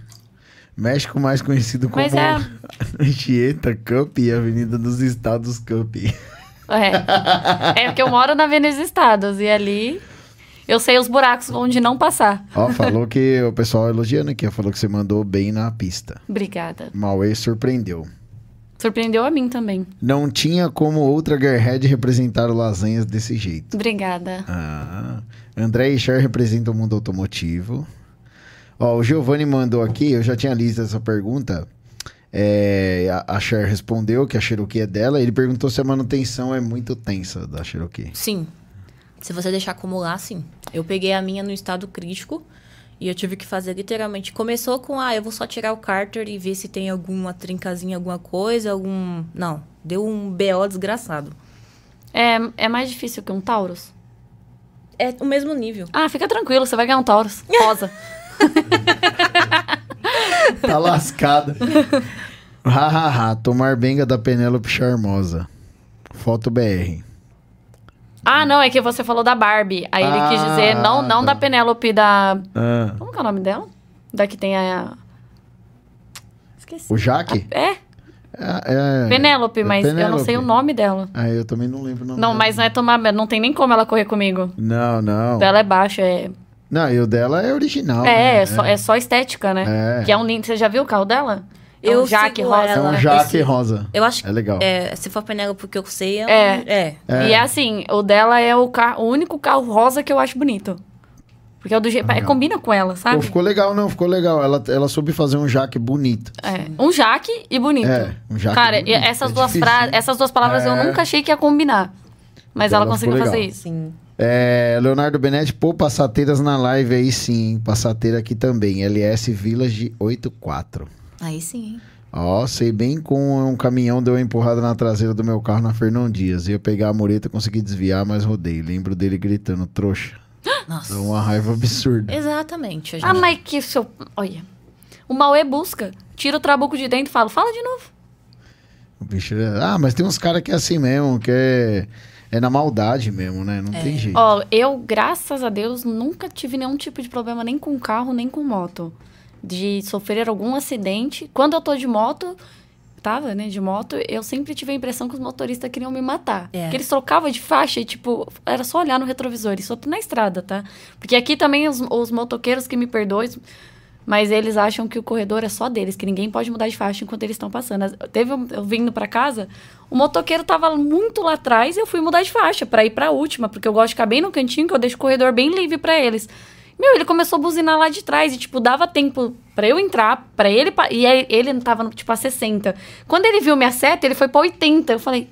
México mais conhecido como
é-
Anchieta Cup e Avenida dos Estados Cup.
É. é porque eu moro na Avenida dos Estados e ali eu sei os buracos onde não passar.
Ó, falou que o pessoal elogiando aqui, ó, falou que você mandou bem na pista.
Obrigada.
Mauê surpreendeu.
Surpreendeu a mim também.
Não tinha como outra Gearhead representar o Lasanhas desse jeito.
Obrigada.
Ah, André e Cher representam o mundo automotivo. Ó, o Giovanni mandou aqui, eu já tinha lido essa pergunta. É, a, a Cher respondeu que a Cherokee é dela. Ele perguntou se a manutenção é muito tensa da Cherokee.
Sim. Se você deixar acumular, sim. Eu peguei a minha no estado crítico e eu tive que fazer literalmente. Começou com, ah, eu vou só tirar o cárter e ver se tem alguma trincazinha, alguma coisa, algum. Não. Deu um BO desgraçado.
É, é mais difícil que um Taurus?
É o mesmo nível.
Ah, fica tranquilo, você vai ganhar um Taurus. Rosa.
tá lascada. Hahaha, tomar benga da Penélope Charmosa. Foto BR.
Ah, não, é que você falou da Barbie. Aí ele quis dizer,
Ah,
não, não
tá.
da Penélope, da.
Ah,
Como que é o nome dela? Da que tem a. Esqueci.
o Jaque?
É,
É, é-
Penélope,
é
mas eu não sei o nome dela.
Ah, eu também não lembro o nome
Não,
dela.
mas não é tomar. Não tem nem como ela correr comigo.
Não, não.
O dela é baixo, é.
Não, e o dela é original.
é,
né?
é, só, é só estética, né?
É.
Que é um lindo. Você já viu o carro dela? É
Eu
um Jaque rosa.
É
ela.
um Jaque
esse-
rosa.
Eu acho que
É legal.
é, se for Penélope, porque eu sei, é. um-
É.
é.
É.
E é assim, o dela é o, carro, o único carro rosa que eu acho bonito. Porque é o do jeito. É, combina com ela,
Pô,
sabe?
ficou legal, não, ficou legal. Ela, ela soube fazer um Jaque bonito.
É, um jaque e bonito.
É, um jaque
Cara,
bonito.
essas,
É
duas
difícil,
fra-
né?
essas duas palavras eu
É.
nunca achei que ia combinar. Mas
Então
ela
ela
conseguiu fazer isso.
Sim.
É, Leonardo Benetti, pô, passateiras na live aí sim. Passateira aqui também. LS Village 84.
Aí sim, hein?
Ó, sei bem com um caminhão deu uma empurrada na traseira do meu carro na Fernão Dias. Ia pegar a mureta, consegui desviar, mas rodei. Lembro dele gritando, trouxa.
Nossa.
Dá uma raiva absurda.
Exatamente. a
Ah,
gente-
mas que seu. Olha. O Mauê busca, tira o trabuco de dentro e fala: fala de novo.
O bicho é- Ah, mas tem uns caras que é assim mesmo, que é, é na maldade mesmo, né? Não tem jeito.
Ó, eu, graças a Deus, nunca tive nenhum tipo de problema, nem com carro, nem com moto. De sofrer algum acidente. Quando eu tô de moto, tava, né, de moto, eu sempre tive a impressão que os motoristas queriam me matar.
É.
Que eles trocavam de faixa e, tipo, era só olhar no retrovisor. Isso na estrada, tá? Porque aqui também os, os motoqueiros que me perdoem, mas eles acham que o corredor é só deles, que ninguém pode mudar de faixa enquanto eles estão passando. As- Teve um, eu vindo pra casa, o motoqueiro tava muito lá atrás e eu fui mudar de faixa pra ir pra última, porque eu gosto de ficar bem no cantinho, que eu deixo o corredor bem livre pra eles. Meu, ele começou a buzinar lá de trás e, tipo, dava tempo pra eu entrar, pra ele. E aí ele tava, tipo, a 60. Quando ele viu minha seta, ele foi pra 80. Eu falei.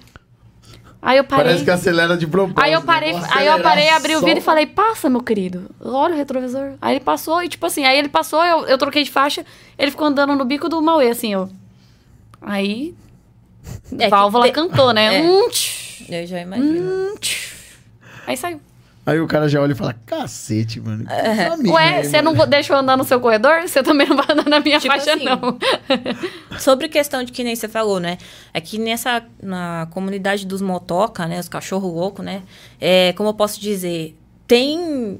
Aí eu parei.
Parece que acelera de propósito.
Aí eu parei,
Vou
aí eu parei, abri o vidro e falei, passa, meu querido. Olha o retrovisor. Aí ele passou e, tipo assim, aí ele passou, eu, eu troquei de faixa, ele ficou andando no bico do Mauê, assim, ó. Aí.
É
válvula
te-
cantou, né?
É.
Hum,
Eu já imagino.
hum. Aí saiu.
Aí o cara já olha e fala, cacete, mano. mina
Ué, você não
mano."
deixa eu andar no seu corredor? Você também não vai andar na minha
Tipo
faixa,
assim.
não.
Sobre questão de que nem você falou, né? É que nessa na comunidade dos motoca, né? Os cachorro louco, né? É, como eu posso dizer, tem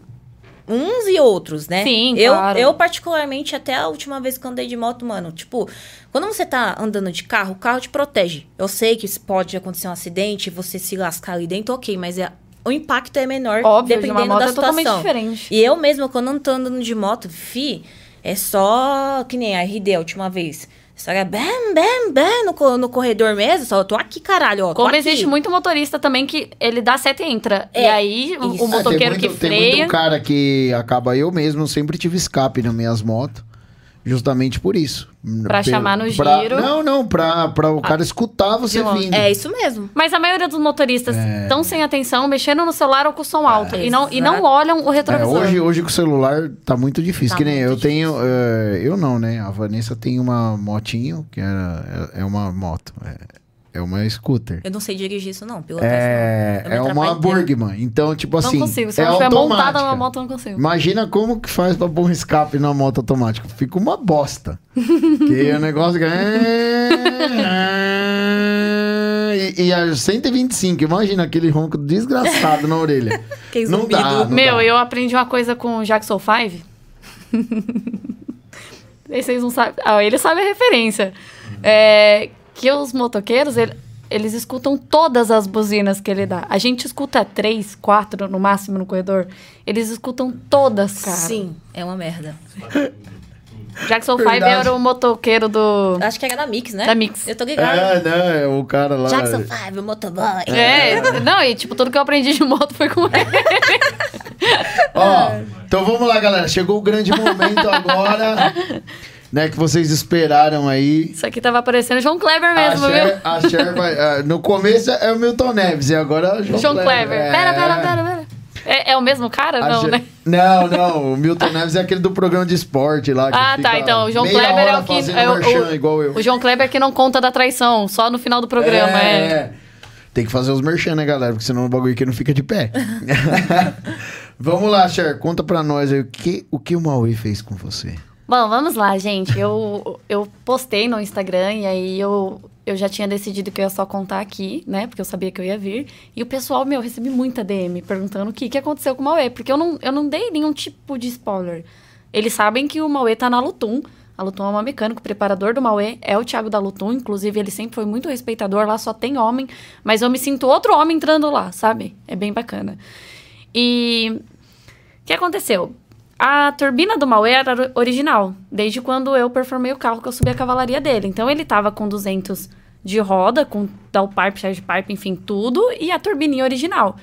uns e outros, né?
Sim,
eu,
claro.
eu particularmente até a última vez que eu andei de moto, mano, tipo, quando você tá andando de carro, o carro te protege. Eu sei que pode acontecer um acidente, você se lascar ali dentro, OK, mas é o impacto é menor
Óbvio, de
dependendo
uma moto
da
é totalmente
situação.
diferente.
E eu mesma, quando eu tô andando de moto, fi, é só que nem a RD a última vez. Só é bam, bam, bam no, no corredor mesmo. Só eu tô aqui, caralho, ó.
Como
aqui.
existe muito motorista também que ele dá seta e entra. e
É,
aí, o, o
É,
motoqueiro
tem muito,
que
Tem
freia.
muito cara que acaba eu mesmo, sempre tive escape nas minhas motos. Justamente por isso.
Pra
Pelo-
chamar no
pra-
giro.
Não, não, pra, pra o cara escutar você vindo.
É isso mesmo.
Mas a maioria dos motoristas
É.
estão sem atenção, mexendo no celular ou com som alto. e, não, e não olham o
É,
retrovisor.
hoje, hoje com o celular tá muito difícil.
Tá
que nem eu tenho. é, eu não, né? A Vanessa tem uma motinho, que era, é, é uma moto. É, é uma scooter.
Eu não sei dirigir isso, não. Piloto
É, é uma. Burgman. Então, tipo
não
assim.
consigo. Se
é
eu não estiver montada numa moto, eu não consigo.
Imagina como que faz pra pôr um escape na moto automática. Fica uma bosta. que o negócio que... E, e a 125, imagina aquele ronco desgraçado na orelha.
Que
não
zumbido.
dá, não
Meu,
dá.
eu aprendi uma coisa com o Jackson 5. Vocês não sabem. Ah, ele sabe a referência. É, que os motoqueiros, ele- eles escutam todas as buzinas que ele dá. A gente escuta três, quatro no máximo no corredor. Eles escutam todas, cara.
Sim, é uma merda.
Jackson 5
Verdade.
era o motoqueiro do.
Acho que era da Mix, né?
Da Mix.
Eu tô ligado.
É, né? O cara lá.
Jackson 5, motoboy.
É, não, e tipo, tudo que eu aprendi de moto foi com ele.
Ó, então vamos lá, galera. Chegou o grande momento agora, né? Que vocês esperaram aí.
Isso aqui tava parecendo João Kleber
A
mesmo, viu?
Cher, a Cher vai, ah, no começo é o Milton Neves e agora é o João,
João Kleber.
É.
Pera, pera, pera, pera. É, é o mesmo cara?
A
Não,
Cher-
né?
Não, não. O Milton Neves é aquele do programa de esporte lá.
Ah, tá. Então, o João Kleber é o que. É o,
merchan, igual eu.
o João Kleber que não conta da traição, só no final do programa. É.
Tem que fazer os merchan, né, galera? Porque senão o bagulho aqui não fica de pé. Vamos lá, Cher. Conta pra nós aí o que o, que o Maui fez com você.
Bom, vamos lá, gente. Eu, eu postei no Instagram e aí eu, eu já tinha decidido que eu ia só contar aqui, né? Porque eu sabia que eu ia vir. E o pessoal, meu, eu recebi muita DM perguntando o que, que aconteceu com o Mauê. Porque eu não, eu não dei nenhum tipo de spoiler. Eles sabem que o Mauê tá na Lutum. A Lutum é uma mecânica, o preparador do Mauê é o Thiago da Lutum. Inclusive, ele sempre foi muito respeitador. Lá só tem homem. Mas eu me sinto outro homem entrando lá, sabe? É bem bacana. E o que aconteceu? A turbina do Mauê era original, desde quando eu performei o carro que eu subi a cavalaria dele. Então ele tava com 200 de roda, com downpipe, charge pipe, enfim, tudo, e a turbininha original.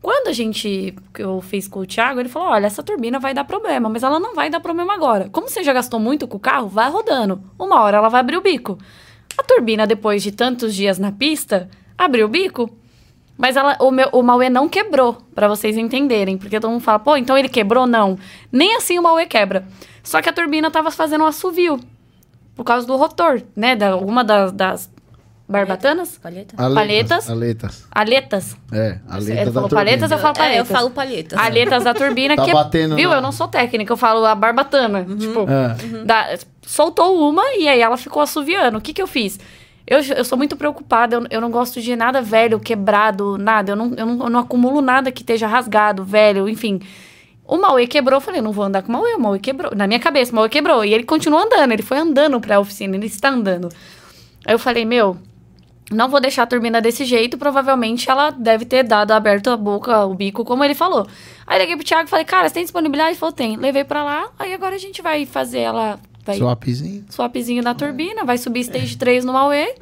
Quando a gente, eu fiz com o Thiago, ele falou, olha, essa turbina vai dar problema, mas ela não vai dar problema agora. Como você já gastou muito com o carro, vai rodando. Uma hora ela vai abrir o bico. A turbina, depois de tantos dias na pista, abriu o bico, mas ela, o, meu, o Mauê não quebrou, pra vocês entenderem. Porque todo mundo fala, pô, então ele quebrou? Não. Nem assim o Mauê quebra. Só que a turbina tava fazendo um assovio. Por causa do rotor, né? Da, uma das, das barbatanas.
Palheta?
Paletas.
Aletas.
Aletas.
É, aleta
Ele
da
falou
turbina.
paletas, eu falo
É, eu
paletas.
falo palhetas.
Aletas da turbina
Tá
que...
batendo
Viu?
na-
Eu não sou técnica, eu falo a barbatana. Tipo,
É.
da- soltou uma e aí ela ficou assoviando. O que que eu fiz? Eu, eu sou muito preocupada, eu, eu não gosto de nada velho, quebrado, nada. Eu não, eu, não, eu não acumulo nada que esteja rasgado, velho, enfim. O Mauê quebrou, eu falei, não vou andar com o Mauê, o Mauê quebrou. Na minha cabeça, o Mauê quebrou. E ele continuou andando, ele foi andando pra oficina, ele está andando. Aí eu falei, meu, não vou deixar a turbina desse jeito, provavelmente ela deve ter dado aberto a boca, o bico, como ele falou. Aí liguei pro Thiago e falei, cara, você tem disponibilidade? Ele falou, tem. Levei pra lá, aí agora a gente vai fazer ela... Vai
Swapzinho.
swapzinho na turbina, vai subir stage 3 no Huawei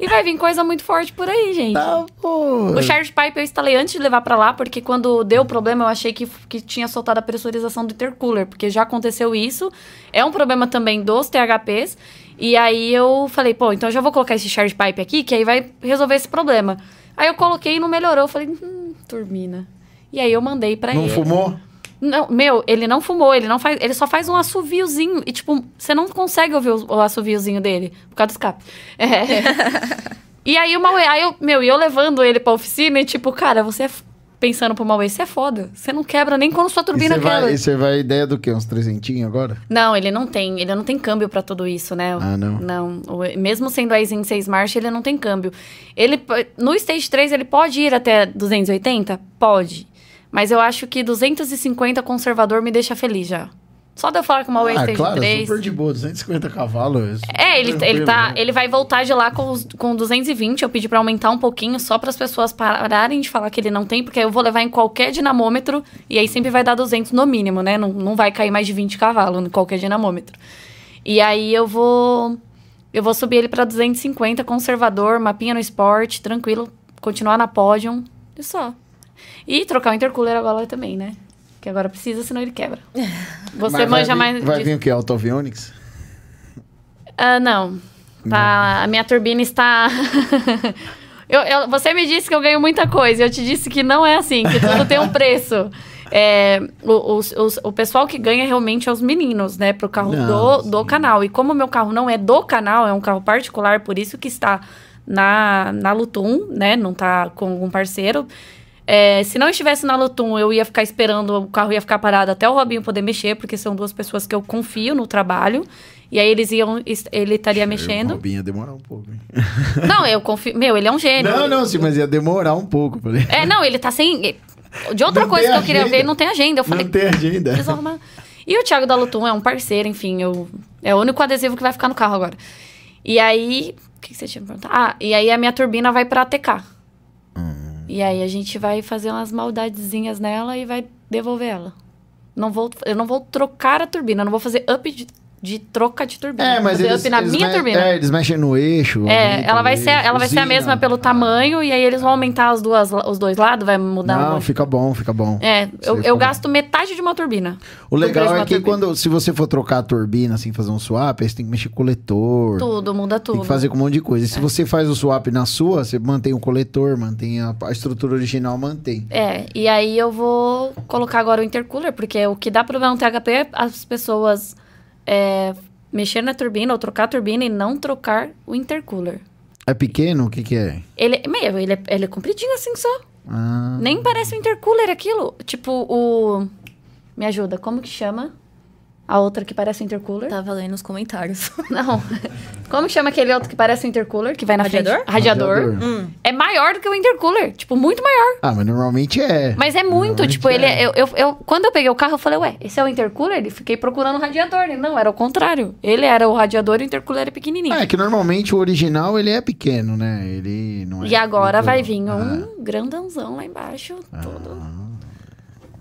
e vai vir coisa muito forte por aí, gente.
Tá, pô.
O charge pipe eu instalei antes de levar pra lá, porque quando deu problema eu achei que, que tinha soltado a pressurização do intercooler, porque já aconteceu isso. É um problema também dos THPs. E aí eu falei, pô, então eu já vou colocar esse charge pipe aqui, que aí vai resolver esse problema. Aí eu coloquei e não melhorou. Eu falei, hum, turbina. E aí eu mandei pra
Não
ele.
fumou?
Não, meu, ele não fumou, ele não faz, ele só faz um assoviozinho e tipo, você não consegue ouvir o, o assoviozinho dele por causa do escape. É. e aí o Mauê, aí eu, meu, e eu levando ele pra oficina e tipo, cara, você é f- pensando pro Mauê, você é foda, você não quebra nem quando sua turbina
você
quebra.
vai, e você vai ideia do quê? Uns trezentinhos agora?
Não, ele não tem, ele não tem câmbio pra tudo isso, né?
Ah, não?
Não, o- mesmo sendo a Zen 6 marcha, ele não tem câmbio. Ele no stage 3 ele pode ir até 280? Pode. Mas eu acho que 250 conservador me deixa feliz já. Só de eu falar com uma Way
ah,
Stage
claro,
3.
super de boa, 250 cavalos.
É, ele, ele,
tranquilo,
tá,
né?
ele vai voltar de lá com, os- com 220. Eu pedi pra aumentar um pouquinho, só para as pessoas pararem de falar que ele não tem, porque aí eu vou levar em qualquer dinamômetro e aí sempre vai dar 200 no mínimo, né? Não, não vai cair mais de 20 cavalos em qualquer dinamômetro. E aí eu vou eu vou subir ele pra 250, conservador, mapinha no esporte, tranquilo, continuar na pódio e só. E trocar o intercooler agora também, né? Que agora precisa, senão ele quebra. Você
Mas vai
manja
vir-
mais
Vai
disso.
vir o quê? Autoavionics?
Ah, não. Tá, a minha turbina está. Eu- eu- você me disse que eu ganho muita coisa. Eu te disse que não é assim, que tudo tem um preço. É, o, os- os- o pessoal que ganha realmente é os meninos, né? Pro carro
Não,
do, do canal. E como o meu carro não é do canal, é um carro particular, por isso que está na, na Lutum, né? Não tá com algum parceiro. É, se não estivesse na Lutum, eu ia ficar esperando, o carro ia ficar parado até o Robinho poder mexer, porque são duas pessoas que eu confio no trabalho. E aí eles iam, ele estaria
O
mexendo.
Robinho ia demorar um pouco, hein?
Não, eu confio. Meu, ele é um gênio.
Não, não, sim, mas ia demorar um pouco. Falei.
É, não, ele tá sem. De outra
Não
coisa que eu queria
agenda.
ver, não tem agenda. Eu falei,
Não tem agenda.
preciso arrumar. E o Thiago da Lutum é um parceiro, enfim, eu, é o único adesivo que vai ficar no carro agora. E aí. O que que você tinha me perguntado? Ah, e aí a minha turbina vai pra ATK. E aí a gente vai fazer umas maldadezinhas nela e vai devolver ela. Não vou, eu não vou trocar a turbina, não vou fazer up de, de troca de turbina.
É, mas eles,
up na
eles
minha turbina.
É, eles mexem no eixo.
É, ela vai ser, ela vai ser a mesma pelo tamanho e aí eles vão aumentar as duas, os dois lados, vai mudar
Não,
um
fica bom, fica bom.
É,
Você
eu, eu
bom.
gasto metade de uma turbina.
O legal é que
turbina.
quando, se você for trocar a turbina, assim, fazer um swap, aí você tem que mexer coletor.
Tudo, muda tudo.
Tem que fazer com um monte de coisa. E se você faz o swap na sua, você mantém o coletor, mantém a, a estrutura original, mantém.
É, e aí eu vou colocar agora o intercooler, porque o que dá problema no THP é as pessoas é, mexer na turbina ou trocar a turbina e não trocar o intercooler.
É pequeno? O que que é?
Ele, meu, ele é, ele é compridinho assim só.
Ah,
Nem parece um intercooler aquilo. Tipo, o... Me ajuda, como que chama? A outra que parece um intercooler.
Tava lendo nos comentários.
Não. Como chama aquele outro que parece um intercooler, que vai na
Radiador?
frente? Radiador.
Radiador.
Hum.
É maior do que o intercooler. Tipo, muito maior.
Ah, mas normalmente é.
Mas é muito, tipo, ele
é.
é. Eu, eu, eu- quando eu peguei o carro, eu falei, ué, esse é o intercooler? E fiquei procurando o radiador. E não, era o contrário. Ele era o radiador e o intercooler era pequenininho.
Ah, é que normalmente o original ele é pequeno, né? Ele não é.
E agora vai vir
Ah.
um grandãozão lá embaixo, todo.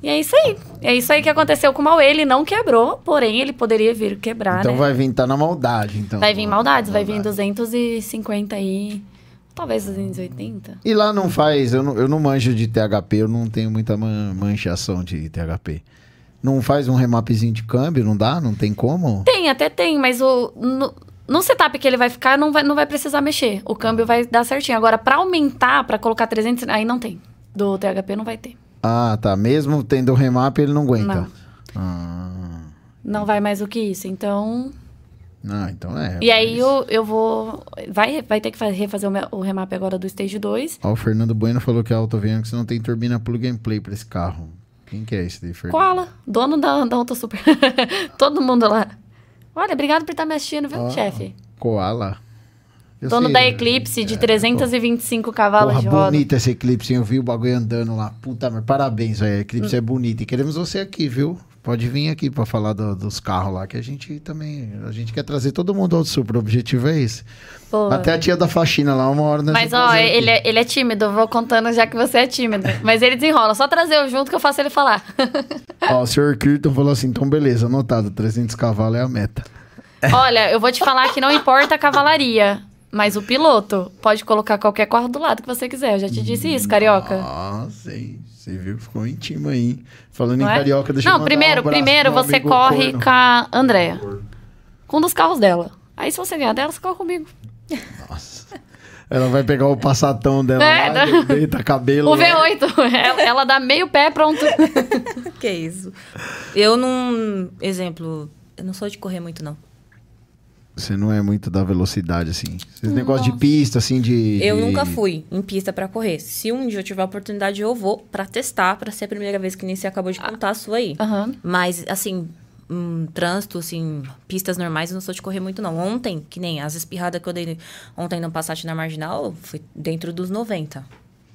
E é isso aí. É isso aí que aconteceu com o Mauê. Ele não quebrou, porém ele poderia vir quebrar,
Então
né?
vai vir, tá na maldade, então.
Vai vir maldades, vai vir 250 aí. Talvez 280.
E lá não faz, eu não, eu não manjo de THP, eu não tenho muita man- manchação de THP. Não faz um remapzinho de câmbio, não dá? Não tem como?
Tem, até tem, mas o. No, no setup que ele vai ficar, não vai, não vai precisar mexer. O câmbio vai dar certinho. Agora, pra aumentar, pra colocar 300, aí não tem. Do THP não vai ter.
Ah, tá. Mesmo tendo o remap, ele não aguenta.
Não.
Ah,
Não vai mais do que isso. Então.
não, então é.
E aí eu, eu vou. Vai, vai ter que fa- refazer o, o remap agora do Stage 2.
Ó, o Fernando Bueno falou que a AutoVenix não tem turbina plug and play pra esse carro. Quem que é esse daí, Fernando?
Koala, dono da, da Auto Super. Todo mundo lá. Olha, obrigado por estar me assistindo, viu, chefe?
Koala. Eu
Dono
sei,
da Eclipse de
é,
325 cavalos
Porra,
de roda.
bonita essa Eclipse, hein? eu vi o bagulho andando lá. Puta, mas parabéns, velho. A Eclipse é bonita. E queremos você aqui, viu? Pode vir aqui pra falar do- dos carros lá, que a gente também. A gente quer trazer todo mundo ao super. O objetivo é esse.
Pô.
Até a tia da faxina lá, uma hora nós
Mas, ó, ele é, ele é tímido. Vou contando já que você é tímido. Mas ele desenrola. Só trazer eu junto que eu faço ele falar.
Ó, o senhor Kirton falou assim: então beleza, anotado, 300 cavalos é a meta.
Olha, eu vou te falar que não importa a cavalaria. Mas o piloto pode colocar qualquer carro do lado que você quiser. Eu já te disse isso, carioca.
Ah, sei. Você viu? Ficou íntimo aí. hein? Falando
Não
em
é?
carioca, deixa eu
Não,
mandar
primeiro,
um
primeiro você corre
corno.
com a Andrea. Com um dos carros dela. Aí se você ganhar dela, você corre comigo.
Nossa. Ela vai pegar o passatão dela
É,
lá,
não.
deita cabelo.
O
lá.
V8. Ela, ela dá meio pé, pronto.
que isso. Eu não. Exemplo, eu não sou de correr muito, não.
Você não é muito da velocidade, assim. Esse negócio de pista, assim, de.
Eu
de-
nunca fui em pista pra correr. Se um dia eu tiver a oportunidade, eu vou pra testar, pra ser a primeira vez que nem você acabou de contar a sua aí.
Aham.
Mas, assim, um, trânsito, assim, pistas normais, eu não sou de correr muito, não. Ontem, que nem as espirradas que eu dei ontem no Passat na Marginal, foi dentro dos 90.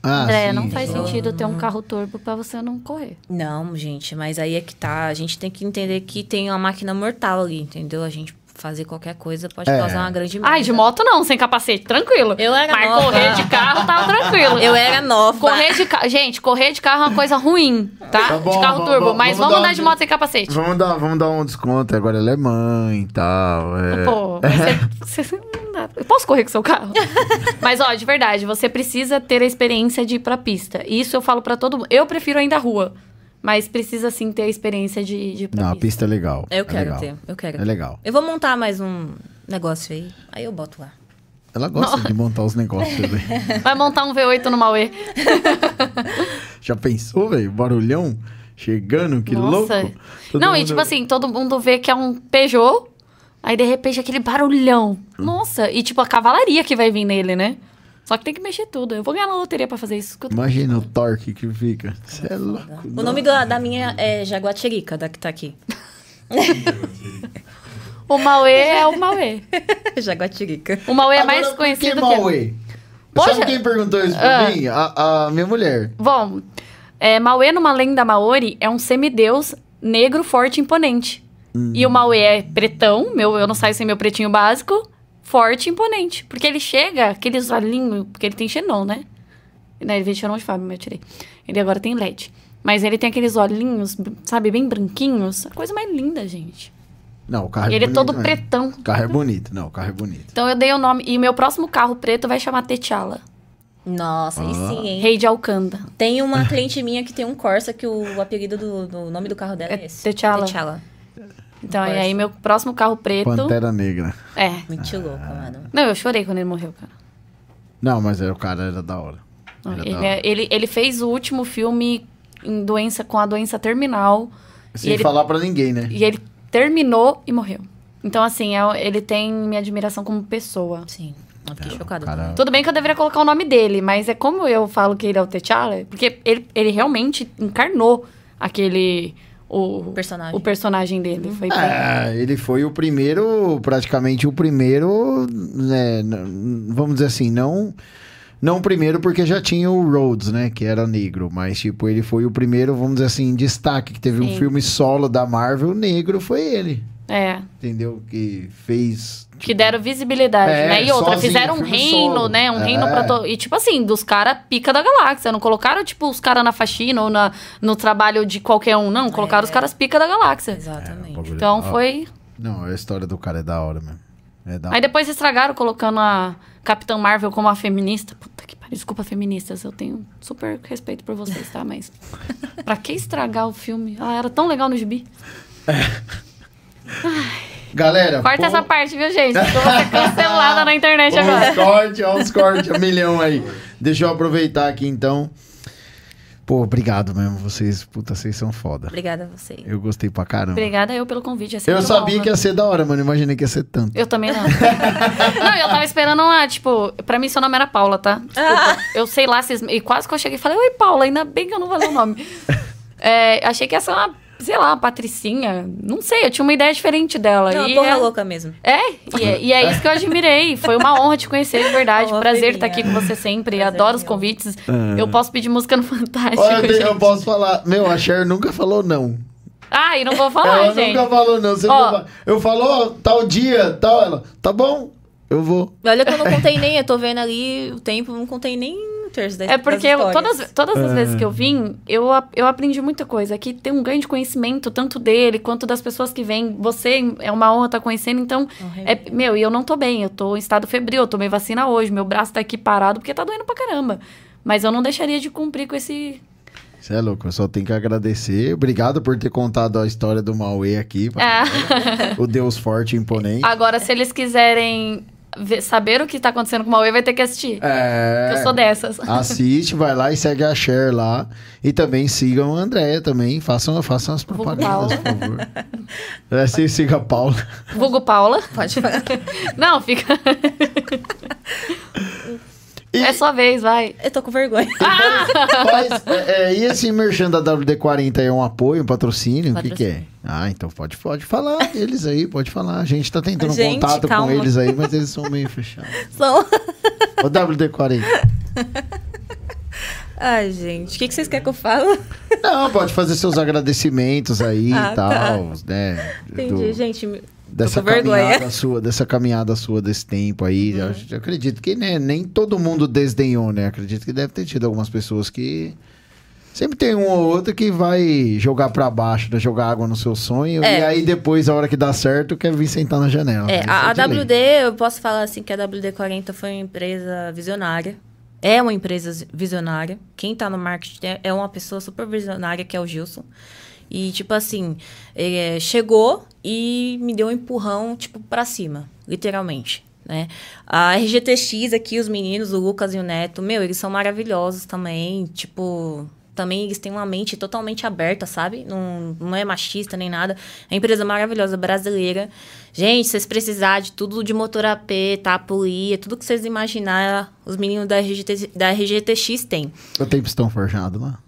Ah,
André,
sim,
não faz
só-
sentido ter um carro turbo pra você não correr.
Não, gente, mas aí é que tá. A gente tem que entender que tem uma máquina mortal ali, entendeu? A gente fazer qualquer coisa pode
É.
causar uma grande merda.
Ai, de moto não, sem capacete, tranquilo.
Eu era
Mas
nova.
correr de carro tava tranquilo.
Eu era nova.
Correr de carro. Gente, correr de carro é uma coisa ruim, tá?
Tá bom,
de carro
vamos-
turbo.
vamos-
mas
vamos
vamos
dar
andar
um-
de moto sem capacete.
Vamos dar, vamos dar um desconto. Agora ela é mãe e tal. É...
Pô, mas você, você não dá. Eu posso correr com seu carro? Mas, ó, de verdade, você precisa ter a experiência de ir pra pista. Isso eu falo pra todo mundo. Eu prefiro ainda a rua. Mas precisa sim ter a experiência de, de ir pra
Não, a
pista.
pista é legal.
Eu
é
quero
legal.
ter, eu quero.
É legal.
Eu vou montar mais um negócio aí, aí eu boto lá.
Ela gosta de montar os negócios ali.
Vai montar um V8 no Mauê.
Já pensou, velho? Barulhão chegando, que
Nossa.
louco. Todo
não, e
mundo-
tipo assim, todo mundo vê que é um Peugeot. Aí, de repente, aquele barulhão.
Hum.
Nossa, e tipo, a cavalaria que vai vir nele, né? Só que tem que mexer tudo. Eu vou ganhar na loteria pra fazer isso. que tô-
Imagina o torque que fica. Você é louco.
O nome da, da minha é Jaguatirica, da que tá aqui.
O Mauê é o Mauê.
Jaguatirica.
O Mauê é
Agora,
mais conhecido
que
que...
Mauê?
Poxa.
Sabe quem perguntou isso pra
Ah.
mim? A, a minha mulher.
Bom, é, Mauê numa lenda maori é um semideus negro, forte e imponente. E o Mauê é pretão, meu, eu não saio sem meu pretinho básico, forte e imponente. Porque ele chega, aqueles olhinhos, porque ele tem xenon, né? Não, ele veio de xenon de Fábio, mas eu tirei. Ele agora tem LED. Mas ele tem aqueles olhinhos, sabe, bem branquinhos. A coisa mais linda, gente.
Não, o carro
E
é
ele é
bonito
todo
mesmo.
pretão.
O carro é bonito. Não, o carro é bonito.
Então eu dei o nome. E o meu próximo carro preto vai chamar T'Challa.
Nossa, e sim, hein?
Rei de Alcanda.
Tem uma cliente minha que tem um Corsa que o apelido do, do nome do carro dela é,
É
esse.
T'Challa.
T'Challa.
Então, e aí meu próximo carro preto.
Pantera Negra.
É.
Muito louco, mano.
Não, eu chorei quando ele morreu, cara.
Não, mas é, o cara era da hora. Era
Ele,
da hora.
é- ele, ele fez o último filme em doença, com a doença terminal.
Sem
e ele-
falar pra ninguém, né?
E ele terminou e morreu. Então, assim, é- ele tem minha admiração como pessoa.
Sim, eu fiquei
É,
chocada.
cara-.
Tudo bem que eu deveria colocar o nome dele, mas é como eu falo que ele é o T'Challa, porque ele, ele realmente encarnou aquele... o
Personagem.
o personagem dele. Foi bem-
É, ele foi o primeiro, praticamente o primeiro, né, vamos dizer assim, não não o primeiro porque já tinha o Rhodes, né, que era negro, mas tipo, ele foi o primeiro, vamos dizer assim, em destaque, que teve um
Sim.
filme solo da Marvel negro, foi ele,
É.
entendeu? Que fez...
Que deram visibilidade,
É,
né? E outra,
sozinho,
fizeram um reino,
solo.
né? Um
É.
reino pra todo. E tipo assim, dos caras pica da galáxia. Não colocaram, tipo, os caras na faxina ou na, no trabalho de qualquer um, não. Colocaram os caras pica da galáxia.
Exatamente.
bagulho-
Então foi.
Não, a história do cara é da hora mesmo. É da
Aí depois estragaram colocando a Capitã Marvel como a feminista. Puta que pariu. Desculpa, feministas. Eu tenho super respeito por vocês, tá? Mas. pra que estragar o filme? Ah, era tão legal no gibi.
Galera,
Corta
pô-
essa parte, viu, gente? Eu vou ser cancelada na internet
Olha
agora.
os cortes, olha os cortes, um milhão aí. Deixa eu aproveitar aqui então. Pô, obrigado mesmo, vocês, puta, vocês são foda.
Obrigada a você.
Eu gostei pra caramba.
Obrigada eu pelo convite. é
Eu sabia
honra.
que ia ser da hora, mano. Imaginei que ia ser tanto.
Eu também não. não, eu tava esperando uma, tipo, pra mim seu nome era Paula, tá? Desculpa. Eu sei lá, vocês, e quase que eu cheguei e falei, oi, Paula, ainda bem que eu não falei o nome. É, achei que ia ser uma, sei lá, uma patricinha. Não sei, eu tinha uma ideia diferente dela.
Não,
e
porra
é,
louca mesmo.
É, e, é, e é isso que eu admirei. Foi uma honra te conhecer, de verdade.
Uma
Prazer estar aqui com você sempre.
Prazer
Adoro os convites. Eu posso pedir música no Fantástico.
Olha, eu,
gente.
eu posso falar. Meu, a Cher nunca falou não.
Ah, e não vou falar,
ela
gente.
nunca falou não. Você
Ó.
fala- Eu falo, ó, tal dia, tal. Ela, tá bom, eu vou.
Olha que eu não contei nem, eu tô vendo ali o tempo, não contei nem um terço da
É porque eu- todas, todas as vezes que eu vim, eu, eu aprendi muita coisa. Aqui tem um grande conhecimento, tanto dele quanto das pessoas que vêm. Você é uma honra estar conhecendo, então. É, meu, e eu não tô bem, eu tô em estado febril, eu tomei vacina hoje, meu braço tá aqui parado porque tá doendo pra caramba. Mas eu não deixaria de cumprir com esse.
Você é louco, eu só tenho que agradecer. Obrigado por ter contado a história do Mauê aqui.
Ah.
galera. O Deus forte e imponente.
Agora, se eles quiserem ver- saber o que tá acontecendo com o Mauê, vai ter que assistir.
É.
Eu sou dessas.
Assiste, vai lá e segue a Cher lá. E também sigam a Andréia também. Façam, façam as propagandas, por favor. É, se siga a Paula.
Vulgo Paula.
Pode falar.
Não, fica.
E,
É sua vez, vai.
Eu tô com vergonha.
faz- é, é, e esse merchan da WD-40 é um apoio, um patrocínio? O que, que é? Ah, então pode, pode falar deles aí, pode falar. A gente tá tentando
Gente,
contato com
calma.
eles aí, mas eles são meio fechados.
São...
O WD-40.
Ai, gente, o que, que vocês querem que eu fale?
Não, pode fazer seus agradecimentos aí
Ah,
e
tá.
tal, né?
Entendi,
do-
gente.
Dessa
vergonha.
caminhada sua, dessa caminhada sua desse tempo aí.
Uhum.
Eu, eu acredito que né, nem todo mundo desdenhou, né? Acredito que deve ter tido algumas pessoas que sempre tem um ou outro que vai jogar pra baixo, né, jogar água no seu sonho
É.
e aí depois a hora que dá certo quer vir sentar na janela.
É,
Isso
a, a
lei.
WD, eu posso falar assim que a WD-40 foi uma empresa visionária. É uma empresa visionária. Quem tá no marketing é- é uma pessoa super visionária, que é o Gilson. E, tipo assim, é, chegou e me deu um empurrão, tipo, pra cima, literalmente, né? A RGTX aqui, os meninos, o Lucas e o Neto, meu, eles são maravilhosos também, tipo... Também eles têm uma mente totalmente aberta, sabe? Não, não é machista nem nada. É empresa maravilhosa, brasileira. Gente, vocês precisarem de tudo de motor AP? Polia, tudo que vocês imaginarem, os meninos da, RGT, da RGTX têm.
Eu tenho pistão forjado lá.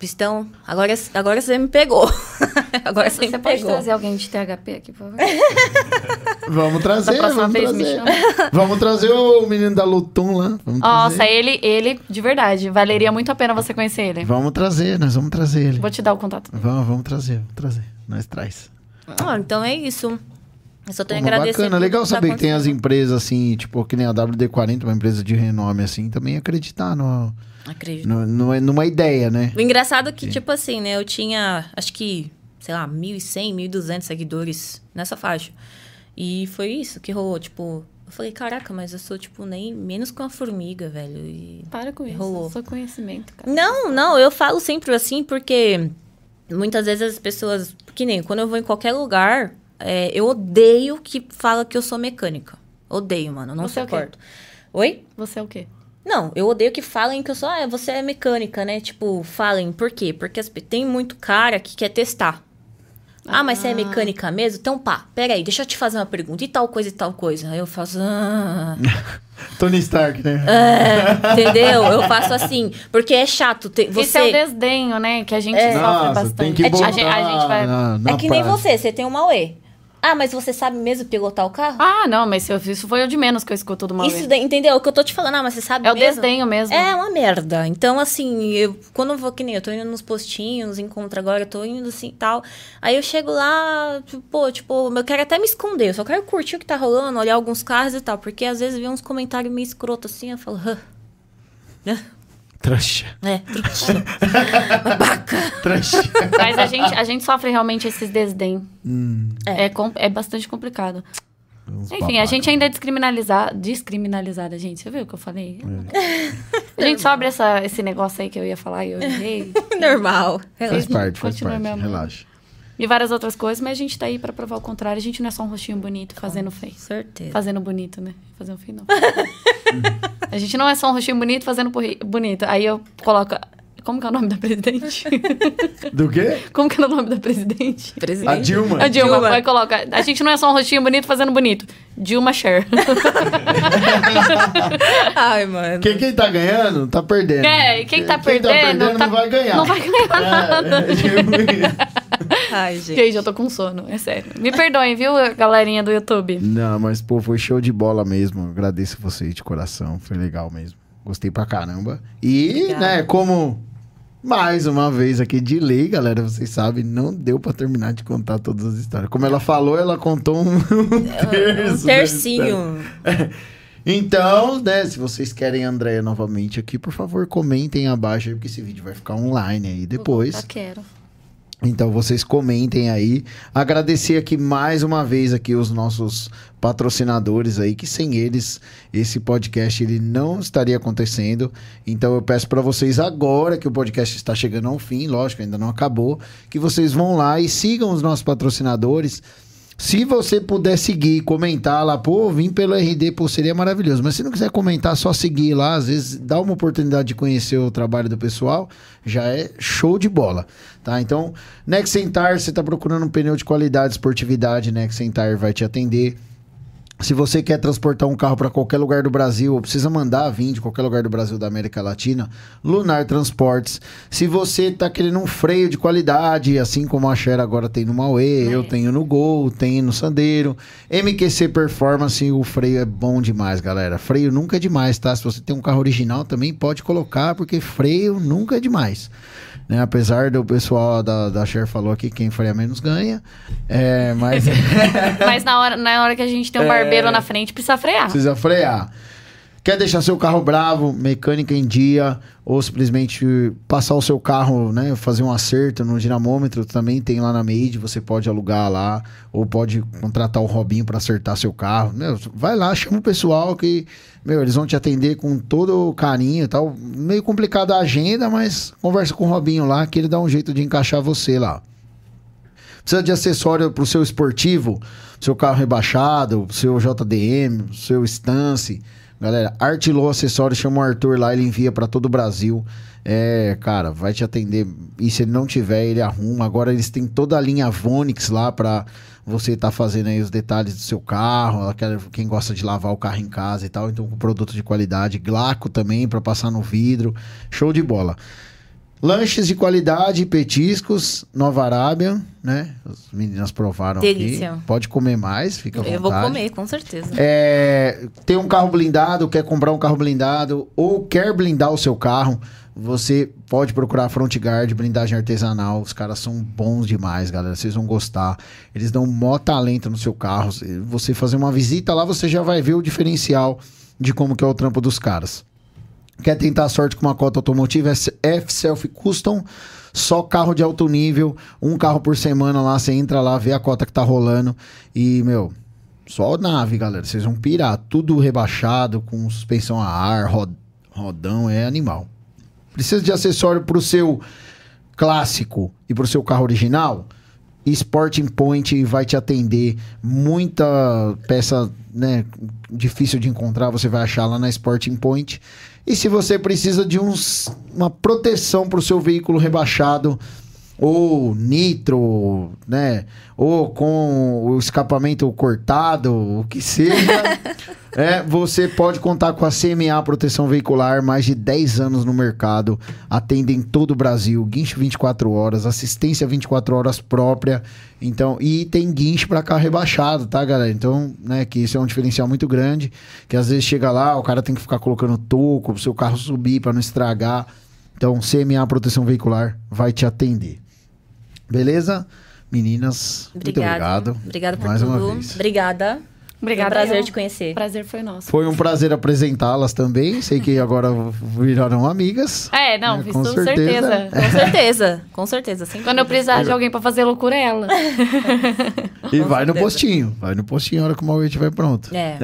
Pistão, agora, agora você me pegou. agora você,
Você
me
pode
pegou.
trazer alguém de THP aqui, por favor?
Vamos trazer, vamos trazer. Vamos trazer o menino da Lutum lá. Vamos
Nossa,
trazer.
ele, ele, de verdade, valeria muito a pena você conhecer ele.
Vamos trazer, nós vamos trazer ele.
Vou te dar o contato.
Vamos, vamos trazer, vamos trazer. Nós traz.
Ah, então é isso. Eu só
Pô,
tenho a
mas
agradecer.
bacana, legal saber que tem as empresas assim, tipo, que nem a WD-40, uma empresa de renome assim, também acreditar no,
Acredito.
no, no- numa ideia, né?
O engraçado é que, tipo assim, né? Eu tinha, acho que, sei lá, 1.100, 1.200 seguidores nessa faixa. E foi isso que rolou. Tipo, eu falei, caraca, mas eu sou, tipo, nem menos que uma formiga, velho. E...
Para com isso.
Rolou.
Só conhecimento, cara.
Não, não, eu falo sempre assim porque muitas vezes as pessoas. Que nem quando eu vou em qualquer lugar, é, eu odeio que fala que eu sou mecânica. Odeio, mano. Não
Você é o quê?
suporto. Oi?
Você é o quê?
Não, eu odeio que falem que eu sou, ah, você é mecânica, né? Tipo, falem, por quê? Porque tem muito cara que quer testar. Ah, mas você é mecânica mesmo? Então, pá, peraí, deixa eu te fazer uma pergunta. E tal coisa e tal coisa? Aí eu faço. Ah,
Tony Stark, né?
é, entendeu? Eu faço assim. Porque é chato. ter-
Esse é o
Você.
desdenho, né? Que a gente
É.
sofre
Nossa,
bastante.
tem que botar
gente, a gente vai...
na, na
É que nem você, você tem um Mauê. Ah, mas você sabe mesmo pilotar o carro?
Ah, não, mas eu- isso foi o de menos que eu escuto do.
Isso, daí- entendeu? O que eu tô te falando, ah, mas você sabe
É o
mesmo?
desdenho mesmo.
É uma merda. Então, assim, eu, quando eu vou, que nem eu tô indo nos postinhos, nos encontros agora, eu tô indo assim e tal. Aí eu chego lá, tipo, pô, tipo, eu quero até me esconder, eu só quero curtir o que tá rolando, olhar alguns carros e tal. Porque às vezes vem uns comentários meio escroto assim, eu falo, hã.
Trouxa.
É, trouxa. babaca.
Trouxa.
Mas a gente, a gente sofre realmente esses desdém.
Hum,
É, com- é bastante complicado.
uns
Enfim, a
babaca.
gente ainda é descriminalizada. Descriminalizada, gente. Você viu o que eu falei?
É.
A gente sobre essa, esse negócio aí que eu ia falar e eu errei.
Normal.
Faz parte, faz parte. Relaxa.
E várias outras coisas, mas a gente tá aí pra provar o contrário. A gente não é só um rostinho bonito fazendo feio.
Certeza.
Fazendo bonito, né? Fazendo feio, não. a gente não é só um rostinho bonito fazendo bonito. Aí eu coloco. Como que é o nome da presidente?
Do quê?
Como que é o nome da presidente?
Presidente.
A Dilma.
A Dilma,
Dilma.
vai colocar. A gente não é só um rostinho bonito fazendo bonito. Dilma Cher.
Ai, mano.
Quem, quem tá ganhando, tá perdendo.
É, e quem tá perdendo, tá-
não vai ganhar.
não vai ganhar
É, é, tipo isso.
Ai, gente.
Gente, eu tô com sono, é sério. Me perdoem, viu, galerinha do YouTube?
Não, mas, pô, foi show de bola mesmo. Agradeço vocês de coração. Foi legal mesmo. Gostei pra caramba. E,
Obrigada.
né, como mais uma vez aqui de lei, galera, vocês sabem, não deu pra terminar de contar todas as histórias. Como ela falou, ela contou um, terço
Um
da
tercinho.
Então, né, se vocês querem a Andréia novamente aqui, por favor, comentem abaixo aí, porque esse vídeo vai ficar online aí depois.
Eu quero.
Então vocês comentem aí. Agradecer aqui mais uma vez aqui os nossos patrocinadores aí, que sem eles esse podcast ele não estaria acontecendo. Então eu peço para vocês agora que o podcast está chegando ao fim, lógico, ainda não acabou, que vocês vão lá e sigam os nossos patrocinadores. Se você puder seguir comentar lá, pô, vim pelo RD, pô, seria maravilhoso. Mas se não quiser comentar, só seguir lá, às vezes dá uma oportunidade de conhecer o trabalho do pessoal, já é show de bola, tá? Então, Nexentar, você tá procurando um pneu de qualidade, esportividade, Nexentar vai te atender. Se você quer transportar um carro para qualquer lugar do Brasil, ou precisa mandar vir de qualquer lugar do Brasil da América Latina, Lunar Transportes. Se você está querendo um freio de qualidade, assim como a Cher agora tem no Mauê, eu tenho no Gol, tenho no Sandeiro. MQC Performance, o freio é bom demais, galera. Freio nunca é demais, tá? Se você tem um carro original também pode colocar, porque freio nunca é demais. Né? Apesar do pessoal da, da Cher falou aqui, quem freia menos ganha. É, mas...
Mas na hora, na hora que a gente tem um barbeiro na frente, precisa frear.
Precisa frear. Quer deixar seu carro bravo, mecânica em dia, ou simplesmente passar o seu carro, né? Fazer um acerto no dinamômetro, também tem lá na Made, você pode alugar lá, ou pode contratar o Robinho para acertar seu carro. Meu, vai lá, chama o pessoal que, meu, eles vão te atender com todo o carinho e tal. Meio complicada a agenda, mas conversa com o Robinho lá, que ele dá um jeito de encaixar você lá. Precisa de acessório para o seu esportivo, seu carro rebaixado, seu JDM, seu Stance. Galera, Artilô Acessórios, chama o Arthur lá, ele envia para todo o Brasil. É, cara, vai te atender. E se ele não tiver, ele arruma. Agora eles têm toda a linha Vonix lá para você estar fazendo aí os detalhes do seu carro, quem gosta de lavar o carro em casa e tal. Então, com produto de qualidade. Glaco também para passar no vidro. Show de bola. Lanches de qualidade, petiscos, Nova Arábia, né? As meninas provaram
Delícia.
aqui. Pode comer mais, fica à vontade.
Eu vou comer, com certeza.
É, tem um carro blindado, quer comprar um carro blindado ou quer blindar o seu carro, você pode procurar a Front Guard, blindagem artesanal. Os caras são bons demais, galera. Vocês vão gostar. Eles dão mó talento no seu carro. Você fazer uma visita lá, você já vai ver o diferencial de como que é o trampo dos caras. Quer tentar a sorte com uma cota automotiva? É F-Self Custom, só carro de alto nível, um carro por semana lá, você entra lá, vê a cota que tá rolando e, meu, só nave, galera, vocês vão pirar, tudo rebaixado, com suspensão a ar, rod- rodão, é animal. Precisa de acessório pro seu clássico e pro seu carro original? Sporting Point vai te atender. Muita peça né, difícil de encontrar, você vai achar lá na Sporting Point. E se você precisa de uns, uma proteção para o seu veículo rebaixado, ou nitro, né? Ou com o escapamento cortado, o que seja, é, você pode contar com a CMA Proteção Veicular, mais de 10 anos no mercado, atendem todo o Brasil, guincho 24 horas, assistência 24 horas própria, então, e tem guincho para carro rebaixado, tá, galera? Então, né, que isso é um diferencial muito grande, que às vezes chega lá, o cara tem que ficar colocando toco pro seu carro subir para não estragar. Então, CMA Proteção Veicular vai te atender. Beleza? Meninas, muito
Obrigado.
obrigado.
Obrigada por
mais
tudo.
uma vez.
Obrigada.
Obrigada.
Foi um prazer
eu.
te conhecer.
Prazer foi nosso.
Foi um prazer apresentá-las também. Sei que agora viraram amigas.
É, não,
É,
fiz
com
com
certeza.
certeza.
Com certeza. Com certeza. Sem
Quando eu precisar de alguém pra fazer loucura, é ela.
E
Com
vai no
certeza.
postinho. Vai no postinho a hora que o Maurício estiver pronto.
É.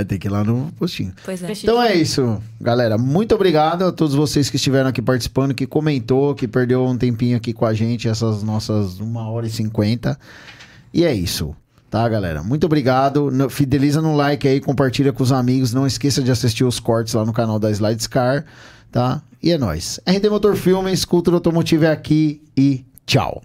É, tem que ir lá no postinho.
Pois é.
Então é isso, galera. Muito obrigado a todos vocês que estiveram aqui participando, que comentou, que perdeu um tempinho aqui com a gente, essas nossas uma hora e cinquenta. E é isso, tá, galera? Muito obrigado. Fideliza no like aí, compartilha com os amigos. Não esqueça de assistir os cortes lá no canal da Slides Car, tá? E é nóis. RD Motor Filmes, Cultura Automotiva é aqui e tchau.